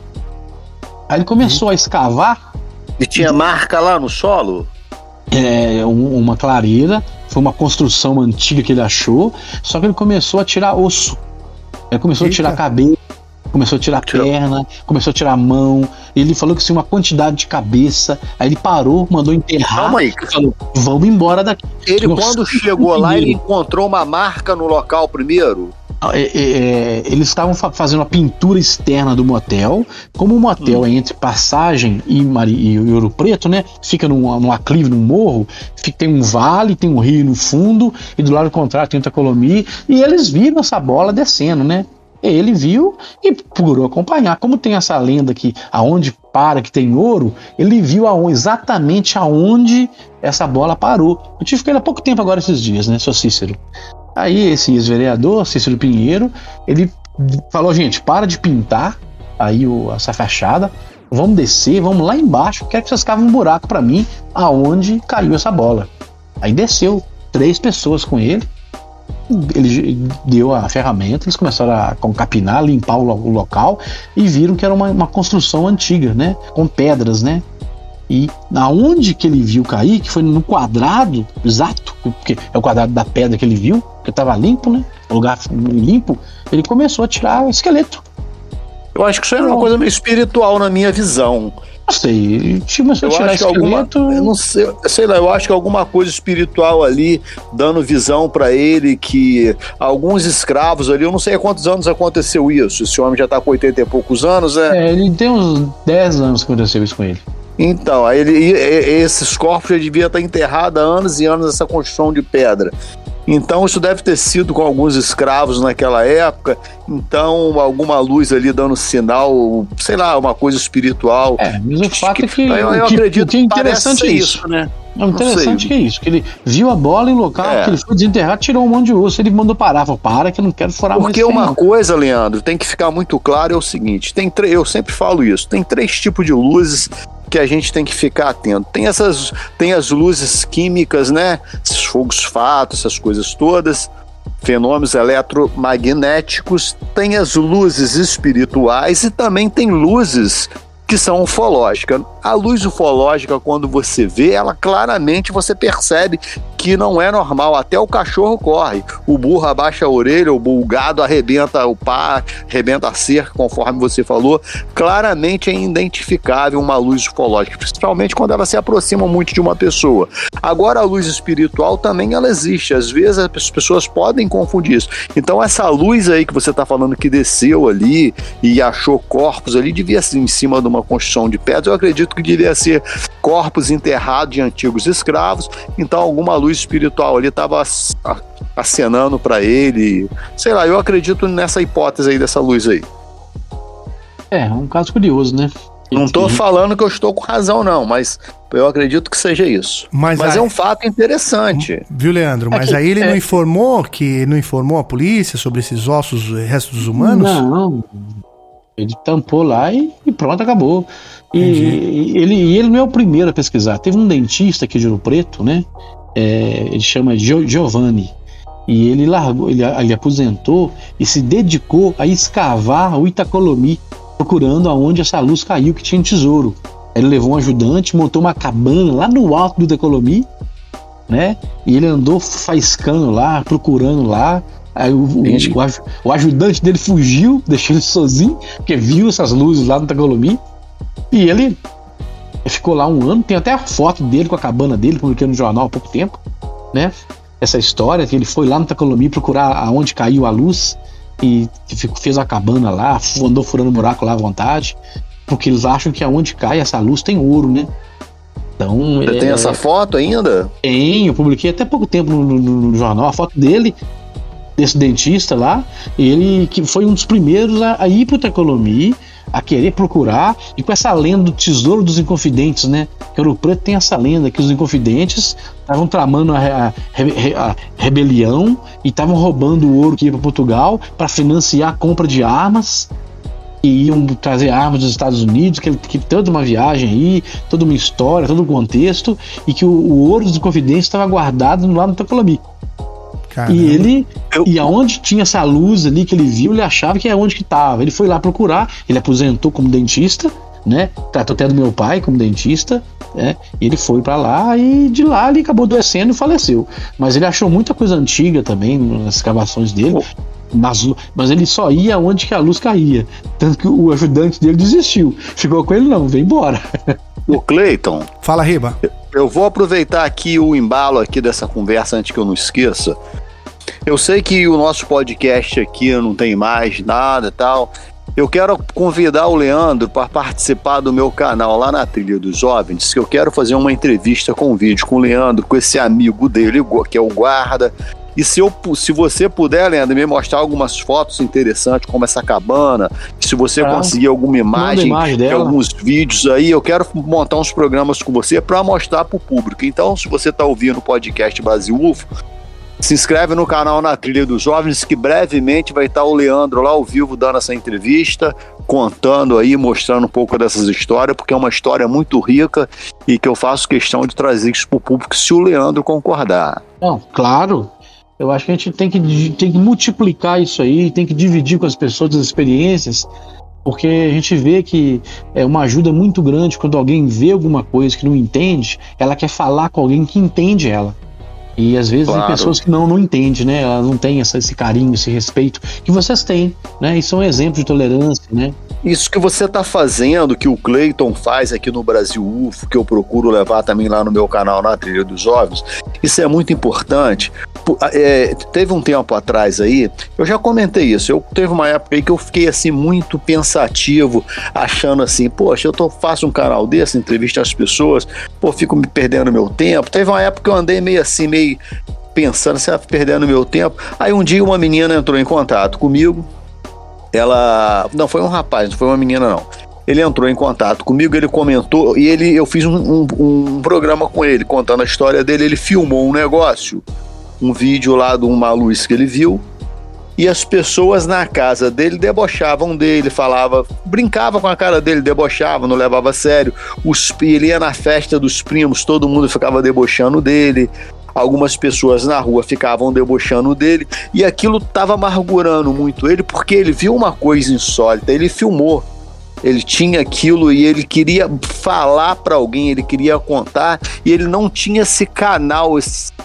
Aí ele começou a escavar E tinha marca lá no solo? é, um- uma clareira, foi uma construção antiga que ele achou, só que ele começou a tirar osso. Ele começou Eita. a tirar cabelo, começou a tirar Tirou. perna, começou a tirar mão. Ele falou que tinha uma quantidade de cabeça. Aí ele parou, mandou enterrar. Calma aí. e falou: vamos embora daqui. Ele, Nossa, quando chegou lá, primeiro. ele encontrou uma marca no local primeiro? É, é, é, eles estavam fa fazendo a pintura externa do motel. Como o motel hum. é entre Passagem e, Mari e Ouro Preto, né? Fica num, num aclive, num morro, fica, tem um vale, tem um rio no fundo, e do lado contrário tem o Itacolomi, e eles viram essa bola descendo, né? Ele viu e procurou acompanhar. Como tem essa lenda que aonde para que tem ouro, ele viu exatamente aonde essa bola parou. Eu tive que ir há pouco tempo agora esses dias, né, seu Cícero? Aí esse ex-vereador, Cícero Pinheiro, ele falou, gente, para de pintar aí o, essa fachada, vamos descer, vamos lá embaixo, quero que vocês cavem um buraco para mim aonde caiu essa bola. Aí desceu três pessoas com ele, ele deu a ferramenta, eles começaram a capinar, limpar o, o local e viram que era uma, uma, construção antiga, né? Com pedras, né? E aonde que ele viu cair, que foi no quadrado exato, porque é o quadrado da pedra que ele viu, que estava limpo, né? O lugar limpo, ele começou a tirar o esqueleto. Eu acho que isso era uma coisa meio espiritual na minha visão. Não sei, começou a tirar esqueleto. Alguma, eu não sei, sei lá, eu acho que alguma coisa espiritual ali, dando visão para ele, que alguns escravos ali, eu não sei há quantos anos aconteceu isso. Esse homem já tá com 80 e poucos anos, né? É, ele tem uns 10 anos que aconteceu isso com ele. Então, aí ele, esses corpos já deviam estar enterrados há anos e anos nessa construção de pedra. Então isso deve ter sido com alguns escravos naquela época. Então alguma luz ali dando sinal, sei lá, uma coisa espiritual. É, mas o fato que, é que eu, eu que, acredito que é interessante é isso, isso, né? É interessante que é isso, que ele viu a bola em local é. que ele foi desenterrar, tirou um monte de osso, ele mandou parar, falou, para que eu não quero furar Porque mais uma coisa, Leandro, tem que ficar muito claro é o seguinte, tem eu sempre falo isso, tem três tipos de luzes que a gente tem que ficar atento. Tem essas, tem as luzes químicas, né? Esses fogos fatos, essas coisas todas, fenômenos eletromagnéticos, tem as luzes espirituais e também tem luzes que são ufológicas. A luz ufológica, quando você vê, ela claramente você percebe que não é normal. Até o cachorro corre. O burro abaixa a orelha, o gado arrebenta o pá, arrebenta a cerca, conforme você falou. Claramente é identificável uma luz ufológica, principalmente quando ela se aproxima muito de uma pessoa. Agora, a luz espiritual também ela existe. Às vezes as pessoas podem confundir isso. Então, essa luz aí que você está falando que desceu ali e achou corpos ali, devia ser em cima de uma construção de pedras. Eu acredito que devia ser corpos enterrados de antigos escravos. Então, alguma luz espiritual ali estava acenando para ele. Sei lá, eu acredito nessa hipótese aí dessa luz aí. É, é um caso curioso, né? Não estou falando que eu estou com razão, não, mas eu acredito que seja isso. Mas, mas é um fato interessante. Viu, Leandro? Mas é que, aí ele é... não informou que não informou a polícia sobre esses ossos restos humanos? Não, ele tampou lá e, e pronto, acabou. E ele, ele não é o primeiro a pesquisar. Teve um dentista aqui de Ouro Preto, né? é, ele chama Giovanni. E ele largou, ele, ele aposentou e se dedicou a escavar o Itacolomi, procurando aonde essa luz caiu, que tinha tesouro. Ele levou um ajudante, montou uma cabana lá no alto do Itacolomi, né? E ele andou faiscando lá, procurando lá. Aí o, o, o, o, ajudante dele fugiu, deixou ele sozinho, porque viu essas luzes lá no Itacolomi. E ele ele ficou lá um ano, tem até a foto dele com a cabana dele, publiquei no jornal há pouco tempo, né? Essa história que ele foi lá no Tacolomi procurar aonde caiu a luz e fez a cabana lá, andou furando buraco lá à vontade, porque eles acham que aonde cai essa luz tem ouro, né? Então, Você é... tem essa foto ainda? Tem, eu publiquei até pouco tempo no, no, no, jornal a foto dele, desse dentista lá, ele que foi um dos primeiros a, a ir pro Tacolomi a querer procurar, e com essa lenda do tesouro dos Inconfidentes, né? Que Ouro Preto tem essa lenda que os Inconfidentes estavam tramando a, a, a, rebelião e estavam roubando o ouro que ia para Portugal para financiar a compra de armas e iam trazer armas dos Estados Unidos, que, que toda uma viagem aí, toda uma história, todo um contexto, e que o, o ouro dos Inconfidentes estava guardado lá no Tacolomi. Caramba. E ele. Eu... E aonde tinha essa luz ali que ele viu, ele achava que é onde que tava. Ele foi lá procurar, ele aposentou como dentista, né? Tratou até do meu pai como dentista, né? Ele foi para lá e de lá ele acabou adoecendo e faleceu. Mas ele achou muita coisa antiga também nas escavações dele. Oh. Mas, mas ele só ia onde que a luz caía. Tanto que o ajudante dele desistiu. Ficou com ele, não, vem embora. O Cleiton. Fala, Riba. Eu vou aproveitar aqui o embalo aqui dessa conversa antes que eu não esqueça. Eu sei que o nosso podcast aqui não tem mais nada e tal. Eu quero convidar o Leandro para participar do meu canal lá na Trilha dos Jovens, que eu quero fazer uma entrevista com vídeo com o Leandro, com esse amigo dele, que é o guarda. E se, eu, se você puder, Leandro, me mostrar algumas fotos interessantes, como essa cabana, se você ah, conseguir alguma imagem, imagem alguns vídeos aí, eu quero montar uns programas com você para mostrar para o público. Então, se você está ouvindo o podcast Brasil UFO, se inscreve no canal Na Trilha dos Jovens, que brevemente vai estar o Leandro lá ao vivo dando essa entrevista, contando aí, mostrando um pouco dessas histórias, porque é uma história muito rica e que eu faço questão de trazer isso para o público se o Leandro concordar. Não, claro. Eu acho que a gente tem que, tem que multiplicar isso aí, tem que dividir com as pessoas as experiências, porque a gente vê que é uma ajuda muito grande quando alguém vê alguma coisa que não entende, ela quer falar com alguém que entende ela. E às vezes claro. tem pessoas que não, não entendem, né? Elas não têm essa, esse carinho, esse respeito que vocês têm, né? E são exemplos de tolerância, né? Isso que você está fazendo, que o Clayton faz aqui no Brasil UFO, que eu procuro levar também lá no meu canal na Trilha dos Jovens, isso é muito importante. É, teve um tempo atrás aí, eu já comentei isso, eu teve uma época aí que eu fiquei assim muito pensativo, achando assim, poxa, eu tô, faço um canal desse, entrevista as pessoas, pô, fico me perdendo meu tempo. Teve uma época que eu andei meio assim, meio pensando, se perdendo meu tempo. Aí um dia uma menina entrou em contato comigo, ela. Não foi um rapaz, não foi uma menina, não. Ele entrou em contato comigo, ele comentou, e ele, eu fiz um, um, um programa com ele, contando a história dele. Ele filmou um negócio, um vídeo lá de uma luz que ele viu, e as pessoas na casa dele debochavam dele, falava, brincava com a cara dele, debochava, não levava a sério. Os, ele ia na festa dos primos, todo mundo ficava debochando dele algumas pessoas na rua ficavam debochando dele e aquilo estava amargurando muito ele porque ele viu uma coisa insólita, ele filmou. Ele tinha aquilo e ele queria falar para alguém, ele queria contar e ele não tinha esse canal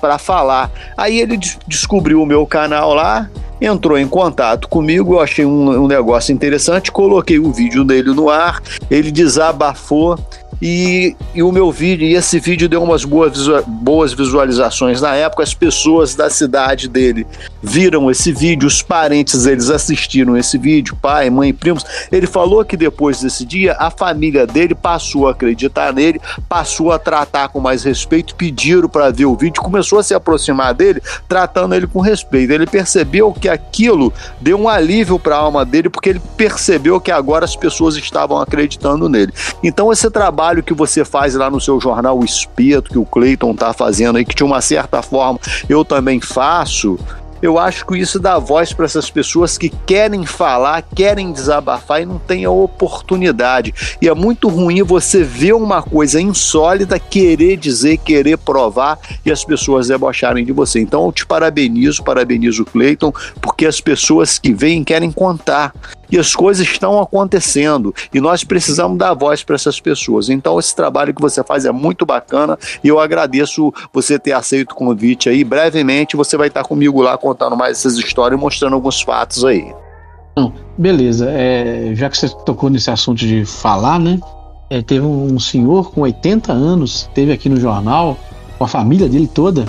para falar. Aí ele descobriu o meu canal lá, entrou em contato comigo, eu achei um, um negócio interessante, coloquei o vídeo dele no ar, ele desabafou e, e, o meu vídeo, e esse vídeo deu umas boas, boas visualizações. Na época, as pessoas da cidade dele viram esse vídeo, os parentes eles assistiram esse vídeo, pai, mãe, primos. Ele falou que depois desse dia, a família dele passou a acreditar nele, passou a tratar com mais respeito, pediram para ver o vídeo, começou a se aproximar dele, tratando ele com respeito. Ele percebeu que aquilo deu um alívio para a alma dele, porque ele percebeu que agora as pessoas estavam acreditando nele. Então, esse trabalho trabalho que você faz lá no seu jornal O Espeto, que o Cleiton está fazendo aí, que de uma certa forma eu também faço, eu acho que isso dá voz para essas pessoas que querem falar, querem desabafar e não têm a oportunidade. E é muito ruim você ver uma coisa insólita, querer dizer, querer provar e as pessoas debocharem de você. Então eu te parabenizo, parabenizo o Cleiton, porque as pessoas que vêm querem contar e as coisas estão acontecendo e nós precisamos dar voz para essas pessoas. Então, esse trabalho que você faz é muito bacana e eu agradeço você ter aceito o convite aí. Brevemente você vai estar comigo lá contando mais essas histórias e mostrando alguns fatos aí. Não, beleza. É, já que você tocou nesse assunto de falar, né? É, teve um senhor com 80 anos, teve aqui no jornal, com a família dele toda.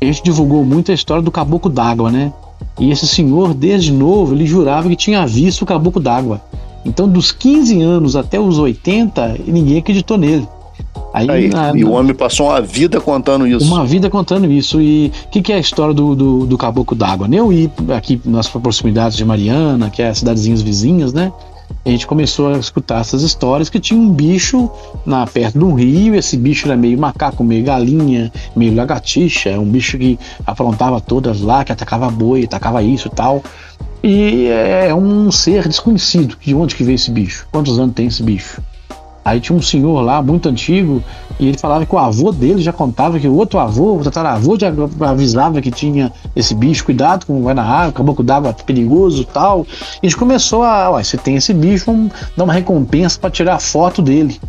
A gente divulgou muito a história do caboclo d'água, né? E esse senhor, desde novo, ele jurava que tinha visto o caboclo d'água. Então, dos 15 anos até os 80, ninguém acreditou nele. Aí, Aí na, e o homem passou uma vida contando isso. Uma vida contando isso. E o que, que, é a história do, do, do caboclo d'água? Eu ir aqui nas proximidades de Mariana, que é as cidadezinhas vizinhas, né? A gente começou a escutar essas histórias que tinha um bicho na perto de um rio, esse bicho era meio macaco, meio galinha, meio lagartixa, um bicho que aprontava todas lá, que atacava boi, atacava isso e tal. E é um ser desconhecido. De onde que veio esse bicho? Quantos anos tem esse bicho? Aí tinha um senhor lá, muito antigo, e ele falava que o avô dele já contava que o outro avô, o tataravô, já avisava que tinha esse bicho, cuidado com vai na água, caboclo d'água perigoso tal. E a gente começou a, ó, você tem esse bicho, vamos dar uma recompensa para tirar foto dele.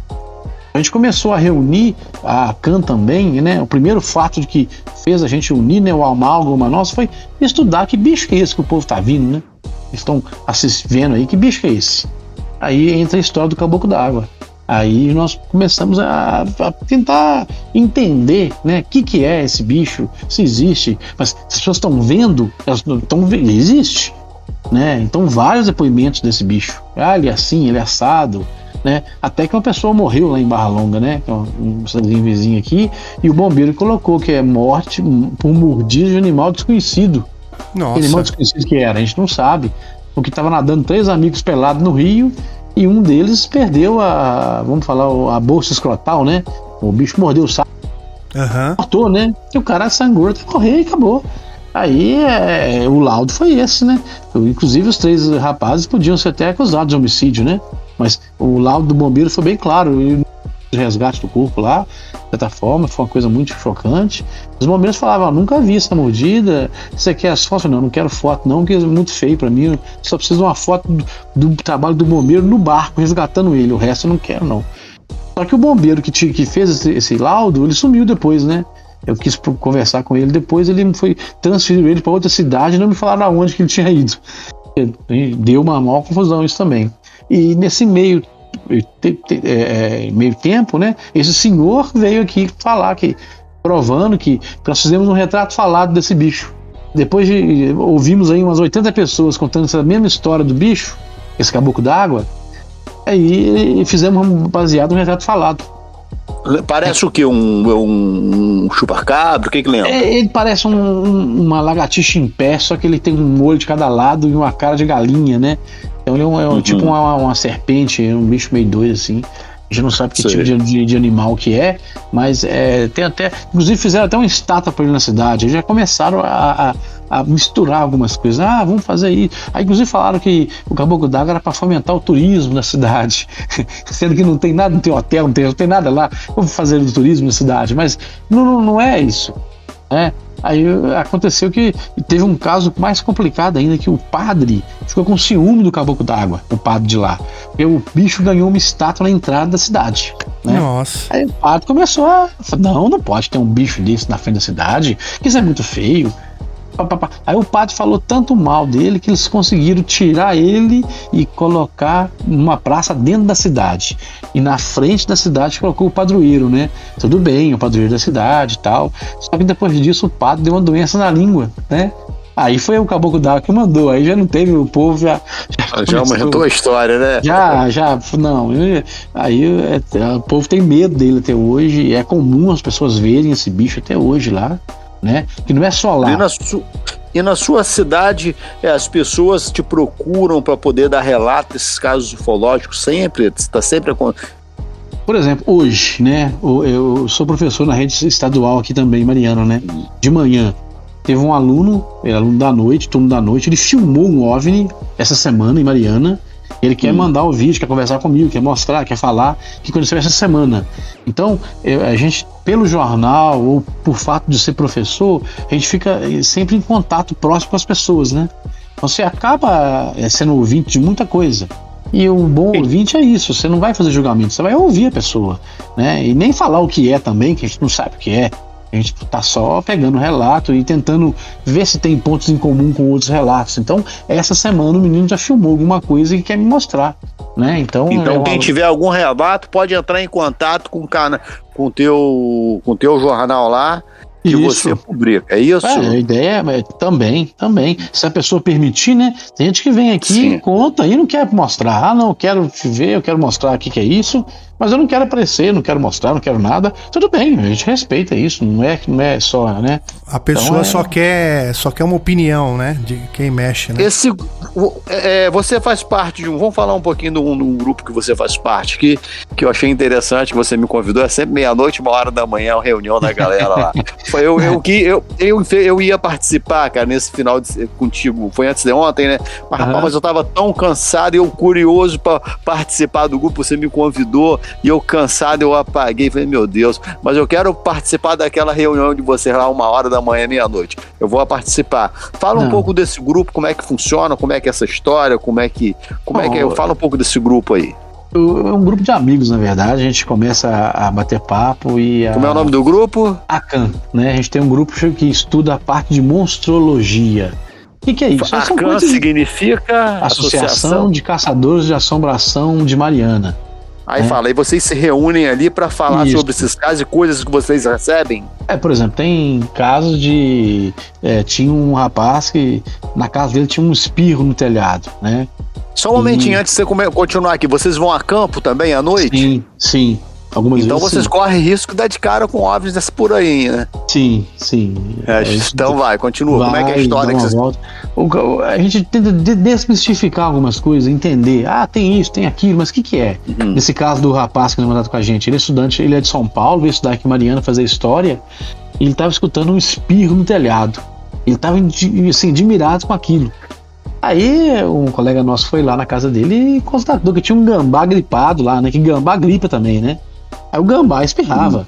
A gente começou a reunir, a CAN também, né? O primeiro fato de que fez a gente unir né, o amálgama nosso foi estudar que bicho é esse que o povo tá vindo, né? Estão vendo aí, que bicho é esse? Aí entra a história do caboclo d'água. Aí nós começamos a, a tentar entender, né, o que, que é esse bicho, se existe, mas as pessoas estão vendo, elas estão vendo, existe, né? Então vários depoimentos desse bicho. Ah, ele é assim, ele é assado, né? Até que uma pessoa morreu lá em Barra Longa, né? Que é um cidadezinho vizinho aqui, e o bombeiro colocou que é morte por mordida de animal desconhecido. Nossa. Que animal desconhecido que era, a gente não sabe. Porque estava nadando três amigos pelados no rio e um deles perdeu a, vamos falar, a bolsa escrotal, né? O bicho mordeu o saco, Aham. cortou, né? E o cara sangrou até correr e acabou. Aí é, o laudo foi esse, né? Inclusive os três rapazes podiam ser até acusados de homicídio, né? Mas o laudo do bombeiro foi bem claro. E o resgate do corpo lá, de certa forma, foi uma coisa muito chocante. Os bombeiros falavam: ah, nunca vi essa mordida. Você quer as fotos? Não, não quero foto, não, porque é muito feio pra mim. Só preciso de uma foto do, do trabalho do bombeiro no barco, resgatando ele. O resto eu não quero, não. Só que o bombeiro que, tinha, que fez esse, esse laudo, ele sumiu depois, né? Eu quis conversar com ele depois, ele foi transferiu ele para outra cidade, não me falaram aonde que ele tinha ido. Deu uma maior confusão isso também. E nesse meio é, é, meio tempo, né? Esse senhor veio aqui falar que provando que nós fizemos um retrato falado desse bicho. Depois de ouvimos aí umas 80 pessoas contando essa mesma história do bicho, esse caboclo d'água, aí fizemos um- baseado no retrato falado. Parece o quê? Um, um, chupacabra? O que que lembra? É, ele parece um- um- uma lagartixa em pé, só que ele tem um olho de cada lado e uma cara de galinha, né? Então ele é, um, é um- Uhum. tipo uma, uma serpente, um bicho meio doido assim. A gente não sabe que Sei. tipo de, de- de animal que é, mas é, tem até. Inclusive fizeram até uma estátua para ele na cidade. Eles já começaram a, a- a misturar algumas coisas. Ah, vamos fazer isso. Aí, inclusive, falaram que o Caboclo d'Água era para fomentar o turismo na cidade. Sendo que não tem nada, não tem hotel, não tem, não tem nada lá. Vamos fazer o turismo na cidade. Mas não, não, não é isso. Né? Aí aconteceu que teve um caso mais complicado ainda, que o padre ficou com ciúme do caboclo d'água, o padre de lá. Porque o bicho ganhou uma estátua na entrada da cidade. Né? Nossa. Aí o padre começou a não, não pode ter um bicho desse na frente da cidade, que isso é muito feio. Pá, pá, pá. Aí o padre falou tanto mal dele que eles conseguiram tirar ele e colocar numa praça dentro da cidade. E na frente da cidade colocou o padroeiro, né? Tudo bem, o padroeiro da cidade e tal. Só que depois disso o padre deu uma doença na língua, né? Aí foi o caboclo d'água que mandou, aí já não teve o povo, já. Já começou- aumentou a história, né? já, já, não. Aí é, o povo tem medo dele até hoje. É comum as pessoas verem esse bicho até hoje lá, né? Que não é só lá. E na, su- e na sua cidade, é, as pessoas te procuram para poder dar relato desses casos ufológicos sempre? Está sempre acon- Por exemplo, hoje, né? Eu sou professor na rede estadual aqui também, Mariana, né? De manhã. Teve um aluno, é aluno da noite, turno da noite, ele filmou um OVNI essa semana em Mariana. Ele quer mandar o vídeo, quer conversar comigo, quer mostrar, quer falar que aconteceu essa semana. Então, a gente, pelo jornal ou por fato de ser professor, a gente fica eh, sempre em contato próximo com as pessoas, né? Então, Você acaba eh, sendo ouvinte de muita coisa. E um bom ouvinte é isso, você não vai fazer julgamento, você vai ouvir a pessoa, né? E nem falar o que é também, que a gente não sabe o que é. A gente tá só pegando relato e tentando ver se tem pontos em comum com outros relatos. Então, essa semana o menino já filmou alguma coisa e quer me mostrar, né? Então, é Então, uma- quem tiver algum relato pode entrar em contato com o cana, com o teu, com o teu jornal lá que Isso. você publica. É isso? É, a ideia é também, também. Se a pessoa permitir, né? Tem gente que vem aqui, Sim. conta e não quer mostrar. Ah, não, eu quero te ver, eu quero mostrar aqui que é isso, mas eu não quero aparecer, não quero mostrar, não quero nada. Tudo bem, a gente respeita isso, não é, não é só, né? A pessoa Então é- só quer só quer uma opinião, né? De quem mexe, né? Esse, o- é, você faz parte de um. Vamos falar um pouquinho de um, de um grupo que você faz parte, que, que eu achei interessante, que você me convidou. É sempre meia-noite, uma hora da manhã, uma reunião da galera lá. Foi eu, eu, que, eu, eu, eu ia participar, cara, nesse final de, contigo. Foi antes de ontem, né? Mas, rapaz, mas eu tava tão cansado e eu curioso pra participar do grupo. Você me convidou e eu cansado, eu apaguei. Falei, meu Deus, mas eu quero participar daquela reunião de vocês lá, uma hora da manhã, meia-noite. Eu vou participar. Fala um Não. pouco desse grupo, como é que funciona, como é que é essa história, como é que. Como é que é? Fala um pouco desse grupo aí. É um grupo de amigos, na verdade. A gente começa a, a bater papo e a. Como é o nome do grupo? ACAN, né? A gente tem um grupo que estuda a parte de monstrologia. O que, que é isso? Coisas- significa Associação de Caçadores de Assombração de Mariana. Aí É. fala, e vocês se reúnem ali pra falar Isso. sobre esses casos e coisas que vocês recebem? É, por exemplo, tem casos de. é, tinha um rapaz que na casa dele tinha um espirro no telhado, né? Só um momentinho antes de você continuar aqui, vocês vão a campo também à noite? Sim, sim. Algumas Então vezes. vocês correm risco de dar de cara com OVNIs dessa por aí, né? Sim, sim. sim. É, isso então vai, continua. Como é que é a vai, história que vocês... volta. A gente tenta de- desmistificar algumas coisas, entender. Ah, tem isso, tem aquilo, mas o que, que é? Uhum. Nesse caso do rapaz que é mandado com a gente, ele é estudante, ele é de São Paulo, veio estudar aqui em Mariana fazer história, ele estava escutando um espirro no telhado. Ele estava assim, admirado com aquilo. Aí um colega nosso foi lá na casa dele e constatou que tinha um gambá gripado lá, né? Que gambá gripa também, né? Aí o gambá espirrava.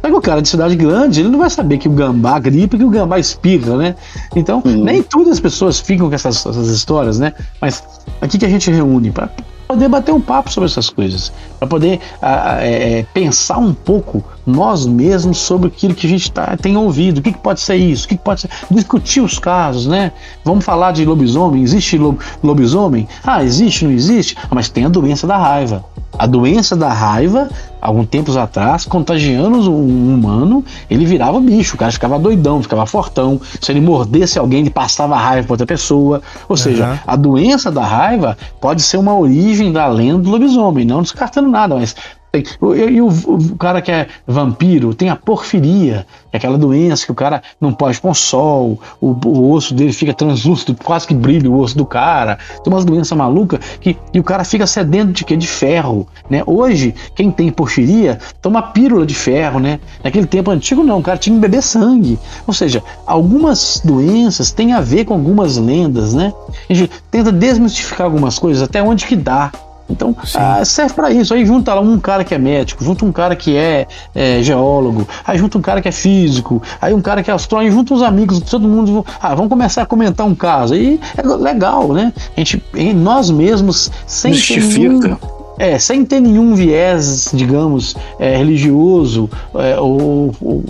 Só que o cara de cidade grande, ele não vai saber que o gambá gripa e que o gambá espirra, né? Então, Uhum. nem todas as pessoas ficam com essas, essas histórias, né? Mas aqui que a gente reúne para poder bater um papo sobre essas coisas, para poder ah, é, é, pensar um pouco nós mesmos sobre aquilo que a gente tá, tem ouvido, o que, que pode ser isso, o que, que pode ser. Discutir os casos, né? Vamos falar de lobisomem, existe lo- lobisomem? Ah, existe, não existe? Ah, mas tem a doença da raiva. A doença da raiva, alguns tempos atrás, contagiando um humano, ele virava bicho, o cara ficava doidão, ficava fortão. Se ele mordesse alguém, ele passava raiva para outra pessoa. Ou seja, a doença da raiva pode ser uma origem da lenda do lobisomem, não descartando nada, mas tem- E o, o cara que é vampiro tem a porfiria, é aquela doença que o cara não pode com sol, o, o osso dele fica translúcido, quase que brilha o osso do cara. Tem umas doenças malucas que e o cara fica sedento de quê? De ferro, né? Hoje, quem tem porfiria toma pílula de ferro, né? Naquele tempo antigo não, o cara tinha que beber sangue. Ou seja, algumas doenças têm a ver com algumas lendas, né? A gente tenta desmistificar algumas coisas até onde que dá. Então, ah, serve para isso. Aí junta lá um cara que é médico, junta um cara que é, é, geólogo, aí junta um cara que é físico, aí um cara que é astrônomo, junta uns amigos, todo mundo. Ah, vamos começar a comentar um caso. Aí é legal, né? A gente, nós mesmos, sem ter Justifica. nenhum, é, sem ter nenhum viés, digamos, é, religioso é, ou, ou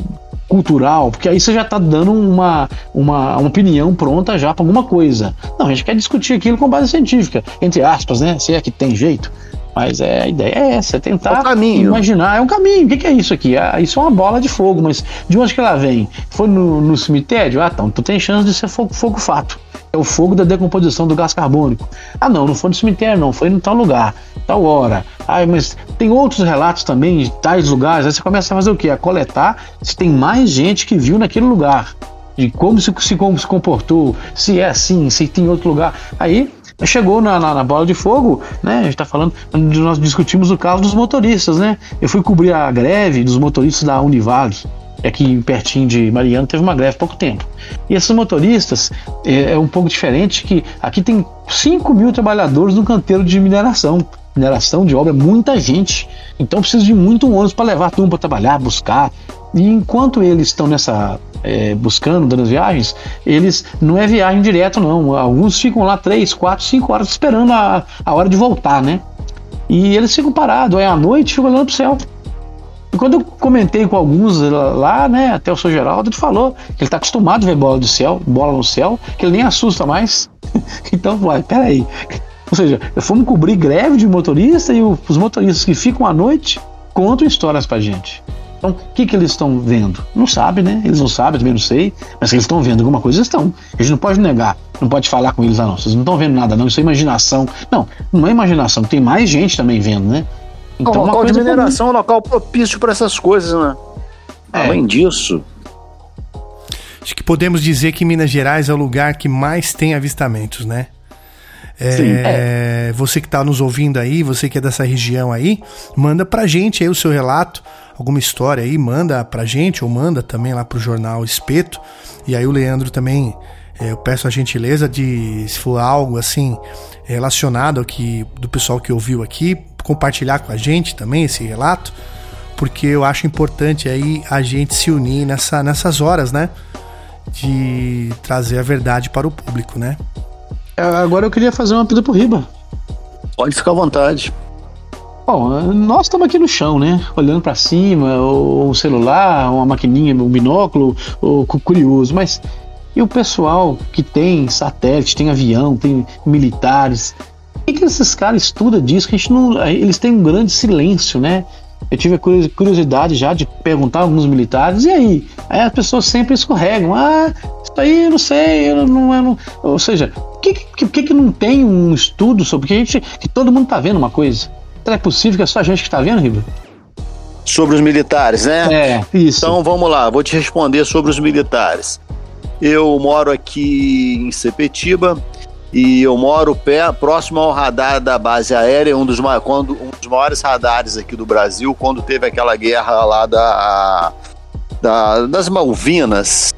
cultural, porque aí você já está dando uma, uma, uma opinião pronta já para alguma coisa. Não, a gente quer discutir aquilo com base científica, entre aspas, né? Se é que tem jeito. Mas é, a ideia é essa, é tentar É caminho. imaginar. É um caminho. O que, que é isso aqui? Ah, isso é uma bola de fogo, mas de onde que ela vem? Foi no, no cemitério? Ah, então tu tem chance de ser fogo, fogo fato. É o fogo da decomposição do gás carbônico. Ah, não, não foi no cemitério, não, foi em tal lugar, tal hora. Ah, mas tem outros relatos também de tais lugares. Aí você começa a fazer o quê? A coletar se tem mais gente que viu naquele lugar. De como se, se, como se comportou, se é assim, se tem outro lugar. Aí chegou na, na, na bola de fogo, né? A gente tá falando, nós discutimos o caso dos motoristas, né? Eu fui cobrir a greve dos motoristas da Univale, aqui pertinho de Mariana, teve uma greve há pouco tempo. E esses motoristas é, é um pouco diferente que aqui tem 5 mil trabalhadores no canteiro de mineração. Mineração de obra, muita gente. Então precisa de muito ônibus para levar turma para trabalhar, buscar. E enquanto eles estão nessa é, buscando, dando as viagens, eles não é viagem direto, não. Alguns ficam lá 3, 4, 5 horas esperando a, a hora de voltar, né? E eles ficam parados, aí à noite ficam olhando pro céu. E quando eu comentei com alguns lá, né, até o seu Geraldo, ele falou que ele está acostumado a ver bola do céu, bola no céu, que ele nem assusta mais. então, vai, peraí. Ou seja, fomos cobrir greve de motorista e os motoristas que ficam à noite contam histórias pra gente. Então, o que, que eles estão vendo? Não sabe, né? Eles não sabem, também não sei, mas eles estão vendo alguma coisa, estão. A gente não pode negar, não pode falar com eles, ah, não, vocês não estão vendo nada, não, isso é imaginação. Não, não é imaginação, tem mais gente também vendo, né? Então, o local de mineração é um local propício para essas coisas, né? É. Além disso, Acho que podemos dizer que Minas Gerais é o lugar que mais tem avistamentos, né? É, Sim. Você que está nos ouvindo aí, você que é dessa região aí, manda pra gente aí o seu relato, alguma história aí, manda pra gente ou manda também lá pro jornal Espeto. E aí o Leandro também, é, eu peço a gentileza de, se for algo assim relacionado ao que do pessoal que ouviu aqui, compartilhar com a gente também esse relato, porque eu acho importante aí a gente se unir nessa, nessas horas, né? De trazer a verdade para o público, né? Agora eu queria fazer uma pida pro Riba. pode ficar à vontade. Bom, nós estamos aqui no chão, né? Olhando para cima, ou um celular, uma maquininha, um binóculo, ou cu- curioso, mas e o pessoal que tem satélite, tem avião, tem militares, que, que esses caras estudam disso? Que a gente não, eles têm um grande silêncio, né? Eu tive a curiosidade já de perguntar a alguns militares, e aí? Aí as pessoas sempre escorregam. Ah, isso aí eu não sei, eu não. Eu não... Ou seja, por que, que, que, que não tem um estudo sobre que a gente. que todo mundo tá vendo uma coisa? Será é possível que é só a gente que tá vendo, Riba? Sobre os militares, né? É, isso. Então vamos lá, vou te responder sobre os militares. Eu moro aqui em Sepetiba e eu moro pé, próximo ao radar da base aérea, um dos, quando, um dos maiores radares aqui do Brasil, quando teve aquela guerra lá da, da das Malvinas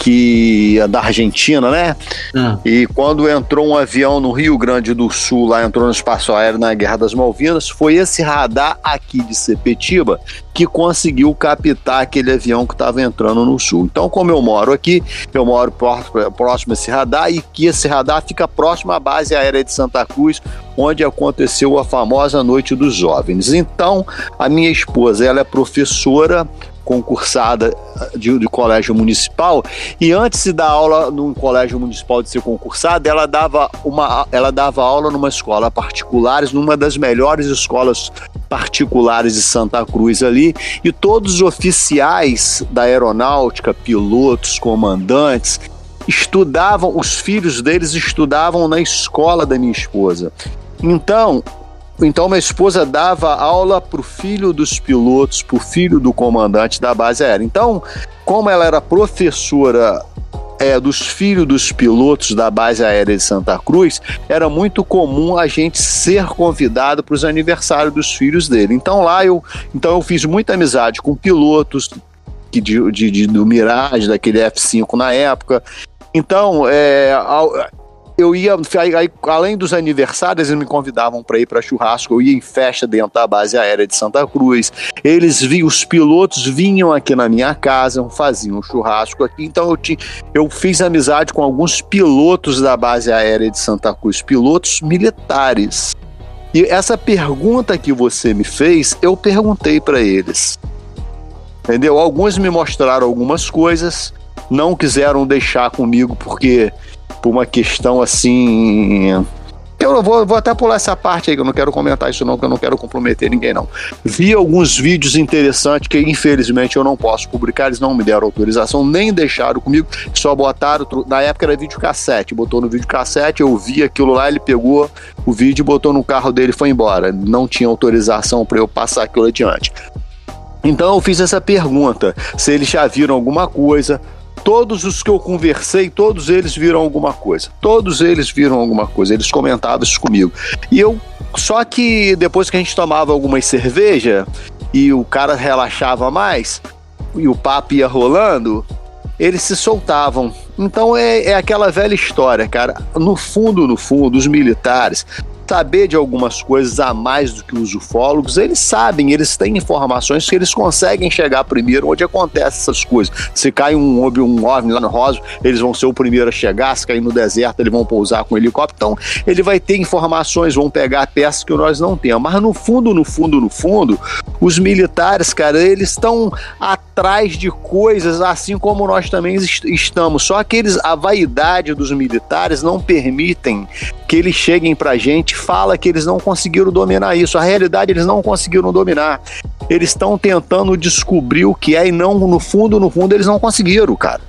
que da Argentina, né? Ah. E quando entrou um avião no Rio Grande do Sul, lá entrou no espaço aéreo na Guerra das Malvinas, foi esse radar aqui de Sepetiba que conseguiu captar aquele avião que estava entrando no sul. Então, como eu moro aqui, eu moro próximo a esse radar e que esse radar fica próximo à base aérea de Santa Cruz, onde aconteceu a famosa Noite dos Jovens. Então, a minha esposa, ela é professora concursada de, de, colégio municipal e antes de dar aula num colégio municipal de ser concursada, ela dava uma ela dava aula numa escola particulares, numa das melhores escolas particulares de Santa Cruz ali, e todos os oficiais da aeronáutica, pilotos, comandantes, estudavam, os filhos deles estudavam na escola da minha esposa. Então, então, minha esposa dava aula para o filho dos pilotos, para o filho do comandante da base aérea. Então, como ela era professora é, dos filhos dos pilotos da base aérea de Santa Cruz, era muito comum a gente ser convidado para os aniversários dos filhos dele. Então lá eu, então eu fiz muita amizade com pilotos que de, de, de do Mirage, daquele F5 na época. Então, é, eu ia, aí, além dos aniversários, eles me convidavam para ir para churrasco, eu ia em festa dentro da base aérea de Santa Cruz. Eles vi, os pilotos vinham aqui na minha casa, faziam churrasco aqui. Então eu, tinha, eu fiz amizade com alguns pilotos da base aérea de Santa Cruz, pilotos militares. E essa pergunta que você me fez, eu perguntei para eles. Entendeu? Alguns me mostraram algumas coisas, não quiseram deixar comigo porque por uma questão assim. Eu vou, vou até pular essa parte aí, que eu não quero comentar isso não, que eu não quero comprometer ninguém não. Vi alguns vídeos interessantes que infelizmente eu não posso publicar, eles não me deram autorização, nem deixaram comigo, só botaram, na época era vídeo cassete, botou no vídeo cassete, eu vi aquilo lá, ele pegou o vídeo, botou no carro dele e foi embora. Não tinha autorização para eu passar aquilo adiante. Então eu fiz essa pergunta, se eles já viram alguma coisa, Todos os que eu conversei, todos eles viram alguma coisa. Todos eles viram alguma coisa. Eles comentavam isso comigo. E eu. Só que depois que a gente tomava algumas cerveja e o cara relaxava mais e o papo ia rolando, eles se soltavam. Então é, é aquela velha história, cara. No fundo, no fundo, os militares saber de algumas coisas a mais do que os ufólogos, eles sabem, eles têm informações que eles conseguem chegar primeiro onde acontecem essas coisas. Se cai um, um OVNI lá no Rosa, eles vão ser o primeiro a chegar, se cair no deserto, eles vão pousar com o helicóptero, então ele vai ter informações, vão pegar peças que nós não temos. Mas no fundo, no fundo, no fundo, os militares, cara, eles estão atrás de coisas assim como nós também estamos. Só que eles, a vaidade dos militares não permitem que eles cheguem pra gente fala que eles não conseguiram dominar isso. A realidade eles não conseguiram dominar. Eles estão tentando descobrir o que é e não, no fundo, no fundo, eles não conseguiram, cara.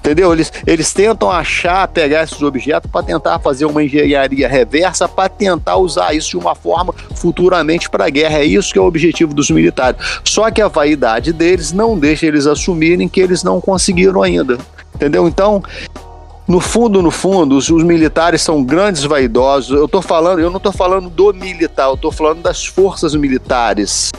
Entendeu? Eles, eles tentam achar, pegar esses objetos para tentar fazer uma engenharia reversa, para tentar usar isso de uma forma futuramente para a guerra. É isso que é o objetivo dos militares. Só que a vaidade deles não deixa eles assumirem que eles não conseguiram ainda. Entendeu? Então, no fundo, no fundo, os, os, militares são grandes vaidosos. Eu tô falando, eu não estou falando do militar, eu estou falando das forças militares.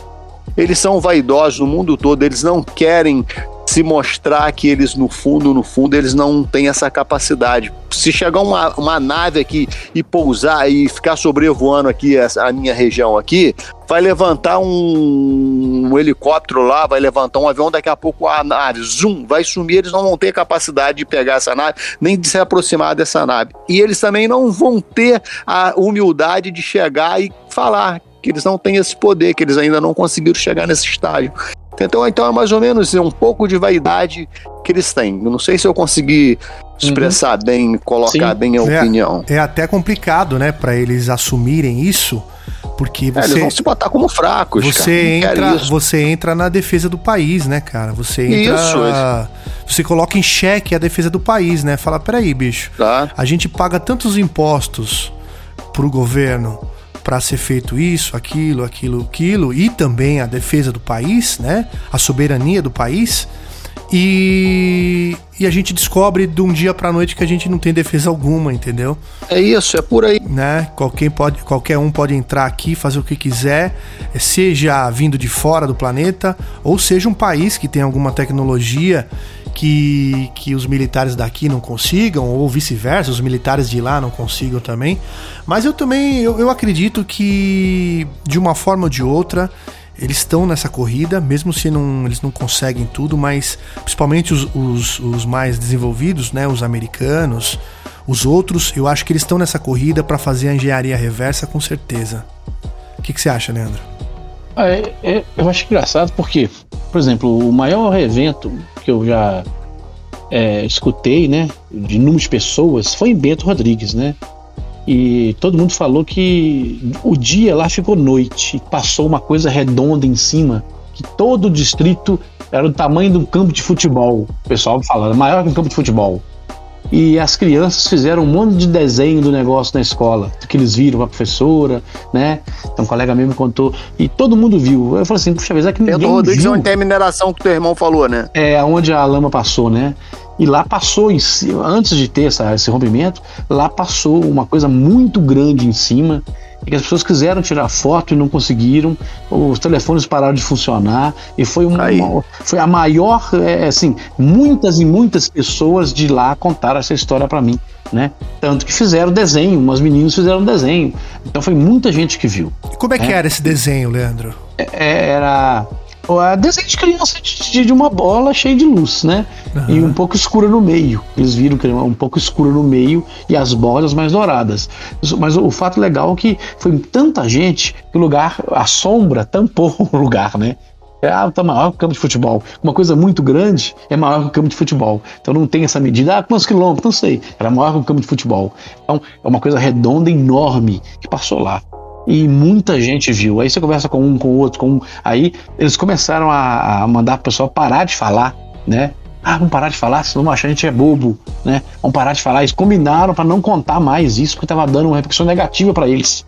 Eles são vaidosos no mundo todo, eles não querem se mostrar que eles, no fundo, no fundo, eles não têm essa capacidade. Se chegar uma, uma nave aqui e pousar e ficar sobrevoando aqui a minha região aqui, vai levantar um, um, helicóptero lá, vai levantar um avião, daqui a pouco a nave, zoom, vai sumir, eles não vão ter capacidade de pegar essa nave, nem de se aproximar dessa nave. E eles também não vão ter a humildade de chegar e falar que eles não têm esse poder, que eles ainda não conseguiram chegar nesse estágio. Então, então é mais ou menos um pouco de vaidade que eles têm. Eu não sei se eu consegui expressar uhum. bem, colocar Sim. bem a é, opinião. É até complicado, né, para eles assumirem isso, porque você é, eles vão se botar como fracos. Você cara, entra, você entra na defesa do país, né, cara? Você entra, isso, você coloca em xeque a defesa do país, né? Fala, peraí, bicho, tá. a gente paga tantos impostos pro governo para ser feito isso, aquilo, aquilo, aquilo, e também a defesa do país, né? A soberania do país. E, e a gente descobre de um dia pra noite que a gente não tem defesa alguma, entendeu? É isso, é por aí. Né? Qualquer, pode, qualquer um pode entrar aqui, fazer o que quiser, seja vindo de fora do planeta, ou seja um país que tem alguma tecnologia que, que os militares daqui não consigam, ou vice-versa, os militares de lá não consigam também. Mas eu também eu, eu acredito que, de uma forma ou de outra, eles estão nessa corrida, mesmo se não, eles não conseguem tudo, mas principalmente os, os, os mais desenvolvidos, né, os americanos, os outros, eu acho que eles estão nessa corrida para fazer a engenharia reversa com certeza. O que, que você acha, Leandro? Ah, é, é, eu acho engraçado porque, por exemplo, o maior evento que eu já é, escutei, né, de números de pessoas, foi em Bento Rodrigues, né? E todo mundo falou que o dia lá ficou noite, passou uma coisa redonda em cima, que todo o distrito era do tamanho de um campo de futebol. O pessoal falando, maior que um campo de futebol e as crianças fizeram um monte de desenho do negócio na escola, que eles viram a professora, né? Então um colega meu me contou e todo mundo viu. Eu falei assim, puxa, mas é que ninguém Pedro Rodrigues viu. onde tem a mineração que teu irmão falou, né? É, onde a lama passou, né? E lá passou, em cima, antes de ter essa, esse rompimento, lá passou uma coisa muito grande em cima é que as pessoas quiseram tirar foto e não conseguiram, os telefones pararam de funcionar e foi uma, uma foi a maior, é, assim, muitas e muitas pessoas de lá contaram essa história para mim, né? Tanto que fizeram desenho, umas meninas fizeram desenho, então foi muita gente que viu. E como é né? que era esse desenho, Leandro? É, era a desenho de criança de, de, uma bola cheia de luz, né? Uhum. E um pouco escura no meio. Eles viram que era um pouco escura no meio e as bordas mais douradas. Mas o fato legal é que foi tanta gente que o lugar, a sombra tampou o lugar, né? É, ah, tá maior que o campo de futebol. Uma coisa muito grande é maior que o campo de futebol. Então não tem essa medida. Ah, quantos quilômetros? Não sei. Era maior que o campo de futebol. Então é uma coisa redonda, enorme, que passou lá e muita gente viu. Aí você conversa com um, com o outro, com um. Aí eles começaram a, a mandar o pessoal parar de falar, né? Ah, vamos parar de falar, senão achar a gente é bobo, né? Vamos parar de falar. Eles combinaram para não contar mais isso, porque estava dando uma repercussão negativa para eles.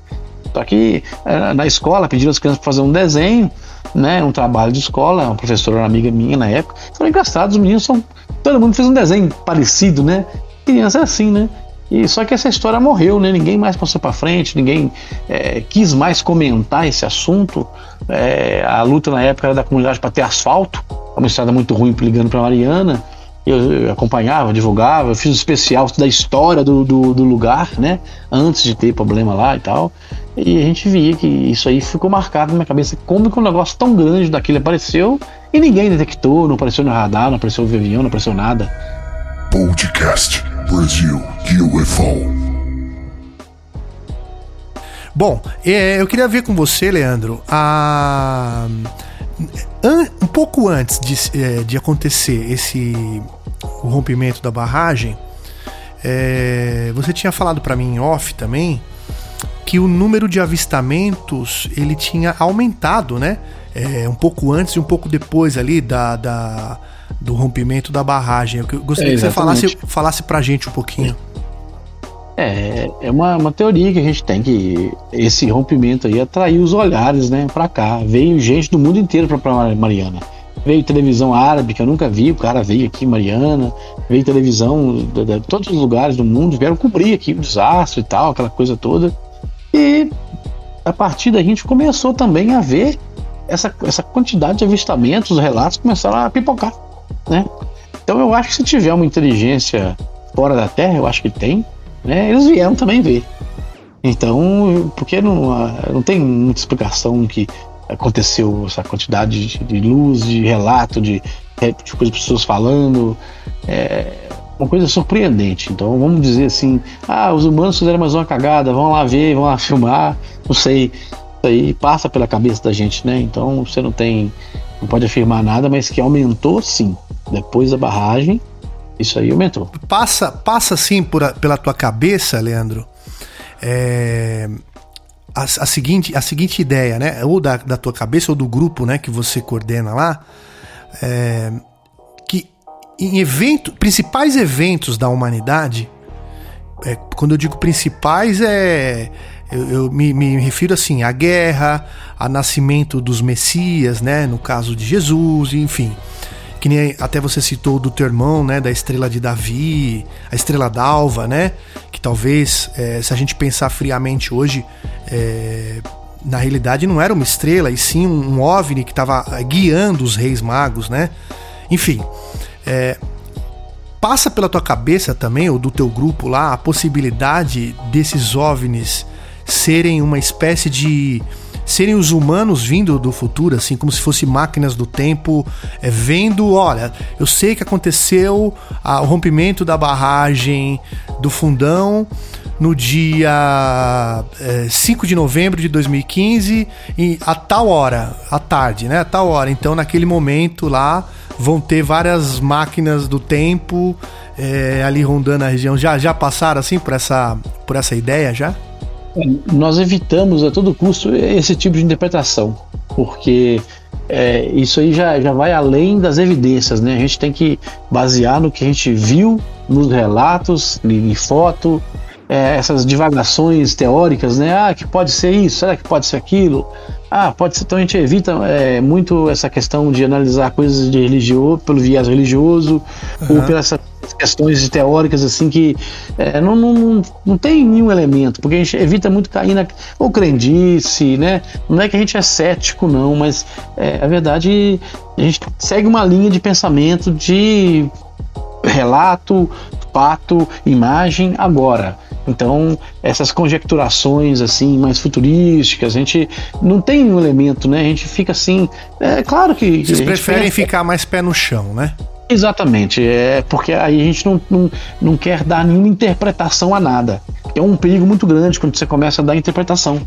Só que eh, na escola pediram as crianças para fazer um desenho, né? Um trabalho de escola, uma professora uma amiga minha na época. Foi engraçado, os meninos são. Todo mundo fez um desenho parecido, né? Criança é assim, né? E só que essa história morreu, né? Ninguém mais passou para frente, ninguém é, quis mais comentar esse assunto. É, a luta na época era da comunidade para ter asfalto, é uma estrada muito ruim ligando para Mariana. Eu, eu, acompanhava, divulgava, eu fiz um especial da história do, do, do, lugar, né? Antes de ter problema lá e tal. E a gente via que isso aí ficou marcado na minha cabeça. Como que um negócio tão grande daquele apareceu e ninguém detectou, não apareceu no radar, não apareceu no avião, não apareceu nada. Podcast Brasil UFO. Bom, é, eu queria ver com você, Leandro, a... um pouco antes de, é, de acontecer esse o rompimento da barragem, é, você tinha falado para mim em off também que o número de avistamentos ele tinha aumentado, né? É, um pouco antes e um pouco depois ali da, da do rompimento da barragem. Eu gostaria é, que você falasse, falasse pra gente um pouquinho. É, é uma, uma teoria que a gente tem que esse rompimento aí atraiu os olhares, né, para cá. Veio gente do mundo inteiro para Mariana. Veio televisão árabe que eu nunca vi, o cara veio aqui Mariana. Veio televisão de, de todos os lugares do mundo vieram cobrir aqui o desastre e tal, aquela coisa toda. E a partir daí a gente começou também a ver essa, essa quantidade de avistamentos, os relatos começaram a pipocar, né? Então eu acho que se tiver uma inteligência fora da Terra, eu acho que tem, né, eles vieram também ver. Então, porque não, não tem muita explicação que aconteceu essa quantidade de, de luz, de relato, de, de coisas pessoas falando. É uma coisa surpreendente. Então, vamos dizer assim: ah, os humanos fizeram mais uma cagada, vão lá ver, vão lá filmar. Não sei. Isso aí passa pela cabeça da gente, né? Então, você não tem não pode afirmar nada, mas que aumentou sim. Depois da barragem, isso aí aumentou. Passa, passa assim por a- pela tua cabeça, Leandro, é, a, a seguinte, a seguinte ideia, né? Ou da, da tua cabeça ou do grupo, né, que você coordena lá, é, que em evento, principais eventos da humanidade, é, quando eu digo principais é eu, eu me, me refiro assim à guerra, a nascimento dos Messias, né? No caso de Jesus, enfim. Que nem até você citou do teu irmão, né? Da estrela de Davi, a estrela d'alva, né? Que talvez, é, se a gente pensar friamente hoje, é, na realidade não era uma estrela, e sim um, um OVNI que estava guiando os reis magos, né? Enfim, é, passa pela tua cabeça também, ou do teu grupo lá, a possibilidade desses OVNIs serem uma espécie de. serem os humanos vindo do futuro, assim, como se fossem máquinas do tempo, é, vendo, olha, eu sei que aconteceu a- o rompimento da barragem do fundão no dia é, 5 de novembro de 2015, e a tal hora, à tarde, né? A tal hora. Então, naquele momento lá, vão ter várias máquinas do tempo é, ali rondando a região. Já, já passaram assim por essa, por essa ideia já? Nós evitamos a todo custo esse tipo de interpretação, porque é, isso aí já, já vai além das evidências, né? A gente tem que basear no que a gente viu nos relatos, em foto, é, essas divagações teóricas, né? Ah, que pode ser isso, será que pode ser aquilo? Ah, pode ser. Então a gente evita é, muito essa questão de analisar coisas de religioso, pelo viés religioso, ou pelas essas questões teóricas assim que é, não, não, não, tem nenhum elemento, porque a gente evita muito cair na ou crendice, né? Não é que a gente é cético, não, mas é, a verdade a gente segue uma linha de pensamento de relato, fato, imagem, agora. Então, essas conjecturações assim mais futurísticas, a gente não tem um elemento, né? A gente fica assim, é claro que Vocês preferem pensa- ficar mais pé no chão, né? Exatamente, é porque aí a gente não, não, não quer dar nenhuma interpretação a nada. É um perigo muito grande quando você começa a dar interpretação.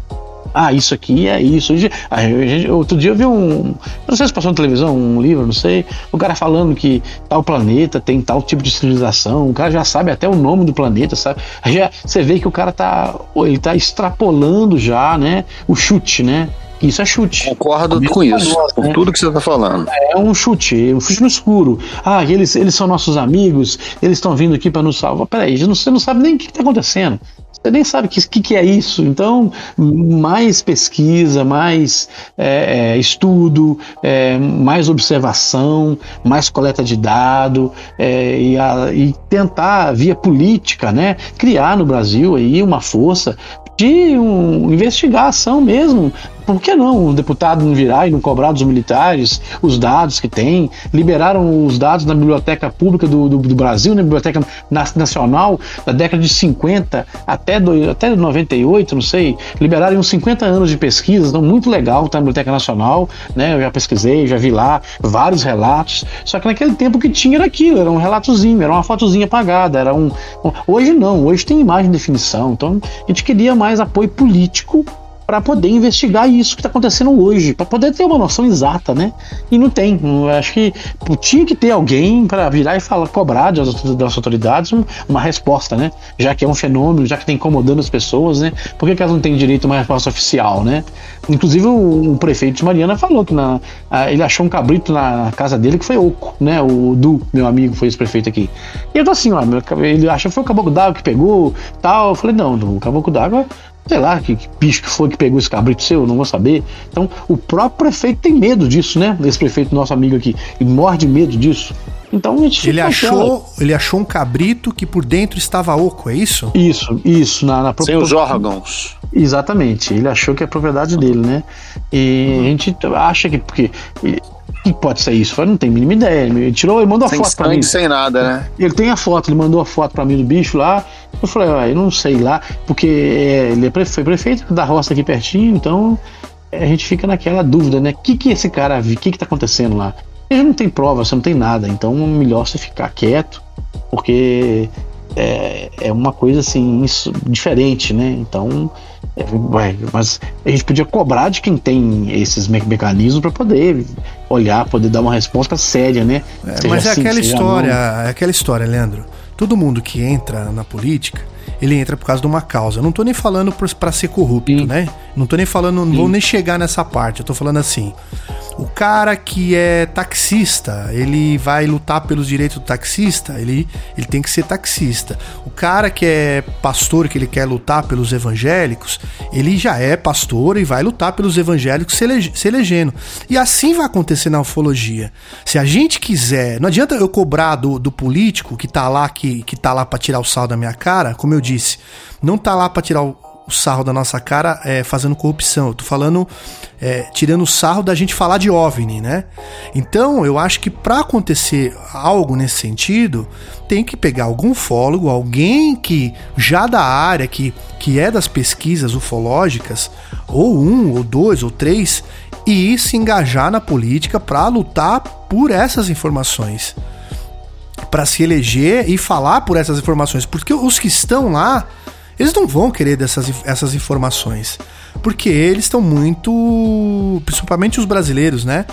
Ah, isso aqui é isso. Eu- gente- Outro dia eu vi um. Não sei se passou na televisão, um livro, não sei. O cara falando que tal planeta tem tal tipo de civilização. O cara já sabe até o nome do planeta, sabe? Já, você vê que o cara tá. Ele tá extrapolando já, né? O chute, né? Isso é chute. Concordo com isso, nós, com né? tudo que você está falando. É um chute, um chute no escuro. Ah, eles, eles são nossos amigos, eles estão vindo aqui para nos salvar. Peraí, você não sabe nem o que está acontecendo. Você nem sabe o que, que, que é isso. Então, mais pesquisa, mais é, é, estudo, é, mais observação, mais coleta de dado é, e, a- e tentar, via política, né, criar no Brasil aí uma força de um, mesmo. Por que não o deputado não virar e não cobrar dos militares os dados que tem? Liberaram os dados na Biblioteca Pública do, do, do Brasil, na Biblioteca Na- Nacional, da década de 50 até, do, até 98, não sei. Liberaram uns 50 anos de pesquisa, então muito legal tá na Biblioteca Nacional, né? Eu já pesquisei, já vi lá vários relatos. Só que naquele tempo que tinha era aquilo, era um relatozinho, era uma fotozinha apagada, era um- Hoje não, hoje tem imagem de definição. Então a gente queria mais apoio político para poder investigar isso que está acontecendo hoje, para poder ter uma noção exata, né? E não tem. Eu acho que tinha que ter alguém para virar e falar, cobrar das, das autoridades um- uma resposta, né? Já que é um fenômeno, já que está incomodando as pessoas, né? Por que, que elas não têm direito a uma resposta oficial, né? Inclusive o, o prefeito de Mariana falou que na, ah, ele achou um cabrito na casa dele que foi oco, né? O Du, meu amigo, foi esse prefeito aqui. E eu tô assim, ó, meu, ele acha que foi o caboclo d'água que pegou, tal. Eu falei, não, o caboclo d'água sei lá que, que bicho que foi que pegou esse cabrito seu, não vou saber. Então, o próprio prefeito tem medo disso, né? Esse prefeito nosso amigo aqui, e morre de medo disso. Então a gente Ele achou, ele achou um cabrito que por dentro estava oco, é isso? Isso, isso, na, na Sem os órgãos. Exatamente, ele achou que é propriedade dele, né? E a gente acha que. Porque, que pode ser isso? Eu não tenho a mínima ideia. Ele tirou, ele mandou a Sem foto pra mim. sem nada, né? Ele tem a foto, ele mandou a foto pra mim do bicho lá. Eu falei, ah, eu não sei lá, porque é, ele é foi prefeito da roça aqui pertinho, então é, a gente fica naquela dúvida, né? O que, que esse cara viu? O que, que tá acontecendo lá? Ele não tem prova, você não tem nada, então é melhor você ficar quieto, porque é, é uma coisa assim isso, diferente, né? Então, é, vai, mas a gente podia cobrar de quem tem esses me mecanismos para poder olhar, poder dar uma resposta séria, né? É, mas é assim, aquela história, é aquela história, Leandro. Todo mundo que entra na política, ele entra por causa de uma causa. Eu não tô nem falando para ser corrupto, Sim. né? Não tô nem falando, não Sim. vou nem chegar nessa parte. Eu tô falando assim, o cara que é taxista, ele vai lutar pelos direitos do taxista, ele, ele tem que ser taxista. O cara que é pastor, que ele quer lutar pelos evangélicos, ele já é pastor e vai lutar pelos evangélicos se, elege, se elegendo. E assim vai acontecer na ufologia. Se a gente quiser, não adianta eu cobrar do, do político que tá lá, que, que tá lá para tirar o sal da minha cara, como eu disse, não tá lá para tirar o, sarro da nossa cara é, fazendo corrupção. Eu tô falando, é, tirando o sarro da gente falar de OVNI, né? Então, eu acho que para acontecer algo nesse sentido, tem que pegar algum fólogo, alguém que já da área, que, que é das pesquisas ufológicas, ou um, ou dois, ou três, e se engajar na política para lutar por essas informações. Para se eleger e falar por essas informações. Porque os que estão lá eles não vão querer dessas essas informações. Porque eles estão muito. Principalmente os brasileiros, né?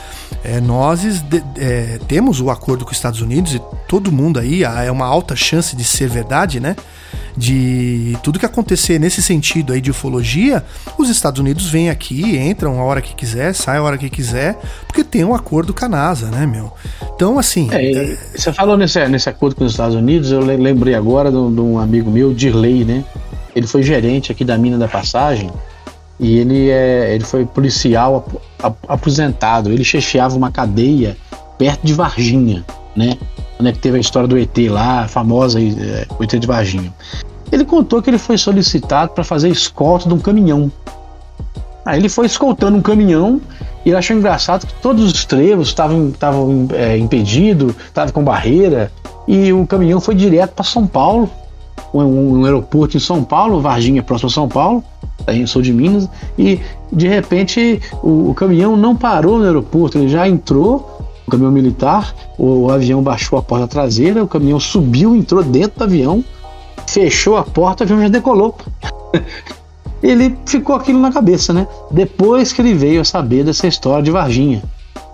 É, nós de, é, temos o acordo com os Estados Unidos e todo mundo aí é uma alta chance de ser verdade, né? De tudo que acontecer nesse sentido aí de ufologia, os Estados Unidos vêm aqui, entram a hora que quiser, saem a hora que quiser, porque tem um acordo com a NASA, né, meu? Então, assim. É, é... Você falou nesse, nesse acordo com os Estados Unidos, eu lembrei agora de um amigo meu, Dirley, né? Ele foi gerente aqui da mina da passagem e ele, é, ele foi policial aposentado. Ele chefiava uma cadeia perto de Varginha, né? Onde é que teve a história do ET lá, a famosa é, o ET de Varginha. Ele contou que ele foi solicitado para fazer escolta de um caminhão. Aí ele foi escoltando um caminhão e ele achou engraçado que todos os trevos estavam é, impedidos, estavam com barreira, e o caminhão foi direto para São Paulo um, um, aeroporto em São Paulo, Varginha, próximo a São Paulo, eu sou de Minas, e de repente o, o, caminhão não parou no aeroporto, ele já entrou, o caminhão militar, o, avião baixou a porta traseira, o caminhão subiu, entrou dentro do avião, fechou a porta, o avião já decolou. ele ficou aquilo na cabeça, né? Depois que ele veio a saber dessa história de Varginha.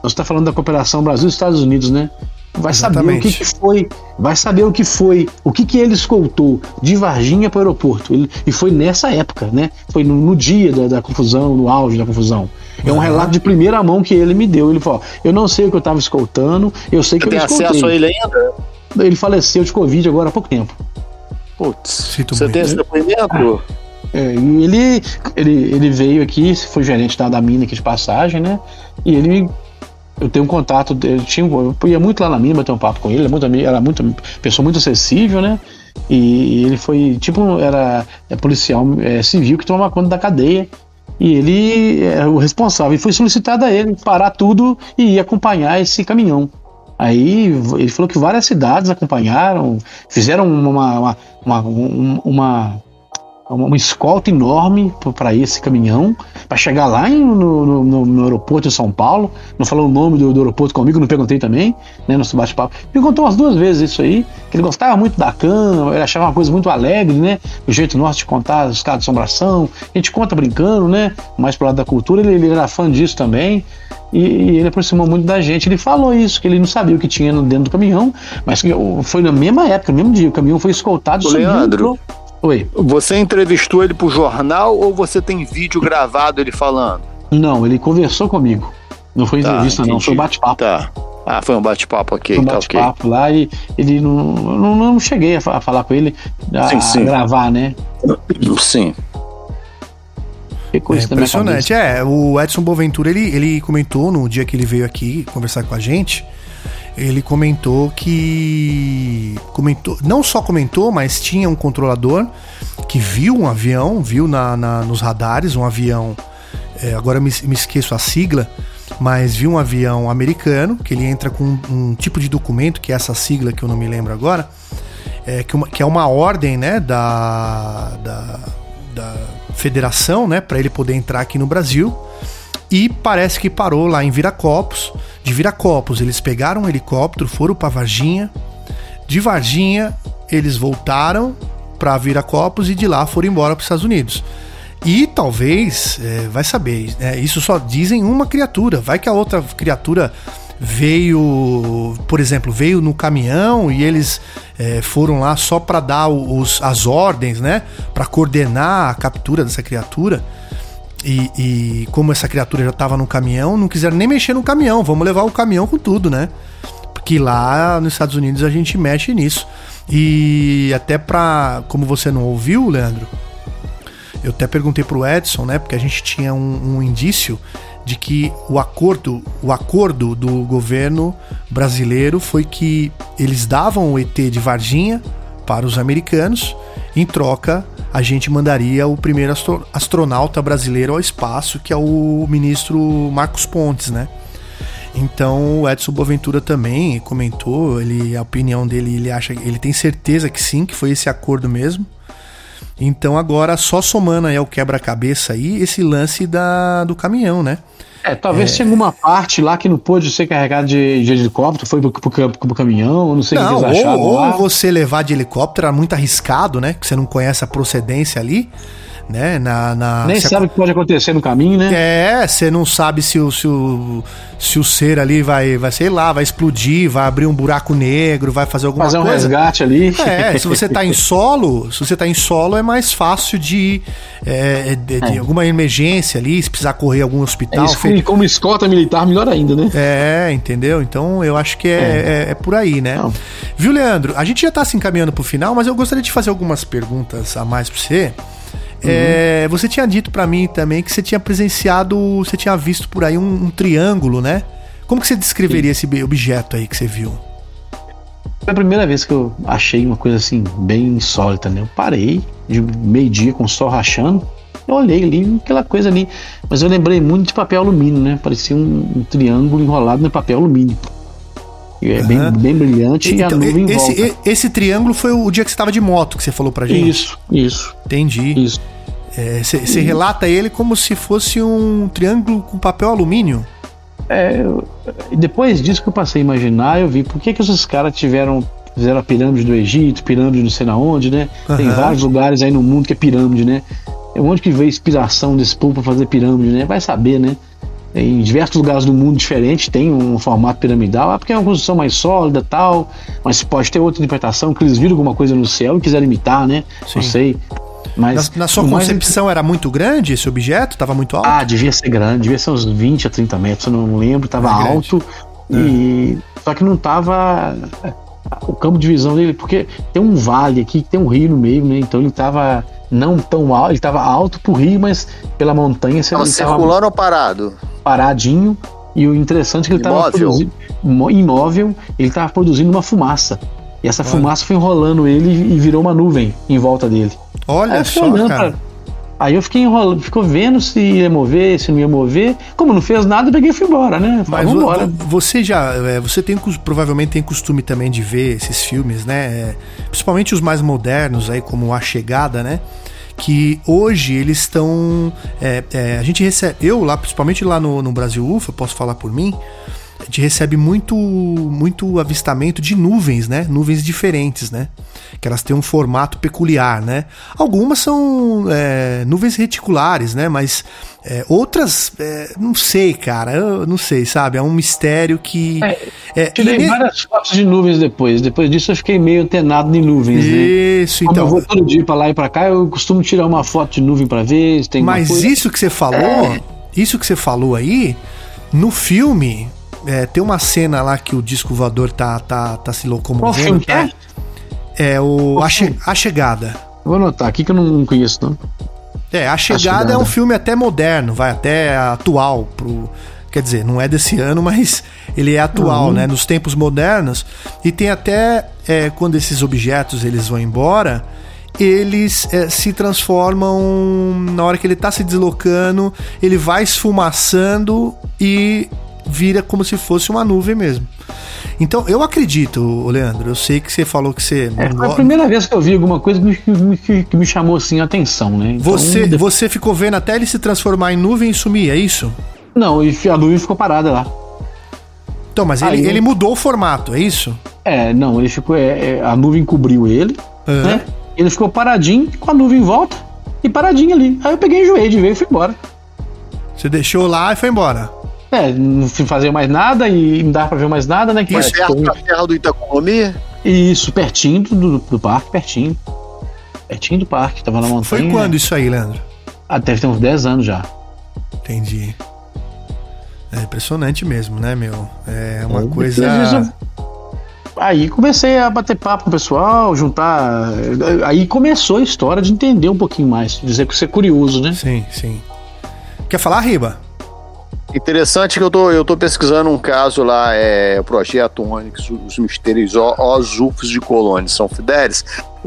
Nós está falando da cooperação Brasil-Estados Unidos, né? Vai Exatamente. saber o que, que, foi, vai saber o que foi, o que, que ele escoltou de Varginha para o aeroporto. Ele, e foi nessa época, né? Foi no, no dia da, da, confusão, no auge da confusão. É um uhum. relato de primeira mão que ele me deu. Ele falou: Eu não sei o que eu estava escoltando, eu sei que Você eu tem acesso a ele ainda? Ele faleceu de Covid agora há pouco tempo. Putz, você tem esse depoimento? É, ele, ele, ele veio aqui, foi gerente da, da mina aqui de passagem, né? E ele eu tenho um contato, eu, tinha, eu ia muito lá na mina bater um papo com ele, era muito, era muito pessoa muito acessível, né? E ele foi, tipo, era é, policial é, civil que tomava conta da cadeia. E ele é o responsável. E foi solicitado a ele parar tudo e ir acompanhar esse caminhão. Aí ele falou que várias cidades acompanharam, fizeram uma, uma, uma, uma uma escolta enorme para esse caminhão, para chegar lá em, no, no, no, aeroporto de São Paulo. Não falou o nome do, do aeroporto comigo, não perguntei também, né, no bate-papo. Me contou umas duas vezes isso aí, que ele gostava muito da cama, ele achava uma coisa muito alegre, né? O jeito nosso de contar os casos de assombração. A gente conta brincando, né? Mais pro lado da cultura, ele, ele era fã disso também. E, e, ele aproximou muito da gente. Ele falou isso, que ele não sabia o que tinha dentro do caminhão, mas que foi na mesma época, no mesmo dia. O caminhão foi escoltado. Ô, Leandro, entrou, Oi. Você entrevistou ele pro jornal ou você tem vídeo gravado ele falando? Não, ele conversou comigo. Não foi tá, entrevista, entendi. não, foi bate-papo. Tá. Ah, foi um bate-papo, ok. Foi um bate-papo tá, okay. lá e ele não, não, não cheguei a, falar com ele, a, sim, sim. gravar, né? Sim. É impressionante. É, o Edson Boaventura, ele, ele comentou no dia que ele veio aqui conversar com a gente ele comentou que comentou, não só comentou, mas tinha um controlador que viu um avião, viu na, na nos radares um avião. É, agora me, me esqueço a sigla, mas viu um avião americano que ele entra com um, um tipo de documento que é essa sigla que eu não me lembro agora, é, que, uma, que é uma ordem, né, da, da, da federação, né, para ele poder entrar aqui no Brasil. E parece que parou lá em Viracopos. De Viracopos, eles pegaram um helicóptero, foram para Varginha. De Varginha, eles voltaram para Viracopos e de lá foram embora para os Estados Unidos. E talvez, é, vai saber, né, isso só dizem uma criatura. Vai que a outra criatura veio, por exemplo, veio no caminhão e eles é, foram lá só para dar os, as ordens, né? Para coordenar a captura dessa criatura. E, e como essa criatura já estava no caminhão, não quiseram nem mexer no caminhão. Vamos levar o caminhão com tudo, né? Porque lá nos Estados Unidos a gente mexe nisso. E até pra. Como você não ouviu, Leandro, eu até perguntei pro Edson, né? Porque a gente tinha um, um indício de que o acordo, o acordo do governo brasileiro foi que eles davam o ET de Varginha para os americanos, em troca a gente mandaria o primeiro astro astronauta brasileiro ao espaço, que é o ministro Marcos Pontes, né? Então o Edson Boaventura também comentou, ele a opinião dele, ele acha, ele tem certeza que sim, que foi esse acordo mesmo. Então agora só somando aí ao quebra-cabeça aí esse lance da, do caminhão, né? É, talvez é... tenha alguma parte lá que não pôde ser carregado de, de helicóptero, foi pro, pro, pro, pro caminhão, não sei o que eles acharam. Ou, ou você levar de helicóptero era muito arriscado, né? Que você não conhece a procedência ali né? Na, na Nem sabe o que pode acontecer no caminho, né? É, você não sabe se o, se o, se o ser ali vai, vai, sei lá, vai explodir, vai abrir um buraco negro, vai fazer alguma fazer coisa. Fazer um resgate ali. É, se você tá em solo, se você tá em solo é mais fácil de, é, de, de é. alguma emergência ali, se precisar correr algum hospital. É, e como escolta militar, melhor ainda, né? É, entendeu? Então eu acho que é, é. é, é por aí, né? Não. Viu, Leandro? A gente já tá se encaminhando pro final, mas eu gostaria de fazer algumas perguntas a mais pra você. É, você tinha dito para mim também que você tinha presenciado, você tinha visto por aí um, um triângulo, né? Como que você descreveria Sim. esse objeto aí que você viu? Foi a primeira vez que eu achei uma coisa assim, bem insólita, né? Eu parei de meio-dia com o sol rachando, eu olhei ali, aquela coisa ali. Mas eu lembrei muito de papel alumínio, né? Parecia um, um triângulo enrolado no papel alumínio. É uhum. bem, bem brilhante então, e a então, nuvem esse, volta. esse triângulo foi o dia que você estava de moto que você falou pra gente? Isso, isso. Entendi. Isso. Você é, relata ele como se fosse um triângulo com papel alumínio? É, depois disso que eu passei a imaginar, eu vi por que, que esses caras tiveram fizeram a pirâmide do Egito, pirâmide não sei na onde, né? Uhum. Tem vários lugares aí no mundo que é pirâmide, né? É onde que veio inspiração desse povo para fazer pirâmide, né? Vai saber, né? Em diversos lugares do mundo diferentes tem um formato piramidal, ah, porque é uma construção mais sólida tal, mas pode ter outra interpretação, que eles viram alguma coisa no céu e quiseram imitar, né? Sim. Não sei. Mas na, na sua concepção mais... era muito grande esse objeto? Estava muito alto? Ah, devia ser grande, devia ser uns 20 a 30 metros, eu não lembro, estava é alto. E... É. Só que não estava o campo de visão dele, porque tem um vale aqui, tem um rio no meio, né? Então ele estava não tão alto, ele estava alto pro rio, mas pela montanha você Tava circulando ou parado? Paradinho. E o interessante é que ele estava produzindo imóvel, ele estava produzindo uma fumaça. E essa Olha. fumaça foi enrolando ele e virou uma nuvem em volta dele. Olha só, cara. Pra... Aí eu fiquei enrolando, ficou vendo se ia mover, se não ia mover. Como não fez nada, eu peguei e fui embora, né? Falei, Mas embora. você já, é, você tem provavelmente tem costume também de ver esses filmes, né? É, principalmente os mais modernos aí, como A Chegada, né? Que hoje eles estão. É, é, a gente recebe. Eu lá, principalmente lá no, no Brasil UFA, posso falar por mim. A gente recebe muito, muito avistamento de nuvens, né? Nuvens diferentes, né? Que elas têm um formato peculiar, né? Algumas são é, nuvens reticulares, né? Mas é, outras, é, não sei, cara, eu não sei, sabe? É um mistério que. É, é tirei várias fotos de nuvens depois. Depois disso eu fiquei meio antenado em nuvens, né? Isso, né? então. eu vou todo dia pra lá e pra cá, eu costumo tirar uma foto de nuvem pra ver se tem Mas isso que você falou, é. isso que você falou aí, no filme, é, tem uma cena lá que o disco voador tá, tá, tá se locomovendo. Qual filme tá? É o a, che a Chegada. Vou anotar aqui que eu não conheço, não. É, A Chegada, a Chegada, é um filme até moderno, vai até atual pro. Quer dizer, não é desse ano, mas ele é atual, uhum. né? Nos tempos modernos. E tem até é, quando esses objetos eles vão embora, eles é, se transformam na hora que ele está se deslocando, ele vai esfumaçando e vira como se fosse uma nuvem mesmo. Então, eu acredito, Leandro, eu sei que você falou que você. É, a primeira vez que eu vi alguma coisa que me, que, que me chamou assim a atenção, né? Então, você, você ficou vendo até ele se transformar em nuvem e sumir, é isso? Não, e a nuvem ficou parada lá. Então, mas ele, ele mudou o formato, é isso? É, não, ele ficou. é, é, a nuvem cobriu ele, Aham. né? Ele ficou paradinho, com a nuvem em volta e paradinho ali. Aí eu peguei, enjoei de ver e fui embora. Você deixou lá e foi embora. É, não fui fazer mais nada e não dava pra ver mais nada, né? Que Mas mais perto da terra do Itacolomi? Isso, pertinho do, do parque, pertinho. Pertinho do parque, tava na montanha. Foi quando isso aí, Leandro? Ah, deve ter uns 10 anos já. Entendi. É impressionante mesmo, né, meu? É uma É, coisa. disso, Aí comecei a bater papo com o pessoal, juntar. Aí começou a história de entender um pouquinho mais, dizer que você é curioso, né? Sim, sim. Quer falar, Riba? Interessante que eu tô, eu tô pesquisando um caso lá, é o projeto Onyx, os mistérios os UFOs de Colônia São Fidélis,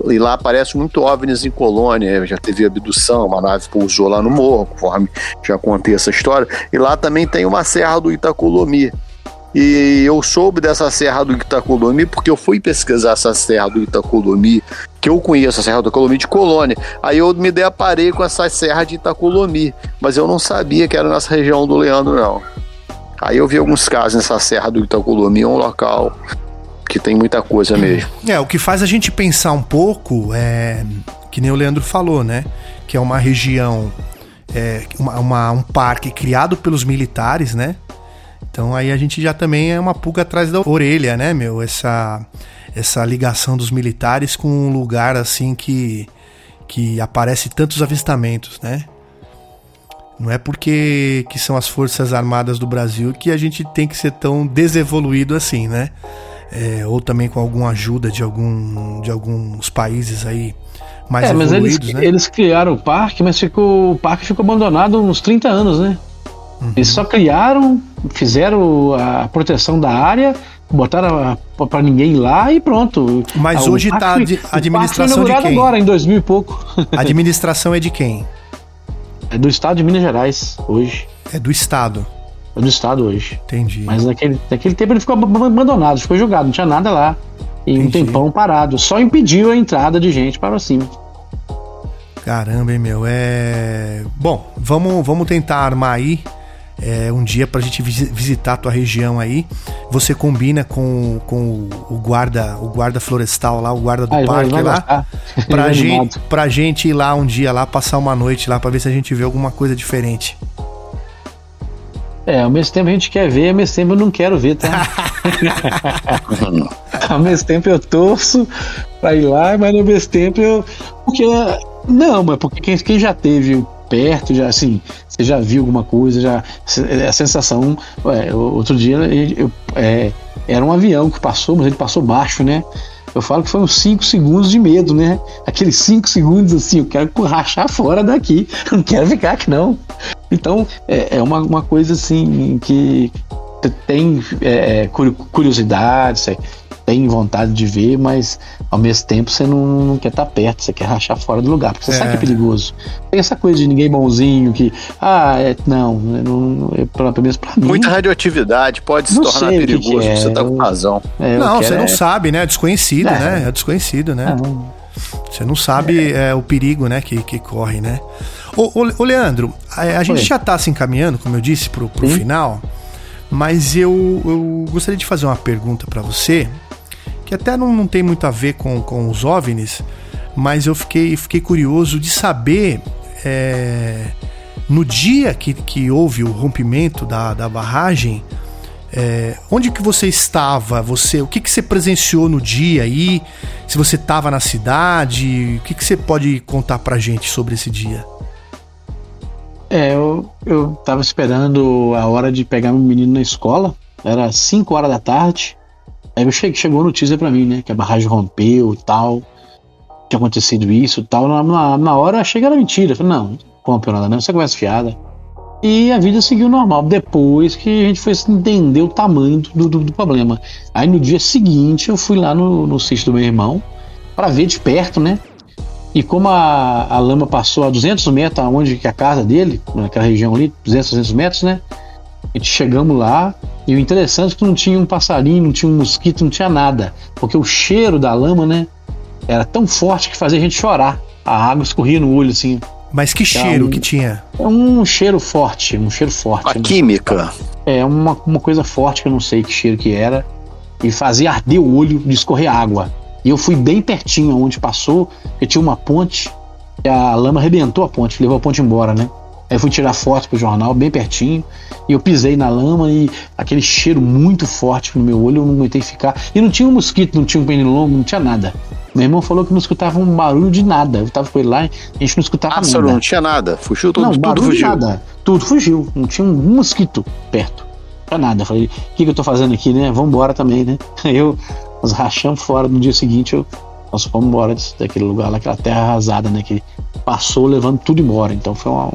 e lá aparece muito OVNIs em Colônia, já teve abdução, uma nave pousou lá no morro, conforme já contei essa história, e lá também tem uma serra do Itacolomi. E eu soube dessa serra do Itacolomi porque eu fui pesquisar essa serra do Itacolomi, que eu conheço a serra do Itacolomi de Colônia. Aí eu me deparei com essa serra de Itacolomi, mas eu não sabia que era nessa região do Leandro, não. Aí eu vi alguns casos nessa serra do Itacolomi, é um local que tem muita coisa mesmo. É, o que faz a gente pensar um pouco é. Que nem o Leandro falou, né? Que é uma região. É, uma, uma- um parque criado pelos militares, né? Então aí a gente já também é uma pulga atrás da orelha, né, meu? Essa, essa ligação dos militares com um lugar assim que, que aparece tantos avistamentos, né? Não é porque que são as Forças Armadas do Brasil que a gente tem que ser tão desevoluído assim, né? É, ou também com alguma ajuda de, algum, de alguns países aí mais é, mas eles, evoluídos, né? eles criaram o parque, mas ficou, o parque ficou abandonado uns 30 anos, né? Uhum. Eles só criaram, fizeram a proteção da área, botaram a- pra ninguém lá e pronto. Mas Ah, hoje tá o parque administração de quem? agora, em 2000 e pouco. A administração é de quem? É do estado de Minas Gerais, hoje. É do Estado. É do estado hoje. Entendi. Mas naquele, naquele tempo ele ficou ab- abandonado, ficou jogado, não tinha nada lá. E um Entendi. tempão parado. Só impediu a entrada de gente para cima. Caramba, hein, meu? É. Bom, vamos, vamos tentar armar aí é, um dia pra gente visi- visitar a tua região aí. Você combina com, com o guarda o guarda florestal lá, o guarda do Ah, vai, parque vai lá. Pra vai gente, pra gente ir lá um dia lá, passar uma noite lá, pra ver se a gente vê alguma coisa diferente. É, ao mesmo tempo a gente quer ver, ao mesmo tempo eu não quero ver, tá? ao mesmo tempo eu torço pra ir lá, mas ao mesmo tempo eu. Porque. Não, mas porque quem já teve perto, já assim, você já viu alguma coisa, já. A sensação. Ué, outro dia eu- é, era um avião que passou, mas ele passou baixo, né? Eu falo que uns 5 segundos de medo, né? Aqueles 5 segundos assim, eu quero rachar fora daqui, não quero ficar aqui não. Então, é, é uma, uma coisa assim que tem é, curi- curiosidade, você tem vontade de ver, mas ao mesmo tempo você não, não quer estar perto, você quer rachar fora do lugar, porque você É. sabe que é perigoso. Tem essa coisa de ninguém bonzinho, que, ah, é, não, eu não é, pelo menos pra mim. Muita radioatividade pode se tornar sei o que perigoso, que é. você tá com razão. é, eu não, você não é- sabe, né? É desconhecido, É. né? É desconhecido, né? não. Você não sabe é, o perigo, né, que, que corre, né? Ô, ô, ô, Leandro, a, a gente já tá se encaminhando, como eu disse, pro, pro Sim. final, mas eu, eu gostaria de fazer uma pergunta pra você, que até não, não tem muito a ver com, com os OVNIs, mas eu fiquei, fiquei curioso de saber, é, no dia que, que houve o rompimento da, da barragem, é, onde que você estava? Você, o que que você presenciou no dia aí? Se você estava na cidade, o que que você pode contar pra gente sobre esse dia? É, eu, eu tava esperando a hora de pegar meu menino na escola, era 5 horas da tarde. Aí cheguei, chegou a notícia pra mim, né? Que a barragem rompeu tal. Tinha acontecido isso tal. Na, na, hora achei que era mentira. Eu falei, não, rompeu nada, não, você conversa fiada. E a vida seguiu normal. Depois que a gente foi entender o tamanho do, do, do problema. Aí no dia seguinte eu fui lá no, no sítio do meu irmão pra ver de perto, né? E como a, a lama passou a 200 metros aonde que é a casa dele, naquela região ali, 200, 300 metros, né? A gente chegamos lá e o interessante é que não tinha um passarinho, não tinha um mosquito, não tinha nada. Porque o cheiro da lama, né? Era tão forte que fazia a gente chorar. A água escorria no olho, assim. Mas que cheiro que tinha? É um cheiro forte, um cheiro forte. A química. É uma, uma coisa forte que eu não sei que cheiro que era. e fazia arder o olho de escorrer água. E eu fui bem pertinho onde passou, porque tinha uma ponte, e a lama arrebentou a ponte, levou a ponte embora, né? Aí fui tirar foto pro jornal, bem pertinho, e eu pisei na lama e aquele cheiro muito forte no meu olho, eu não aguentei ficar. E não tinha um mosquito, não tinha um pernilongo, não tinha nada. Meu irmão falou que não escutava um barulho de nada. Eu tava com ele lá, a gente não escutava Pássaro, nada. não tinha nada. Fugiu tudo, não, tudo fugiu. nada. Tudo fugiu. Não tinha um mosquito perto. Não tinha nada. Eu falei, o que, que eu tô fazendo aqui, né? Vamos embora também, né? Aí eu, nós rachamos fora. No dia seguinte, eu, nós fomos embora daquele lugar lá, aquela terra arrasada, né? Que passou levando tudo embora. Então foi uma,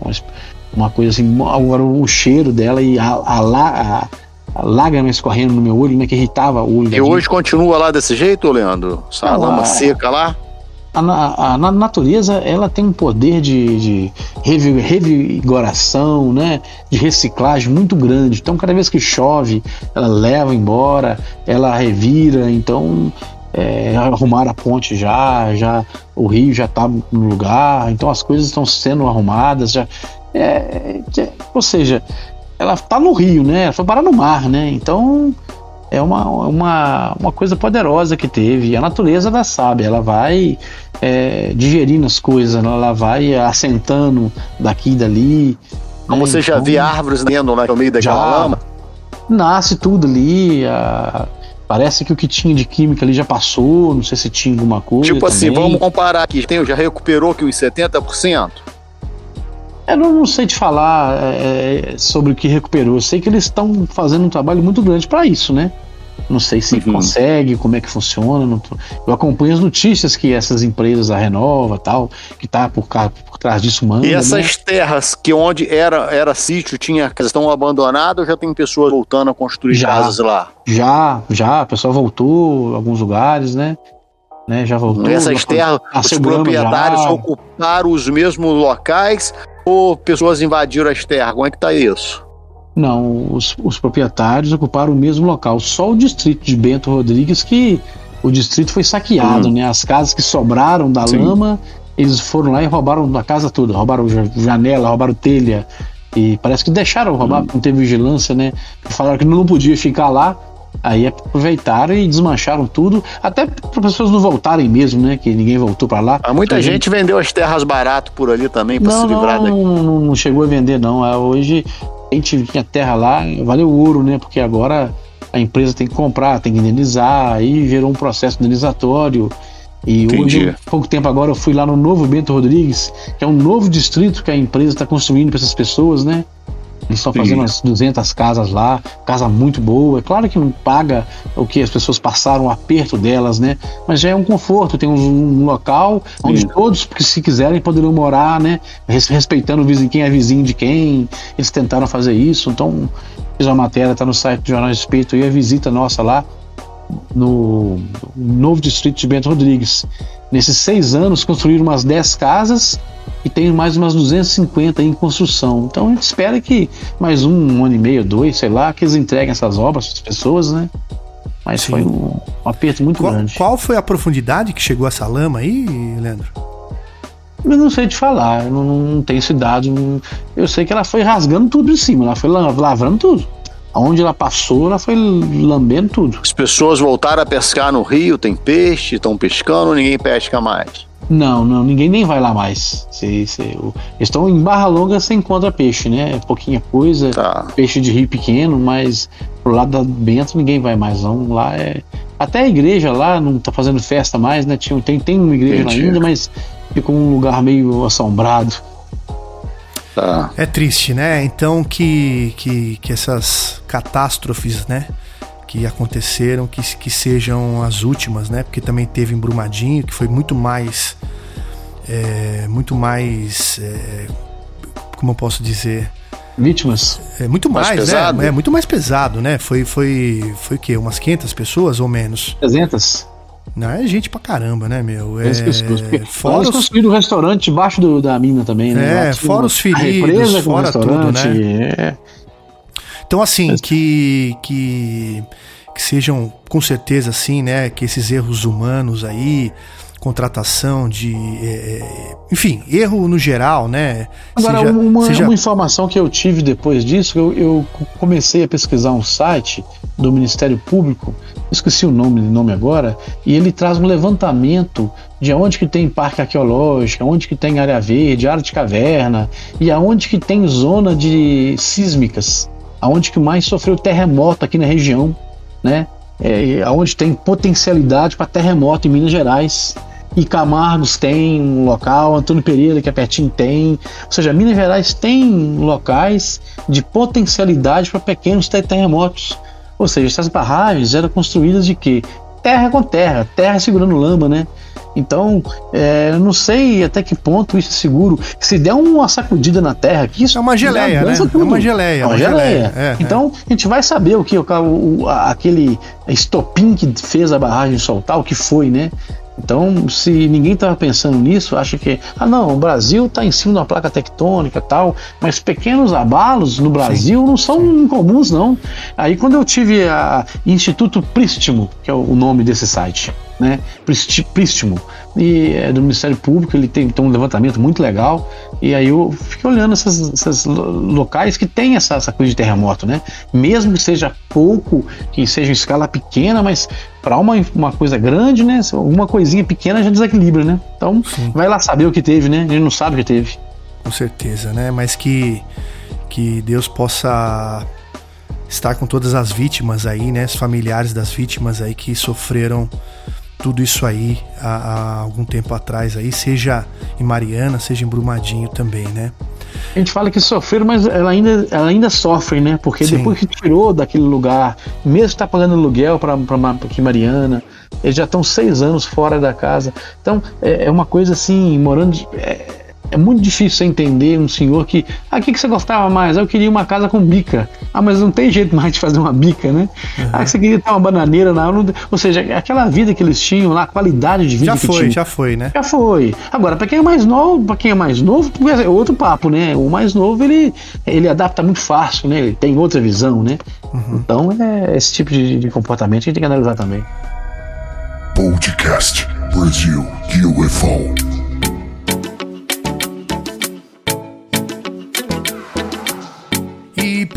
uma, coisa assim. Agora o cheiro dela e a, a, a, lágrima escorrendo no meu olho, né? Que irritava o olho. E gente. hoje continua lá desse jeito, Leandro? Essa Não, lama a- seca lá? A, a na- natureza ela tem um poder de, de revi- revigoração, né, de reciclagem muito grande. Então, cada vez que chove, ela leva embora, ela revira. Então, é, arrumaram a ponte já, já o rio já está no lugar. Então, as coisas estão sendo arrumadas. Já, é, é, ou seja, ela está no rio, né? Ela foi parar no mar, né? Então é uma, uma, uma coisa poderosa que teve. A natureza ela sabe, ela vai é, digerindo as coisas, ela vai assentando daqui e dali. Como né? você já Então, via árvores dentro lá no meio daquela já lama? Nasce tudo ali. a- Parece que o que tinha de química ali já passou, não sei se tinha alguma coisa. Tipo assim, também. vamos comparar aqui. Tem, já recuperou que uns 70%? Eu não, não sei te falar é, sobre o que recuperou. Eu sei que eles estão fazendo um trabalho muito grande para isso, né? Não sei se Uhum. consegue, como é que funciona. tô- Eu acompanho as notícias que essas empresas, a Renova tal, que tá por, cá, por trás disso manda. E né? essas terras que onde era, era sítio, tinha casas estão abandonadas ou já tem pessoas voltando a construir Já. casas lá? Já, já, o pessoal voltou em alguns lugares, né? né? Já voltou. Essas terras, os proprietários já- ocuparam os mesmos locais ou pessoas invadiram as terras? Como é que tá isso? Não, os, os proprietários ocuparam o mesmo local. Só o distrito de Bento Rodrigues que o distrito foi saqueado, Uhum. né? As casas que sobraram da Sim. lama, eles foram lá e roubaram a casa toda. Roubaram ja- janela, roubaram telha. E parece que deixaram roubar, porque não teve vigilância, né? Falaram que não podia ficar lá. Aí aproveitaram e desmancharam tudo, até para as pessoas não voltarem mesmo, né? Que ninguém voltou para lá. Ah, Muita Então, gente vendeu as terras barato por ali também para se livrar não, daqui. não, não chegou a vender, não. É, Hoje a gente tinha terra lá, valeu ouro, né? Porque agora a empresa tem que comprar, tem que indenizar, aí gerou um processo indenizatório. E Entendi. hoje, há pouco tempo agora, eu fui lá no novo Bento Rodrigues, que é um novo distrito que a empresa está construindo para essas pessoas, né? Eles estão Sim. fazendo umas 200 casas lá, casa muito boa. É claro que não paga o que as pessoas passaram, o aperto delas, né? Mas já é um conforto, tem um, um local onde Sim. todos, que se quiserem, poderão morar, né? Res- Respeitando o vizinho, quem é vizinho de quem. Eles tentaram fazer isso. Então, fiz uma matéria, tá no site do Jornal Respeito e a visita nossa lá no novo distrito de Bento Rodrigues. Nesses seis anos, construíram umas 10 casas e tem mais umas 250 em construção. Então a gente espera que mais um, um ano e meio, dois, sei lá, que eles entreguem essas obras para as pessoas, né? Mas Sim. foi um, um aperto muito Qual, grande. qual foi a profundidade que chegou essa lama aí, Leandro? Eu não sei te falar, eu não, não tenho esse dado. Eu sei que ela foi rasgando tudo em cima, ela foi la- lavrando tudo. Aonde ela passou, ela foi lambendo tudo. As pessoas voltaram a pescar no rio, tem peixe, estão pescando, ninguém pesca mais. Não, não, ninguém nem vai lá mais. Se, se, o- estão em Barra Longa, você encontra peixe, né? É pouquinha coisa, Tá. peixe de rio pequeno, mas pro lado da Bento ninguém vai mais, não. Lá é. Até a igreja lá não tá fazendo festa mais, né? Tinha, tem, tem uma igreja lá ainda, mas ficou um lugar meio assombrado. Tá. É triste, né? Então que, que, que essas catástrofes, né? Que aconteceram, que, que sejam as últimas, né? Porque também teve em Brumadinho, que foi muito mais. é, muito mais. é, como eu posso dizer? Vítimas? É muito Mais mais, pesado? né? É muito mais pesado, né? Foi, foi, foi o quê? Umas 500 pessoas ou menos? 300? Não, é gente pra caramba, né, meu? É, 300 pessoas. Porque fora eles os, construíram um restaurante debaixo do- da mina também, né? É, fora os feridos, represa fora tudo, né? é. Então, assim, Mas- que, que, que sejam, com certeza, assim, né? Que esses erros humanos aí, contratação, de. É, enfim, erro no geral, né? Agora, seja, uma, seja... uma, informação que eu tive depois disso, eu, eu, comecei a pesquisar um site do Ministério Público, esqueci o nome, nome agora, e ele traz um levantamento de onde que tem parque arqueológico, onde que tem área verde, área de caverna, e aonde que tem zona de sísmicas, aonde que mais sofreu terremoto aqui na região, né? É, aonde tem potencialidade para terremoto em Minas Gerais. E Camargos tem um local, Antônio Pereira, que é pertinho, tem. Ou seja, Minas Gerais tem locais de potencialidade para pequenos terremotos. Ou seja, essas barragens eram construídas de quê? Terra com terra, terra segurando lama, né? Então, é, não sei até que ponto isso é seguro. Se der uma sacudida na terra, aqui isso é uma geleia, né? Tudo. É uma geleia. É uma geleia. É, é, então, a gente vai saber o que o, o, aquele estopim que fez a barragem soltar, o que foi, né? Então, se ninguém estava pensando nisso, acha que, ah, não, o Brasil está em cima de uma placa tectônica tal, mas pequenos abalos no Brasil Sim. não são Sim. incomuns, não. Aí, quando eu tive a Instituto Prístimo, que é o nome desse site, né? Prístimo, e é do Ministério Público, ele tem, tem, um levantamento muito legal, e aí eu fiquei olhando esses, locais que tem essa, essa, coisa de terremoto, né? Mesmo que seja pouco, que seja em escala pequena, mas para uma, uma coisa grande, né? Uma coisinha pequena já desequilibra, né? Então, Sim. vai lá saber o que teve, né? A gente não sabe o que teve. Com certeza, né? Mas que, que Deus possa estar com todas as vítimas aí, né? Os familiares das vítimas aí que sofreram tudo isso aí há, há, algum tempo atrás aí, seja em Mariana, seja em Brumadinho também, né? A gente fala que sofreram, mas ela ainda, ela ainda sofre, né? Porque Sim. depois que tirou daquele lugar, mesmo está pagando aluguel para aqui Mariana, eles já estão seis anos fora da casa. Então é, é uma coisa assim, morando. De, é, é muito difícil você entender um senhor que. Ah, o que, que você gostava mais? Eu queria uma casa com bica. Ah, mas não tem jeito mais de fazer uma bica, né? Uhum. Ah, você queria ter uma bananeira na. Ou seja, aquela vida que eles tinham lá, a qualidade de vida já que foi, tinham. Já foi, né? Já foi. Agora, para quem é mais novo, para quem é mais novo, é outro papo, né? O mais novo, ele, ele adapta muito fácil, né? Ele tem outra visão, né? Uhum. Então, é esse tipo de, de comportamento a gente tem que analisar também. Podcast Brasil UFO.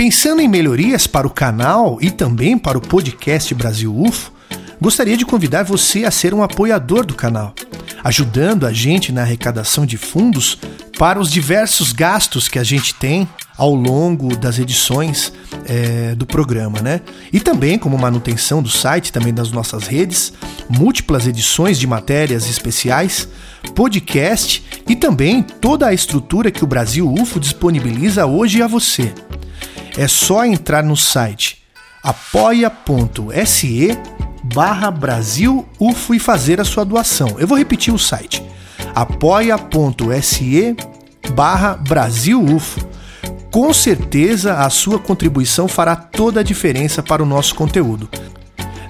Pensando em melhorias para o canal e também para o podcast Brasil UFO, gostaria de convidar você a ser um apoiador do canal, ajudando a gente na arrecadação de fundos para os diversos gastos que a gente tem ao longo das edições é, do programa, né? E também como manutenção do site, também das nossas redes, múltiplas edições de matérias especiais, podcast e também toda a estrutura que o Brasil UFO disponibiliza hoje a você é só entrar no site apoia.se barra Brasil UFO e fazer a sua doação. Eu vou repetir o site apoia.se barra Brasil UFO. Com certeza a sua contribuição fará toda a diferença para o nosso conteúdo.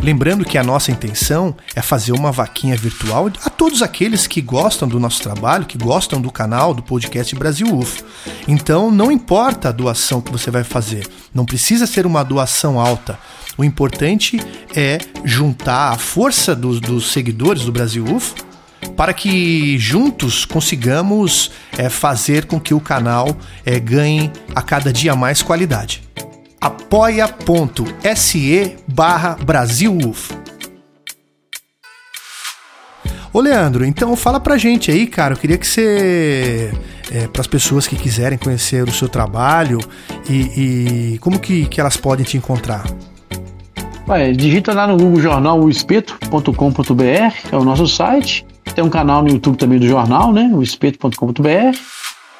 Lembrando que a nossa intenção é fazer uma vaquinha virtual a todos aqueles que gostam do nosso trabalho, que gostam do canal, do podcast Brasil UFO. Então, não importa a doação que você vai fazer, não precisa ser uma doação alta. O importante é juntar a força dos, dos seguidores do Brasil UFO para que juntos consigamos é, fazer com que o canal é, ganhe a cada dia mais qualidade apoia.se barra BrasilUFO. Ô Leandro, então fala pra gente aí, cara. Eu queria que você. É, para as pessoas que quiserem conhecer o seu trabalho e, e como que, que elas podem te encontrar. Ué, digita lá no Google Jornal espeto.com.br, é o nosso site. Tem um canal no YouTube também do jornal, né? O espeto.com.br.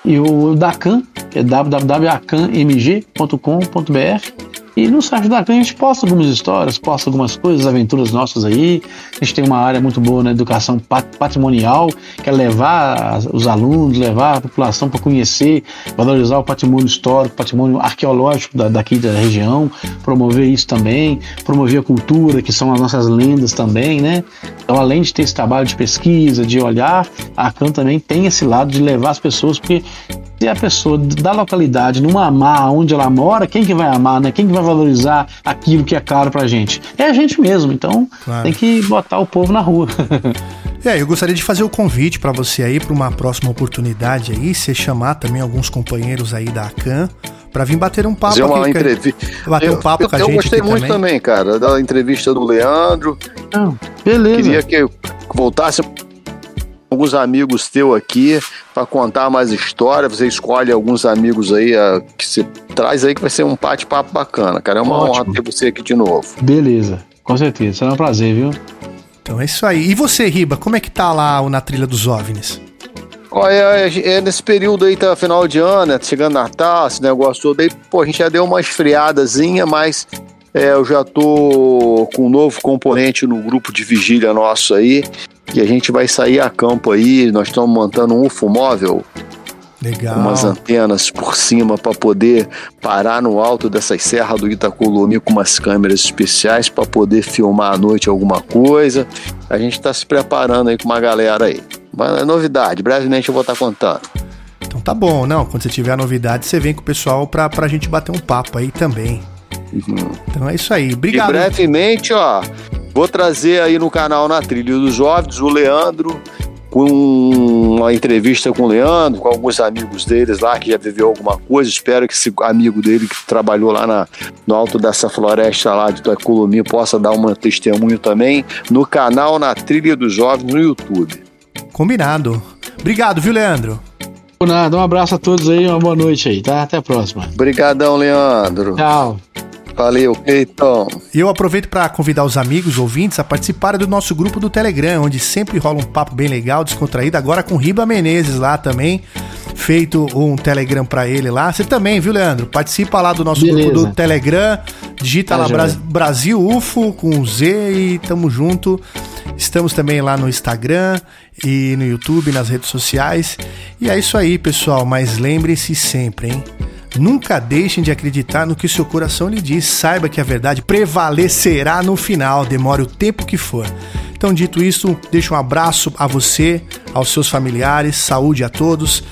E o Dacan, que é www.acanmg.com.br. E no site da Can a gente posta algumas histórias, posta algumas coisas, aventuras nossas aí. A gente tem uma área muito boa na educação patrimonial, que é levar os alunos, levar a população para conhecer, valorizar o patrimônio histórico, patrimônio arqueológico da, daqui da região, promover isso também, promover a cultura, que são as nossas lendas também, né? Então, além de ter esse trabalho de pesquisa, de olhar, a Can também tem esse lado de levar as pessoas, porque se a pessoa da localidade não amar onde ela mora, quem que vai amar, né? Quem que vai valorizar aquilo que é caro pra gente? É a gente mesmo, então claro. tem que botar o povo na rua. É, eu gostaria de fazer o convite para você aí para uma próxima oportunidade aí, você chamar também alguns companheiros aí da ACAN para vir bater um papo uma aqui, entrevista. bater um papo eu, com a eu gente gostei aqui muito também. cara, da entrevista do Leandro. Não, beleza. Queria que voltasse alguns amigos teu aqui para contar mais história. Você escolhe alguns amigos aí a, que você traz aí que vai ser um bate-papo bacana, cara. É uma Ótimo. honra ter você aqui de novo. Beleza, com certeza. Será um prazer, viu? Então é isso aí. E você, Riba, como é que tá lá o na trilha dos OVNIs? Olha, é, é nesse período aí, tá final de ano, né? Chegando Natal, esse negócio todo aí, pô, a gente já deu uma esfriadazinha, mas é, eu já tô com um novo componente no grupo de vigília nosso aí, e a gente vai sair a campo aí, nós estamos montando um UFO móvel, Legal. umas antenas por cima para poder parar no alto dessas serras do Itacolomi com umas câmeras especiais para poder filmar à noite alguma coisa. A gente está se preparando aí com uma galera aí. Mas é novidade, brevemente eu vou estar contando. Então tá bom, não. Quando você tiver a novidade, você vem com o pessoal pra, pra gente bater um papo aí também. Então é isso aí. Obrigado. E brevemente, ó, vou trazer aí no canal Na Trilha dos OVNIs o Leandro com uma entrevista com o Leandro, com alguns amigos deles lá que já viveu alguma coisa. Espero que esse amigo dele que trabalhou lá na, no alto dessa floresta lá de Tuaculumi possa dar um testemunho também no canal Na Trilha dos OVNIs no YouTube. Combinado. Obrigado, viu, Leandro? Por nada, um abraço a todos aí, uma boa noite aí, tá? Até a próxima. Obrigadão, Leandro. Tchau. Valeu, Cleiton. E eu aproveito para convidar os amigos ouvintes a participarem do nosso grupo do Telegram, onde sempre rola um papo bem legal, descontraído, agora com Riba Menezes lá também. Feito um Telegram para ele lá. Você também, viu, Leandro? Participa lá do nosso Beleza. grupo do Telegram. Digita Tá lá joia. Bras- Brasil UFO com Z e tamo junto. Estamos também lá no Instagram e no YouTube, nas redes sociais. E é isso aí, pessoal. Mas lembrem-se sempre, hein? Nunca deixem de acreditar no que o seu coração lhe diz. Saiba que a verdade prevalecerá no final, demore o tempo que for. Então, dito isso, deixo um abraço a você, aos seus familiares, saúde a todos.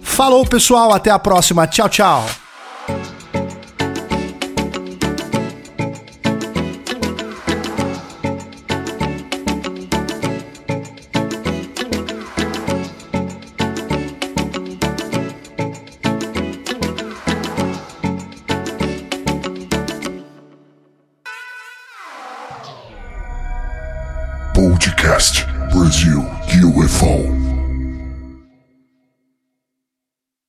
Falou, pessoal, até a próxima. Tchau, tchau.